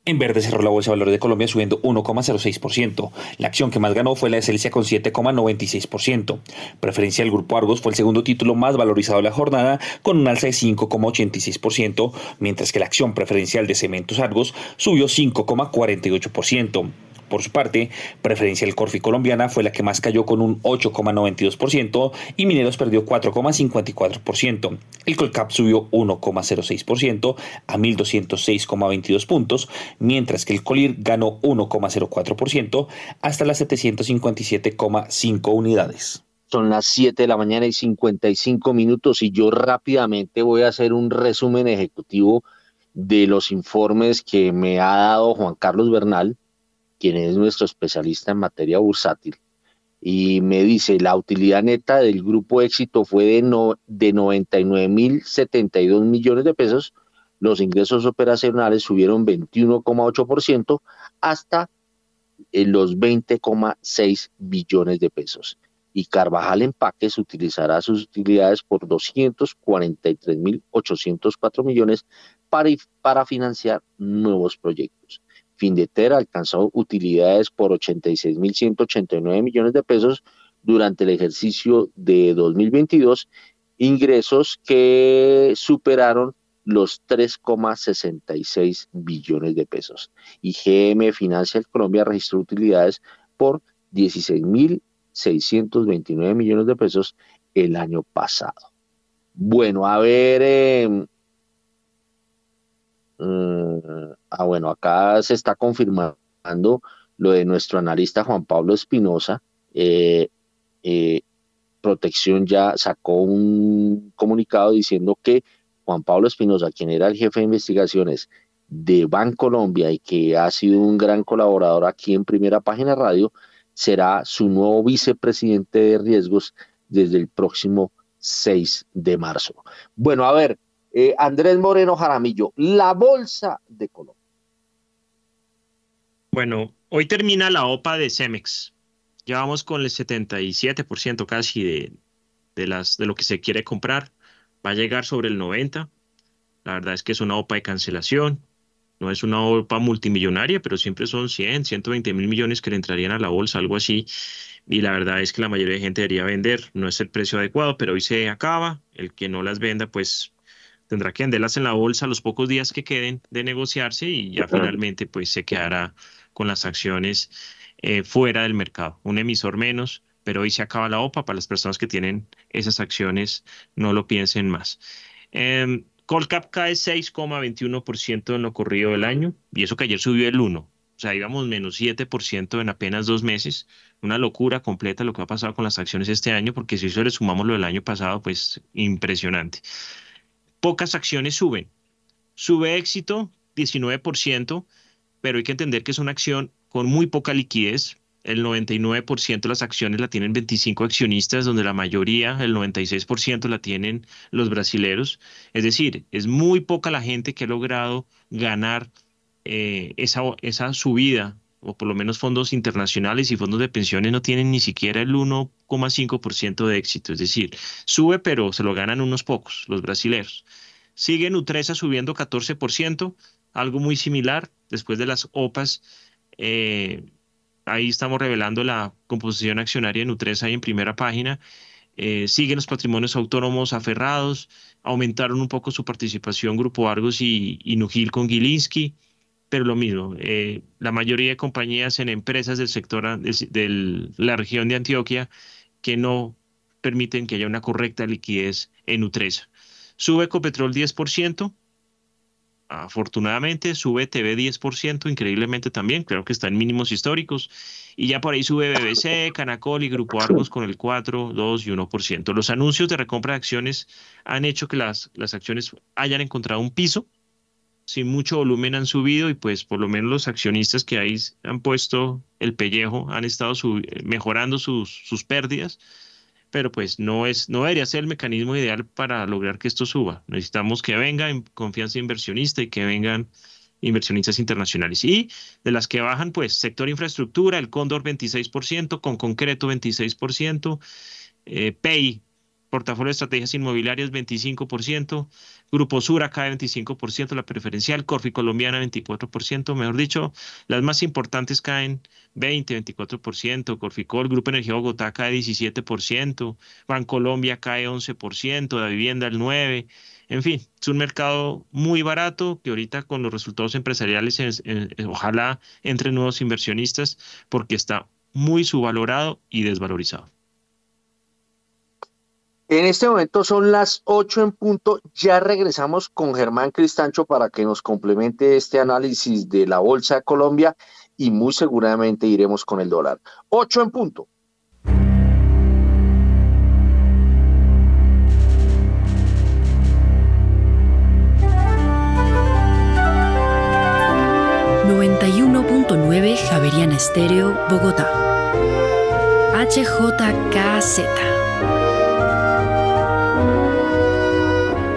[SPEAKER 17] En verde cerró la Bolsa de Valores de Colombia subiendo 1,06%. La acción que más ganó fue la de Celsia con 7,96%. Preferencia del Grupo Argos fue el segundo título más valorizado de la jornada con un alza de 5,86%, mientras que la acción preferencial de Cementos Argos subió 5,48%. Por su parte, Preferencial Corfi Colombiana fue la que más cayó con un 8,92% y Mineros perdió 4,54%. El Colcap subió 1,06% a 1.206,22 puntos, mientras que el Colir ganó 1,04% hasta las 757,5 unidades.
[SPEAKER 2] Son las 7 de la mañana y 55 minutos y yo rápidamente voy a hacer un resumen ejecutivo de los informes que me ha dado Juan Carlos Bernal, quien es nuestro especialista en materia bursátil, y me dice, la utilidad neta del grupo éxito fue de, no, de 99.072 millones de pesos, los ingresos operacionales subieron 21,8% hasta eh, los 20,6 billones de pesos. Y Carvajal Empaques utilizará sus utilidades por 243.804 millones para, para financiar nuevos proyectos. Findeter alcanzó utilidades por 86.189 millones de pesos durante el ejercicio de 2022, ingresos que superaron los 3,66 billones de pesos. Y GM Financial Colombia registró utilidades por 16.629 millones de pesos el año pasado. Bueno, a ver, em, Mm, ah, bueno, acá se está confirmando lo de nuestro analista Juan Pablo Espinosa. Eh, eh, Protección ya sacó un comunicado diciendo que Juan Pablo Espinosa, quien era el jefe de investigaciones de Bancolombia y que ha sido un gran colaborador aquí en Primera Página Radio, será su nuevo vicepresidente de riesgos desde el próximo 6 de marzo. Bueno, a ver, eh, Andrés Moreno Jaramillo, la bolsa de Colombia.
[SPEAKER 10] Bueno, hoy termina la OPA de Cemex. Ya vamos con el 77% casi de, de, las, de lo que se quiere comprar. Va a llegar sobre el 90%. La verdad es que es una OPA de cancelación. No es una OPA multimillonaria, pero siempre son 100, 120 mil millones que le entrarían a la bolsa, algo así. Y la verdad es que la mayoría de gente debería vender. No es el precio adecuado, pero hoy se acaba. El que no las venda, pues tendrá que venderlas en la bolsa los pocos días que queden de negociarse y ya finalmente pues se quedará con las acciones eh, fuera del mercado. Un emisor menos, pero hoy se acaba la OPA para las personas que tienen esas acciones, no lo piensen más. Eh, Colcap cae 6,21% en lo corrido del año y eso que ayer subió el 1%. O sea, íbamos menos 7% en apenas dos meses. Una locura completa lo que ha pasado con las acciones este año, porque si eso le sumamos lo del año pasado, pues impresionante pocas acciones suben. Sube éxito 19%, pero hay que entender que es una acción con muy poca liquidez. El 99% de las acciones la tienen 25 accionistas, donde la mayoría, el 96%, la tienen los brasileros. Es decir, es muy poca la gente que ha logrado ganar eh, esa, esa subida, o por lo menos fondos internacionales y fondos de pensiones no tienen ni siquiera el 1,5% de éxito. Es decir, sube, pero se lo ganan unos pocos, los brasileños. Sigue Nutresa subiendo 14%, algo muy similar después de las OPAs. Eh, ahí estamos revelando la composición accionaria de Nutresa ahí en primera página. Eh, siguen los patrimonios autónomos aferrados, aumentaron un poco su participación Grupo Argos y, y con Gilinski, pero lo mismo, eh, la mayoría de compañías en empresas del sector de la región de Antioquia que no permiten que haya una correcta liquidez en Nutresa. Sube Ecopetrol 10%, afortunadamente sube TV 10%, increíblemente también, creo que está en mínimos históricos, y ya por ahí sube BBC, Canacol y Grupo Argos con el 4, 2 y 1%. Los anuncios de recompra de acciones han hecho que las, las acciones hayan encontrado un piso, sin mucho volumen han subido y pues por lo menos los accionistas que ahí han puesto el pellejo han estado mejorando sus, pérdidas pero pues no es no debería ser el mecanismo ideal para lograr que esto suba. Necesitamos que venga confianza inversionista y que vengan inversionistas internacionales. Y de las que bajan, pues sector infraestructura, el Cóndor 26%, con concreto 26%, eh, PEI portafolio de estrategias inmobiliarias 25%, Grupo Sura cae 25%, la preferencial, Corfi Colombiana 24%, mejor dicho, las más importantes caen 20, 24%, Corficol, Grupo Energía Bogotá cae 17%, Bancolombia cae 11%, la vivienda el 9%, en fin, es un mercado muy barato que ahorita con los resultados empresariales ojalá entre nuevos inversionistas porque está muy subvalorado y desvalorizado.
[SPEAKER 2] En este momento son las 8 en punto. Ya regresamos con Germán Cristancho para que nos complemente este análisis de la Bolsa de Colombia y muy seguramente iremos con el dólar. 8 en punto.
[SPEAKER 4] Javeriana Estéreo, Bogotá. HJKZ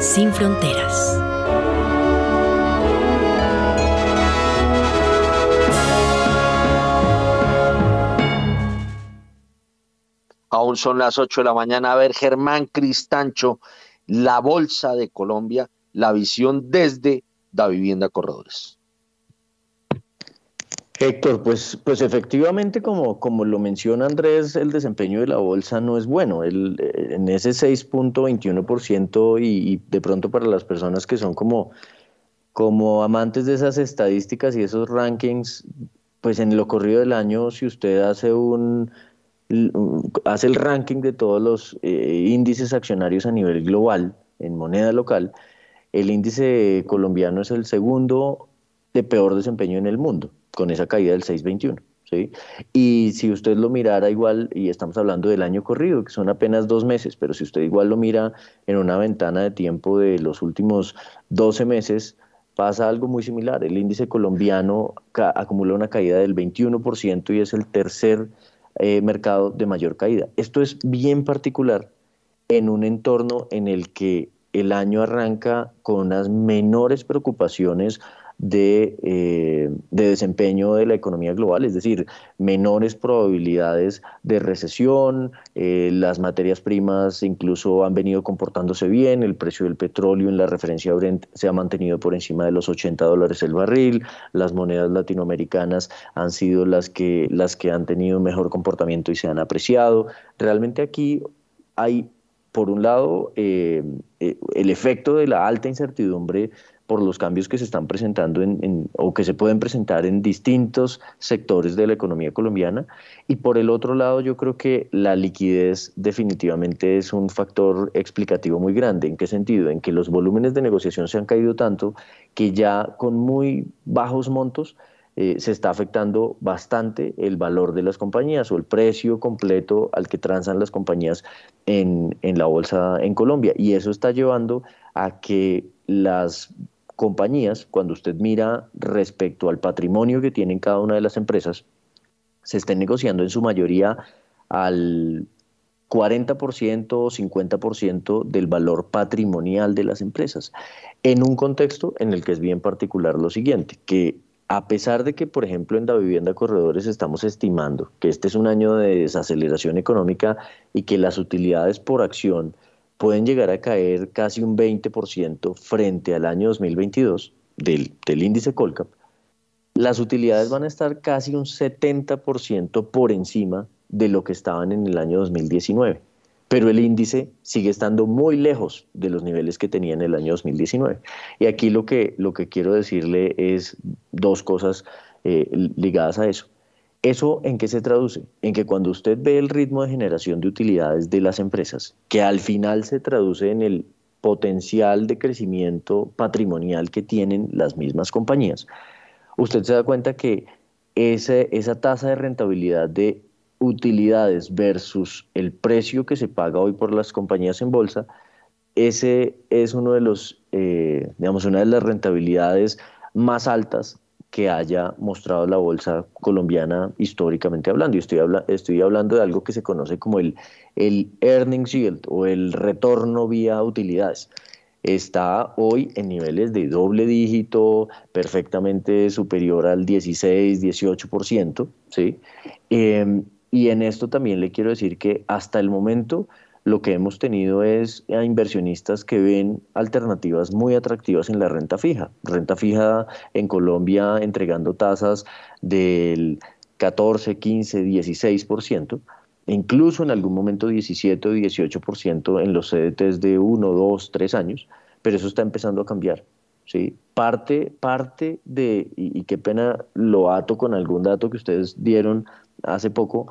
[SPEAKER 4] Sin fronteras.
[SPEAKER 2] Aún son las 8 de la mañana. A ver, Germán Cristancho, la Bolsa de Colombia, la visión desde la vivienda Corredores.
[SPEAKER 12] Héctor, pues, pues efectivamente, como, como lo menciona Andrés, el desempeño de la bolsa no es bueno. El, eh, en ese 6.21% y, y de pronto para las personas que son como, como amantes de esas estadísticas y esos rankings, pues en lo corrido del año, si usted hace un hace el ranking de todos los eh, índices accionarios a nivel global en moneda local, el índice colombiano es el segundo de peor desempeño en el mundo, con esa caída del 621. ¿sí? Y si usted lo mirara igual, y estamos hablando del año corrido, que son apenas dos meses, pero si usted igual lo mira en una ventana de tiempo de los últimos 12 meses, pasa algo muy similar. El índice colombiano acumula una caída del 21% y es el tercer eh, mercado de mayor caída. Esto es bien particular en un entorno en el que el año arranca con unas menores preocupaciones eh, de, desempeño de la economía global, es decir, menores probabilidades de recesión, eh, las materias primas incluso han venido comportándose bien, el precio del petróleo en la referencia se ha mantenido por encima de los 80 dólares el barril, las monedas latinoamericanas han sido las que, las que han tenido mejor comportamiento y se han apreciado. Realmente aquí hay, por un lado, eh, el efecto de la alta incertidumbre por los cambios que se están presentando en, o que se pueden presentar en distintos sectores de la economía colombiana. Y por el otro lado, yo creo que la liquidez definitivamente es un factor explicativo muy grande. ¿En qué sentido? En que los volúmenes de negociación se han caído tanto que ya con muy bajos montos eh, se está afectando bastante el valor de las compañías o el precio completo al que transan las compañías en, en la bolsa en Colombia. Y eso está llevando a que las compañías, cuando usted mira respecto al patrimonio que tienen cada una de las empresas, se estén negociando en su mayoría al 40% o 50% del valor patrimonial de las empresas, en un contexto en el que es bien particular lo siguiente, que a pesar de que, por ejemplo, en la vivienda corredores estamos estimando que este es un año de desaceleración económica y que las utilidades por acción pueden llegar a caer casi un 20% frente al año 2022 del, del índice Colcap, las utilidades van a estar casi un 70% por encima de lo que estaban en el año 2019. Pero el índice sigue estando muy lejos de los niveles que tenía en el año 2019. Y aquí lo que, lo que quiero decirle es dos cosas eh, ligadas a eso. ¿Eso en qué se traduce? En que cuando usted ve el ritmo de generación de utilidades de las empresas, que al final se traduce en el potencial de crecimiento patrimonial que tienen las mismas compañías, usted se da cuenta que esa tasa de rentabilidad de utilidades versus el precio que se paga hoy por las compañías en bolsa, ese es uno de los, eh, digamos, una de las rentabilidades más altas que haya mostrado la bolsa colombiana históricamente hablando. Y estoy, estoy hablando de algo que se conoce como el, el earnings yield o el retorno vía utilidades. Está hoy en niveles de doble dígito, perfectamente superior al 16, 18%. ¿sí? Em, y en esto también le quiero decir que hasta el momento lo que hemos tenido es a inversionistas que ven alternativas muy atractivas en la renta fija. Renta fija en Colombia entregando tasas del 14, 15, 16%, incluso en algún momento 17 o 18% en los CDTs de 1, 2, 3 años, pero eso está empezando a cambiar. ¿sí? Parte, parte de, y, y qué pena lo ato con algún dato que ustedes dieron hace poco,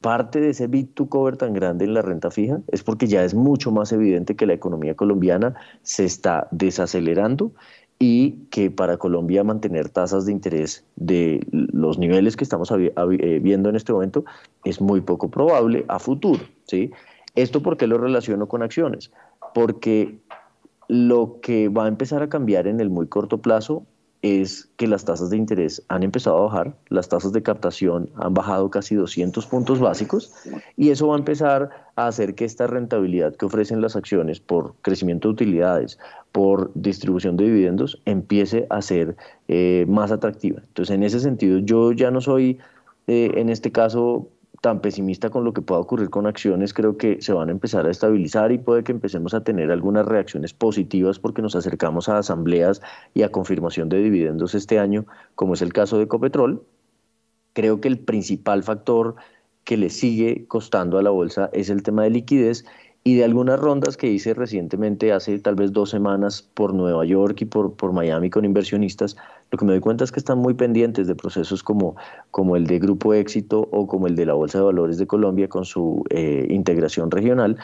[SPEAKER 12] parte de ese bit to cover tan grande en la renta fija es porque ya es mucho más evidente que la economía colombiana se está desacelerando y que para Colombia mantener tasas de interés de los niveles que estamos eh, viendo en este momento es muy poco probable a futuro. ¿sí? ¿Esto por qué lo relaciono con acciones? Porque lo que va a empezar a cambiar en el muy corto plazo es que las tasas de interés han empezado a bajar, las tasas de captación han bajado casi 200 puntos básicos y eso va a empezar a hacer que esta rentabilidad que ofrecen las acciones por crecimiento de utilidades, por distribución de dividendos, empiece a ser eh, más atractiva. Entonces, en ese sentido, yo ya no soy, eh, en este caso, tan pesimista con lo que pueda ocurrir con acciones, creo que se van a empezar a estabilizar y puede que empecemos a tener algunas reacciones positivas porque nos acercamos a asambleas y a confirmación de dividendos este año, como es el caso de Ecopetrol. Creo que el principal factor que le sigue costando a la bolsa es el tema de liquidez y de algunas rondas que hice recientemente, hace tal vez dos semanas, por Nueva York y por, por Miami con inversionistas, lo que me doy cuenta es que están muy pendientes de procesos como, como el de Grupo Éxito o como el de la Bolsa de Valores de Colombia con su eh, integración regional,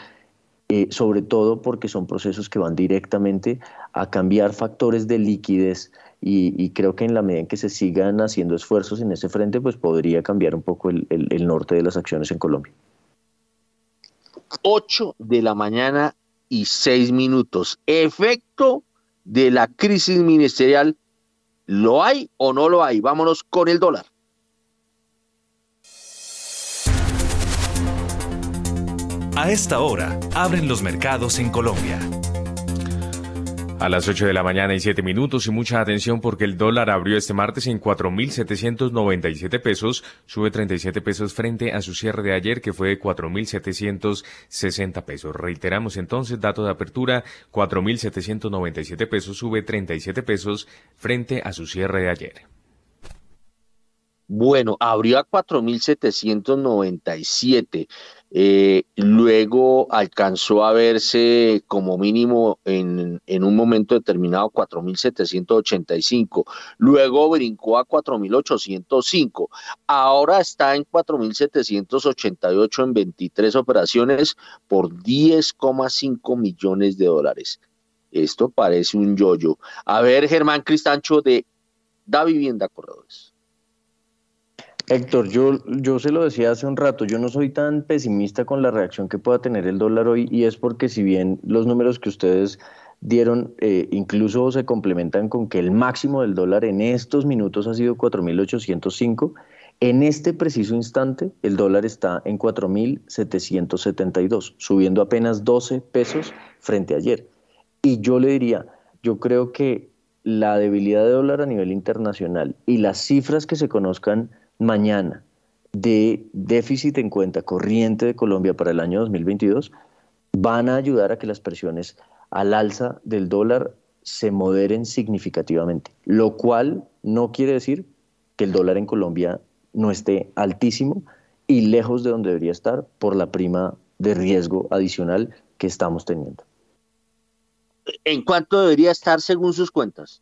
[SPEAKER 12] eh, sobre todo porque son procesos que van directamente a cambiar factores de liquidez y, creo que en la medida en que se sigan haciendo esfuerzos en ese frente, pues podría cambiar un poco el norte de las acciones en Colombia.
[SPEAKER 2] 8 de la mañana y 6 minutos. Efecto de la crisis ministerial, ¿lo hay o no lo hay? Vámonos con el dólar.
[SPEAKER 3] A esta hora, abren los mercados en Colombia.
[SPEAKER 1] A las 8 de la mañana y 7 minutos y mucha atención porque el dólar abrió este martes en 4.797 pesos, sube 37 pesos frente a su cierre de ayer que fue de 4.760 pesos. Reiteramos entonces, dato de apertura, 4.797 pesos, sube 37 pesos frente a su cierre de ayer.
[SPEAKER 2] Bueno, abrió a 4.797. Eh, luego alcanzó a verse como mínimo en, en un momento determinado 4.785. Luego brincó a 4.805. Ahora está en 4.788 en 23 operaciones por 10,5 millones de dólares. Esto parece un yoyo. A ver, Germán Cristancho de Da Vivienda Corredores.
[SPEAKER 12] Héctor, yo, yo se lo decía hace un rato, yo no soy tan pesimista con la reacción que pueda tener el dólar hoy y es porque si bien los números que ustedes dieron eh, incluso se complementan con que el máximo del dólar en estos minutos ha sido 4.805, en este preciso instante el dólar está en 4.772, subiendo apenas 12 pesos frente a ayer. Y yo le diría, yo creo que la debilidad de dólar a nivel internacional y las cifras que se conozcan mañana de déficit en cuenta corriente de Colombia para el año 2022 van a ayudar a que las presiones al alza del dólar se moderen significativamente, lo cual no quiere decir que el dólar en Colombia no esté altísimo y lejos de donde debería estar por la prima de riesgo adicional que estamos teniendo.
[SPEAKER 2] ¿En cuánto debería estar según sus cuentas?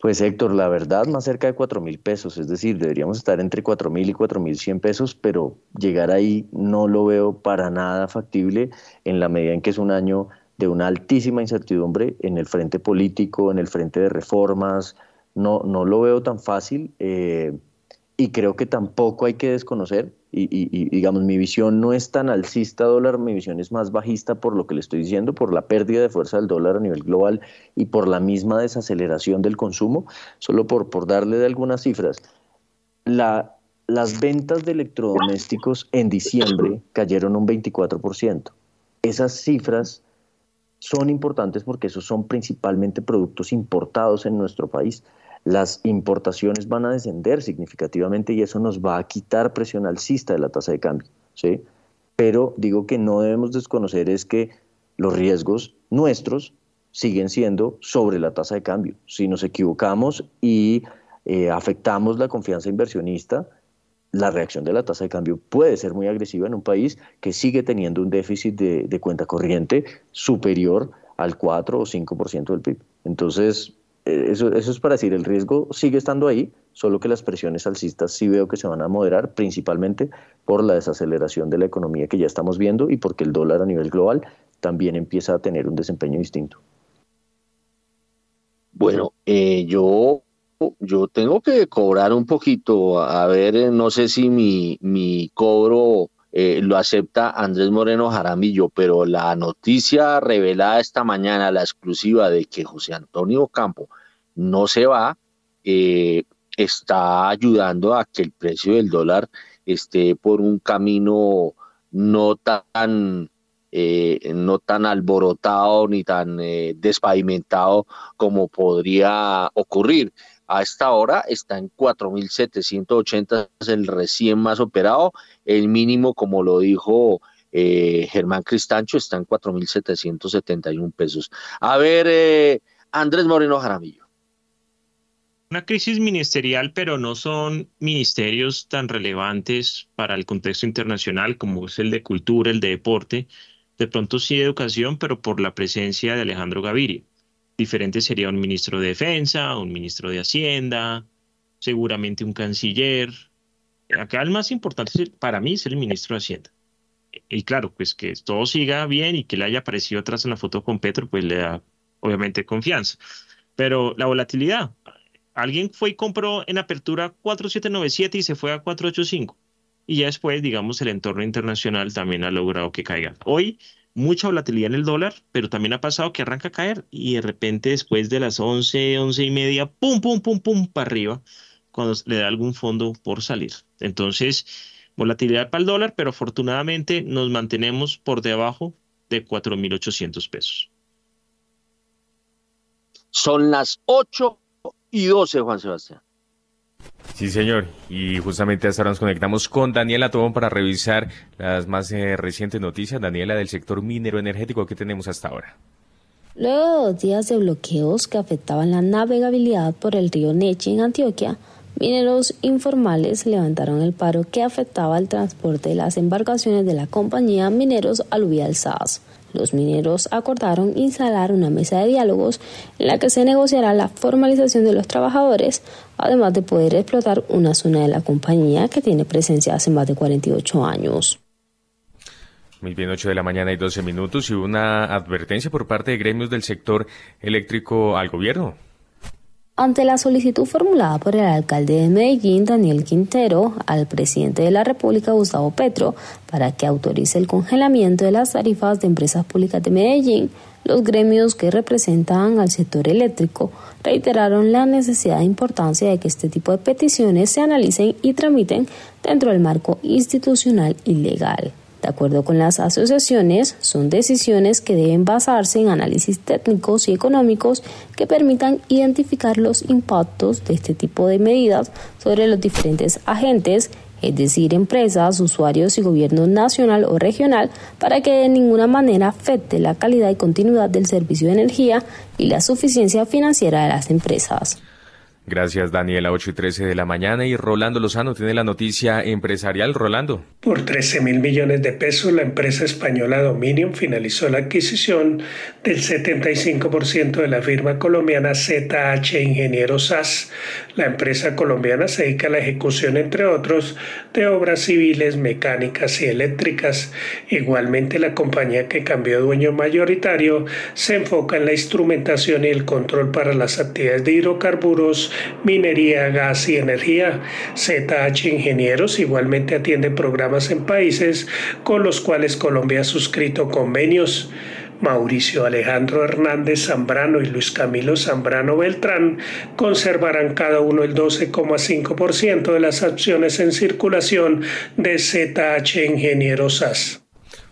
[SPEAKER 12] Pues Héctor, la verdad, más cerca de cuatro mil pesos, es decir, deberíamos estar entre cuatro mil y cuatro mil cien pesos, pero llegar ahí no lo veo para nada factible en la medida en que es un año de una altísima incertidumbre en el frente político, en el frente de reformas, no, no lo veo tan fácil eh, y creo que tampoco hay que desconocer y, digamos, mi visión no es tan alcista dólar, mi visión es más bajista por lo que le estoy diciendo, por la pérdida de fuerza del dólar a nivel global y por la misma desaceleración del consumo, solo por, por darle de algunas cifras. La, las ventas de electrodomésticos en diciembre cayeron un 24%. Esas cifras son importantes porque esos son principalmente productos importados en nuestro país las importaciones van a descender significativamente y eso nos va a quitar presión alcista de la tasa de cambio. ¿sí? Pero digo que no debemos desconocer es que los riesgos nuestros siguen siendo sobre la tasa de cambio. Si nos equivocamos y eh, afectamos la confianza inversionista, la reacción de la tasa de cambio puede ser muy agresiva en un país que sigue teniendo un déficit de, de cuenta corriente superior al 4 o 5% del PIB. Entonces, eso, eso es para decir, el riesgo sigue estando ahí, solo que las presiones alcistas sí veo que se van a moderar, principalmente por la desaceleración de la economía que ya estamos viendo y porque el dólar a nivel global también empieza a tener un desempeño distinto.
[SPEAKER 2] Bueno, eh, yo, yo tengo que cobrar un poquito, a ver, no sé si mi, mi cobro eh, lo acepta Andrés Moreno Jaramillo, pero la noticia revelada esta mañana, la exclusiva de que José Antonio Campo no se va, eh, está ayudando a que el precio del dólar esté por un camino no tan eh, no tan alborotado ni tan eh, despavimentado como podría ocurrir. A esta hora está en 4.780, es el recién más operado. El mínimo, como lo dijo eh, Germán Cristancho, está en 4.771 pesos. A ver, Andrés Moreno Jaramillo.
[SPEAKER 10] Una crisis ministerial, pero no son ministerios tan relevantes para el contexto internacional como es el de cultura, el de deporte, de pronto sí educación, pero por la presencia de Alejandro Gaviria. Diferente sería un ministro de Defensa, un ministro de Hacienda, seguramente un canciller. Acá el más importante para mí es el ministro de Hacienda. Y claro, pues que todo siga bien y que le haya aparecido atrás en la foto con Petro, pues le da obviamente confianza. Pero la volatilidad, alguien fue y compró en apertura 4797 y se fue a 485 y ya después, digamos, el entorno internacional también ha logrado que caiga. Hoy, mucha volatilidad en el dólar, pero también ha pasado que arranca a caer y de repente después de las 11, 11 y media, pum, pum, pum, pum, para arriba, cuando le da algún fondo por salir. Entonces, volatilidad para el dólar, pero afortunadamente nos mantenemos por debajo de 4.800 pesos.
[SPEAKER 2] Son las 8 y 12, Juan Sebastián.
[SPEAKER 1] Sí, señor. Y justamente hasta ahora nos conectamos con Daniela Tobón para revisar las más eh, recientes noticias. Daniela, del sector minero energético, ¿qué tenemos hasta ahora?
[SPEAKER 18] Luego de dos días de bloqueos que afectaban la navegabilidad por el río Neche en Antioquia, mineros informales levantaron el paro que afectaba el transporte de las embarcaciones de la compañía Mineros Aluvial SAS. Los mineros acordaron instalar una mesa de diálogos en la que se negociará la formalización de los trabajadores, además de poder explotar una zona de la compañía que tiene presencia hace más de 48 años.
[SPEAKER 1] Muy bien, 8 de la mañana y 12 minutos y una advertencia por parte de gremios del sector eléctrico al gobierno.
[SPEAKER 18] Ante la solicitud formulada por el alcalde de Medellín, Daniel Quintero, al presidente de la República, Gustavo Petro, para que autorice el congelamiento de las tarifas de empresas públicas de Medellín, los gremios que representan al sector eléctrico reiteraron la necesidad e importancia de que este tipo de peticiones se analicen y tramiten dentro del marco institucional y legal. De acuerdo con las asociaciones, son decisiones que deben basarse en análisis técnicos y económicos que permitan identificar los impactos de este tipo de medidas sobre los diferentes agentes, es decir, empresas, usuarios y gobierno nacional o regional, para que de ninguna manera afecte la calidad y continuidad del servicio de energía y la suficiencia financiera de las empresas.
[SPEAKER 1] Gracias, Daniela. 8 y 13 de la mañana. Y Rolando Lozano tiene la noticia empresarial. Rolando.
[SPEAKER 19] Por 13 mil millones de pesos, la empresa española Dominion finalizó la adquisición del 75% de la firma colombiana ZH Ingenieros SAS. La empresa colombiana se dedica a la ejecución, entre otros, de obras civiles, mecánicas y eléctricas. Igualmente, la compañía que cambió dueño mayoritario se enfoca en la instrumentación y el control para las actividades de hidrocarburos minería, gas y energía. ZH Ingenieros igualmente atiende programas en países con los cuales Colombia ha suscrito convenios. Mauricio Alejandro Hernández Zambrano y Luis Camilo Zambrano Beltrán conservarán cada uno el 12,5% de las acciones en circulación de ZH Ingenieros SAS.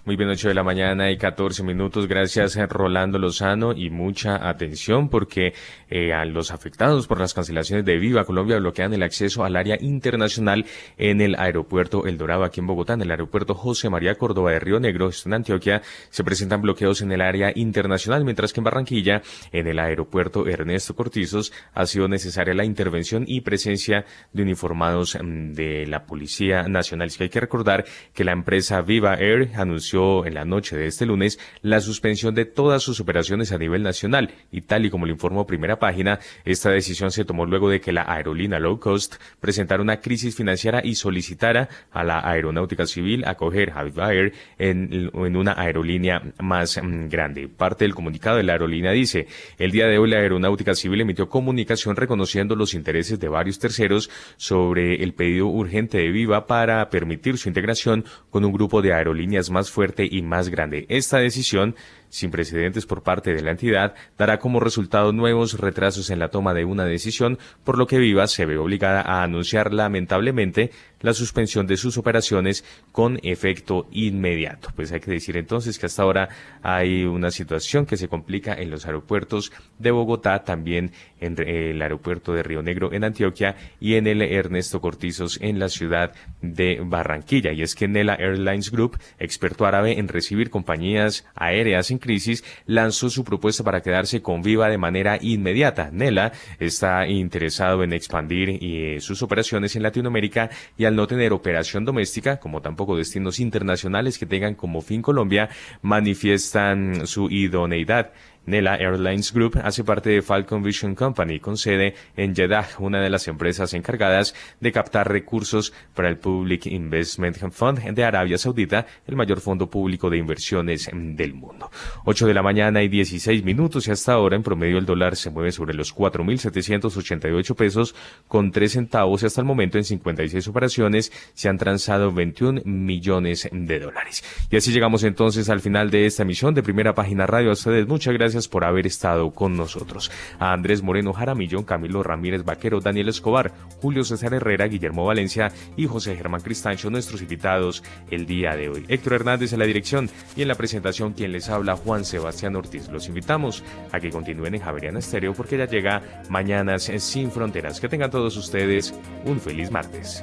[SPEAKER 1] Muy bien, 8 de la mañana y 14 minutos. Gracias, Rolando Lozano. Y mucha atención porque eh, a los afectados por las cancelaciones de Viva Colombia bloquean el acceso al área internacional en el aeropuerto El Dorado, aquí en Bogotá, en el aeropuerto José María Córdoba de Río Negro, en Antioquia, se presentan bloqueos en el área internacional, mientras que en Barranquilla, en el aeropuerto Ernesto Cortizos, ha sido necesaria la intervención y presencia de uniformados mm, de la Policía Nacional. Es que hay que recordar que la empresa Viva Air anunció en la noche de este lunes la suspensión de todas sus operaciones a nivel nacional y tal y como lo informó Primera Página, esta decisión se tomó luego de que la aerolínea low cost presentara una crisis financiera y solicitara a la aeronáutica civil acoger a Air en, en una aerolínea más mm, grande. Parte del comunicado de la aerolínea dice, el día de hoy la aeronáutica civil emitió comunicación reconociendo los intereses de varios terceros sobre el pedido urgente de Viva para permitir su integración con un grupo de aerolíneas más fuertes y más grande. Esta decisión sin precedentes por parte de la entidad, dará como resultado nuevos retrasos en la toma de una decisión, por lo que Viva se ve obligada a anunciar lamentablemente la suspensión de sus operaciones con efecto inmediato. Pues hay que decir entonces que hasta ahora hay una situación que se complica en los aeropuertos de Bogotá, también en el aeropuerto de Río Negro en Antioquia y en el Ernesto Cortizos en la ciudad de Barranquilla. Y es que Nela Airlines Group, experto árabe en recibir compañías aéreas en crisis, lanzó su propuesta para quedarse con Viva de manera inmediata. Nela está interesado en expandir eh, sus operaciones en Latinoamérica y al no tener operación doméstica, como tampoco destinos internacionales que tengan como fin Colombia, manifiestan su idoneidad Nela Airlines Group hace parte de Falcon Vision Company con sede en Jeddah, una de las empresas encargadas de captar recursos para el Public Investment Fund de Arabia Saudita, el mayor fondo público de inversiones del mundo. 8 de la mañana y 16 minutos y hasta ahora en promedio el dólar se mueve sobre los 4.788 pesos con 3 centavos y hasta el momento en 56 operaciones se han transado 21 millones de dólares. Y así llegamos entonces al final de esta emisión de Primera Página Radio. A ustedes muchas gracias por haber estado con nosotros. A Andrés Moreno Jaramillo, Camilo Ramírez Vaquero, Daniel Escobar, Julio César Herrera, Guillermo Valencia y José Germán Cristancho, nuestros invitados el día de hoy. Héctor Hernández en la dirección y en la presentación quien les habla Juan Sebastián Ortiz. Los invitamos a que continúen en Javeriana Estéreo porque ya llega Mañanas sin Fronteras. Que tengan todos ustedes un feliz martes.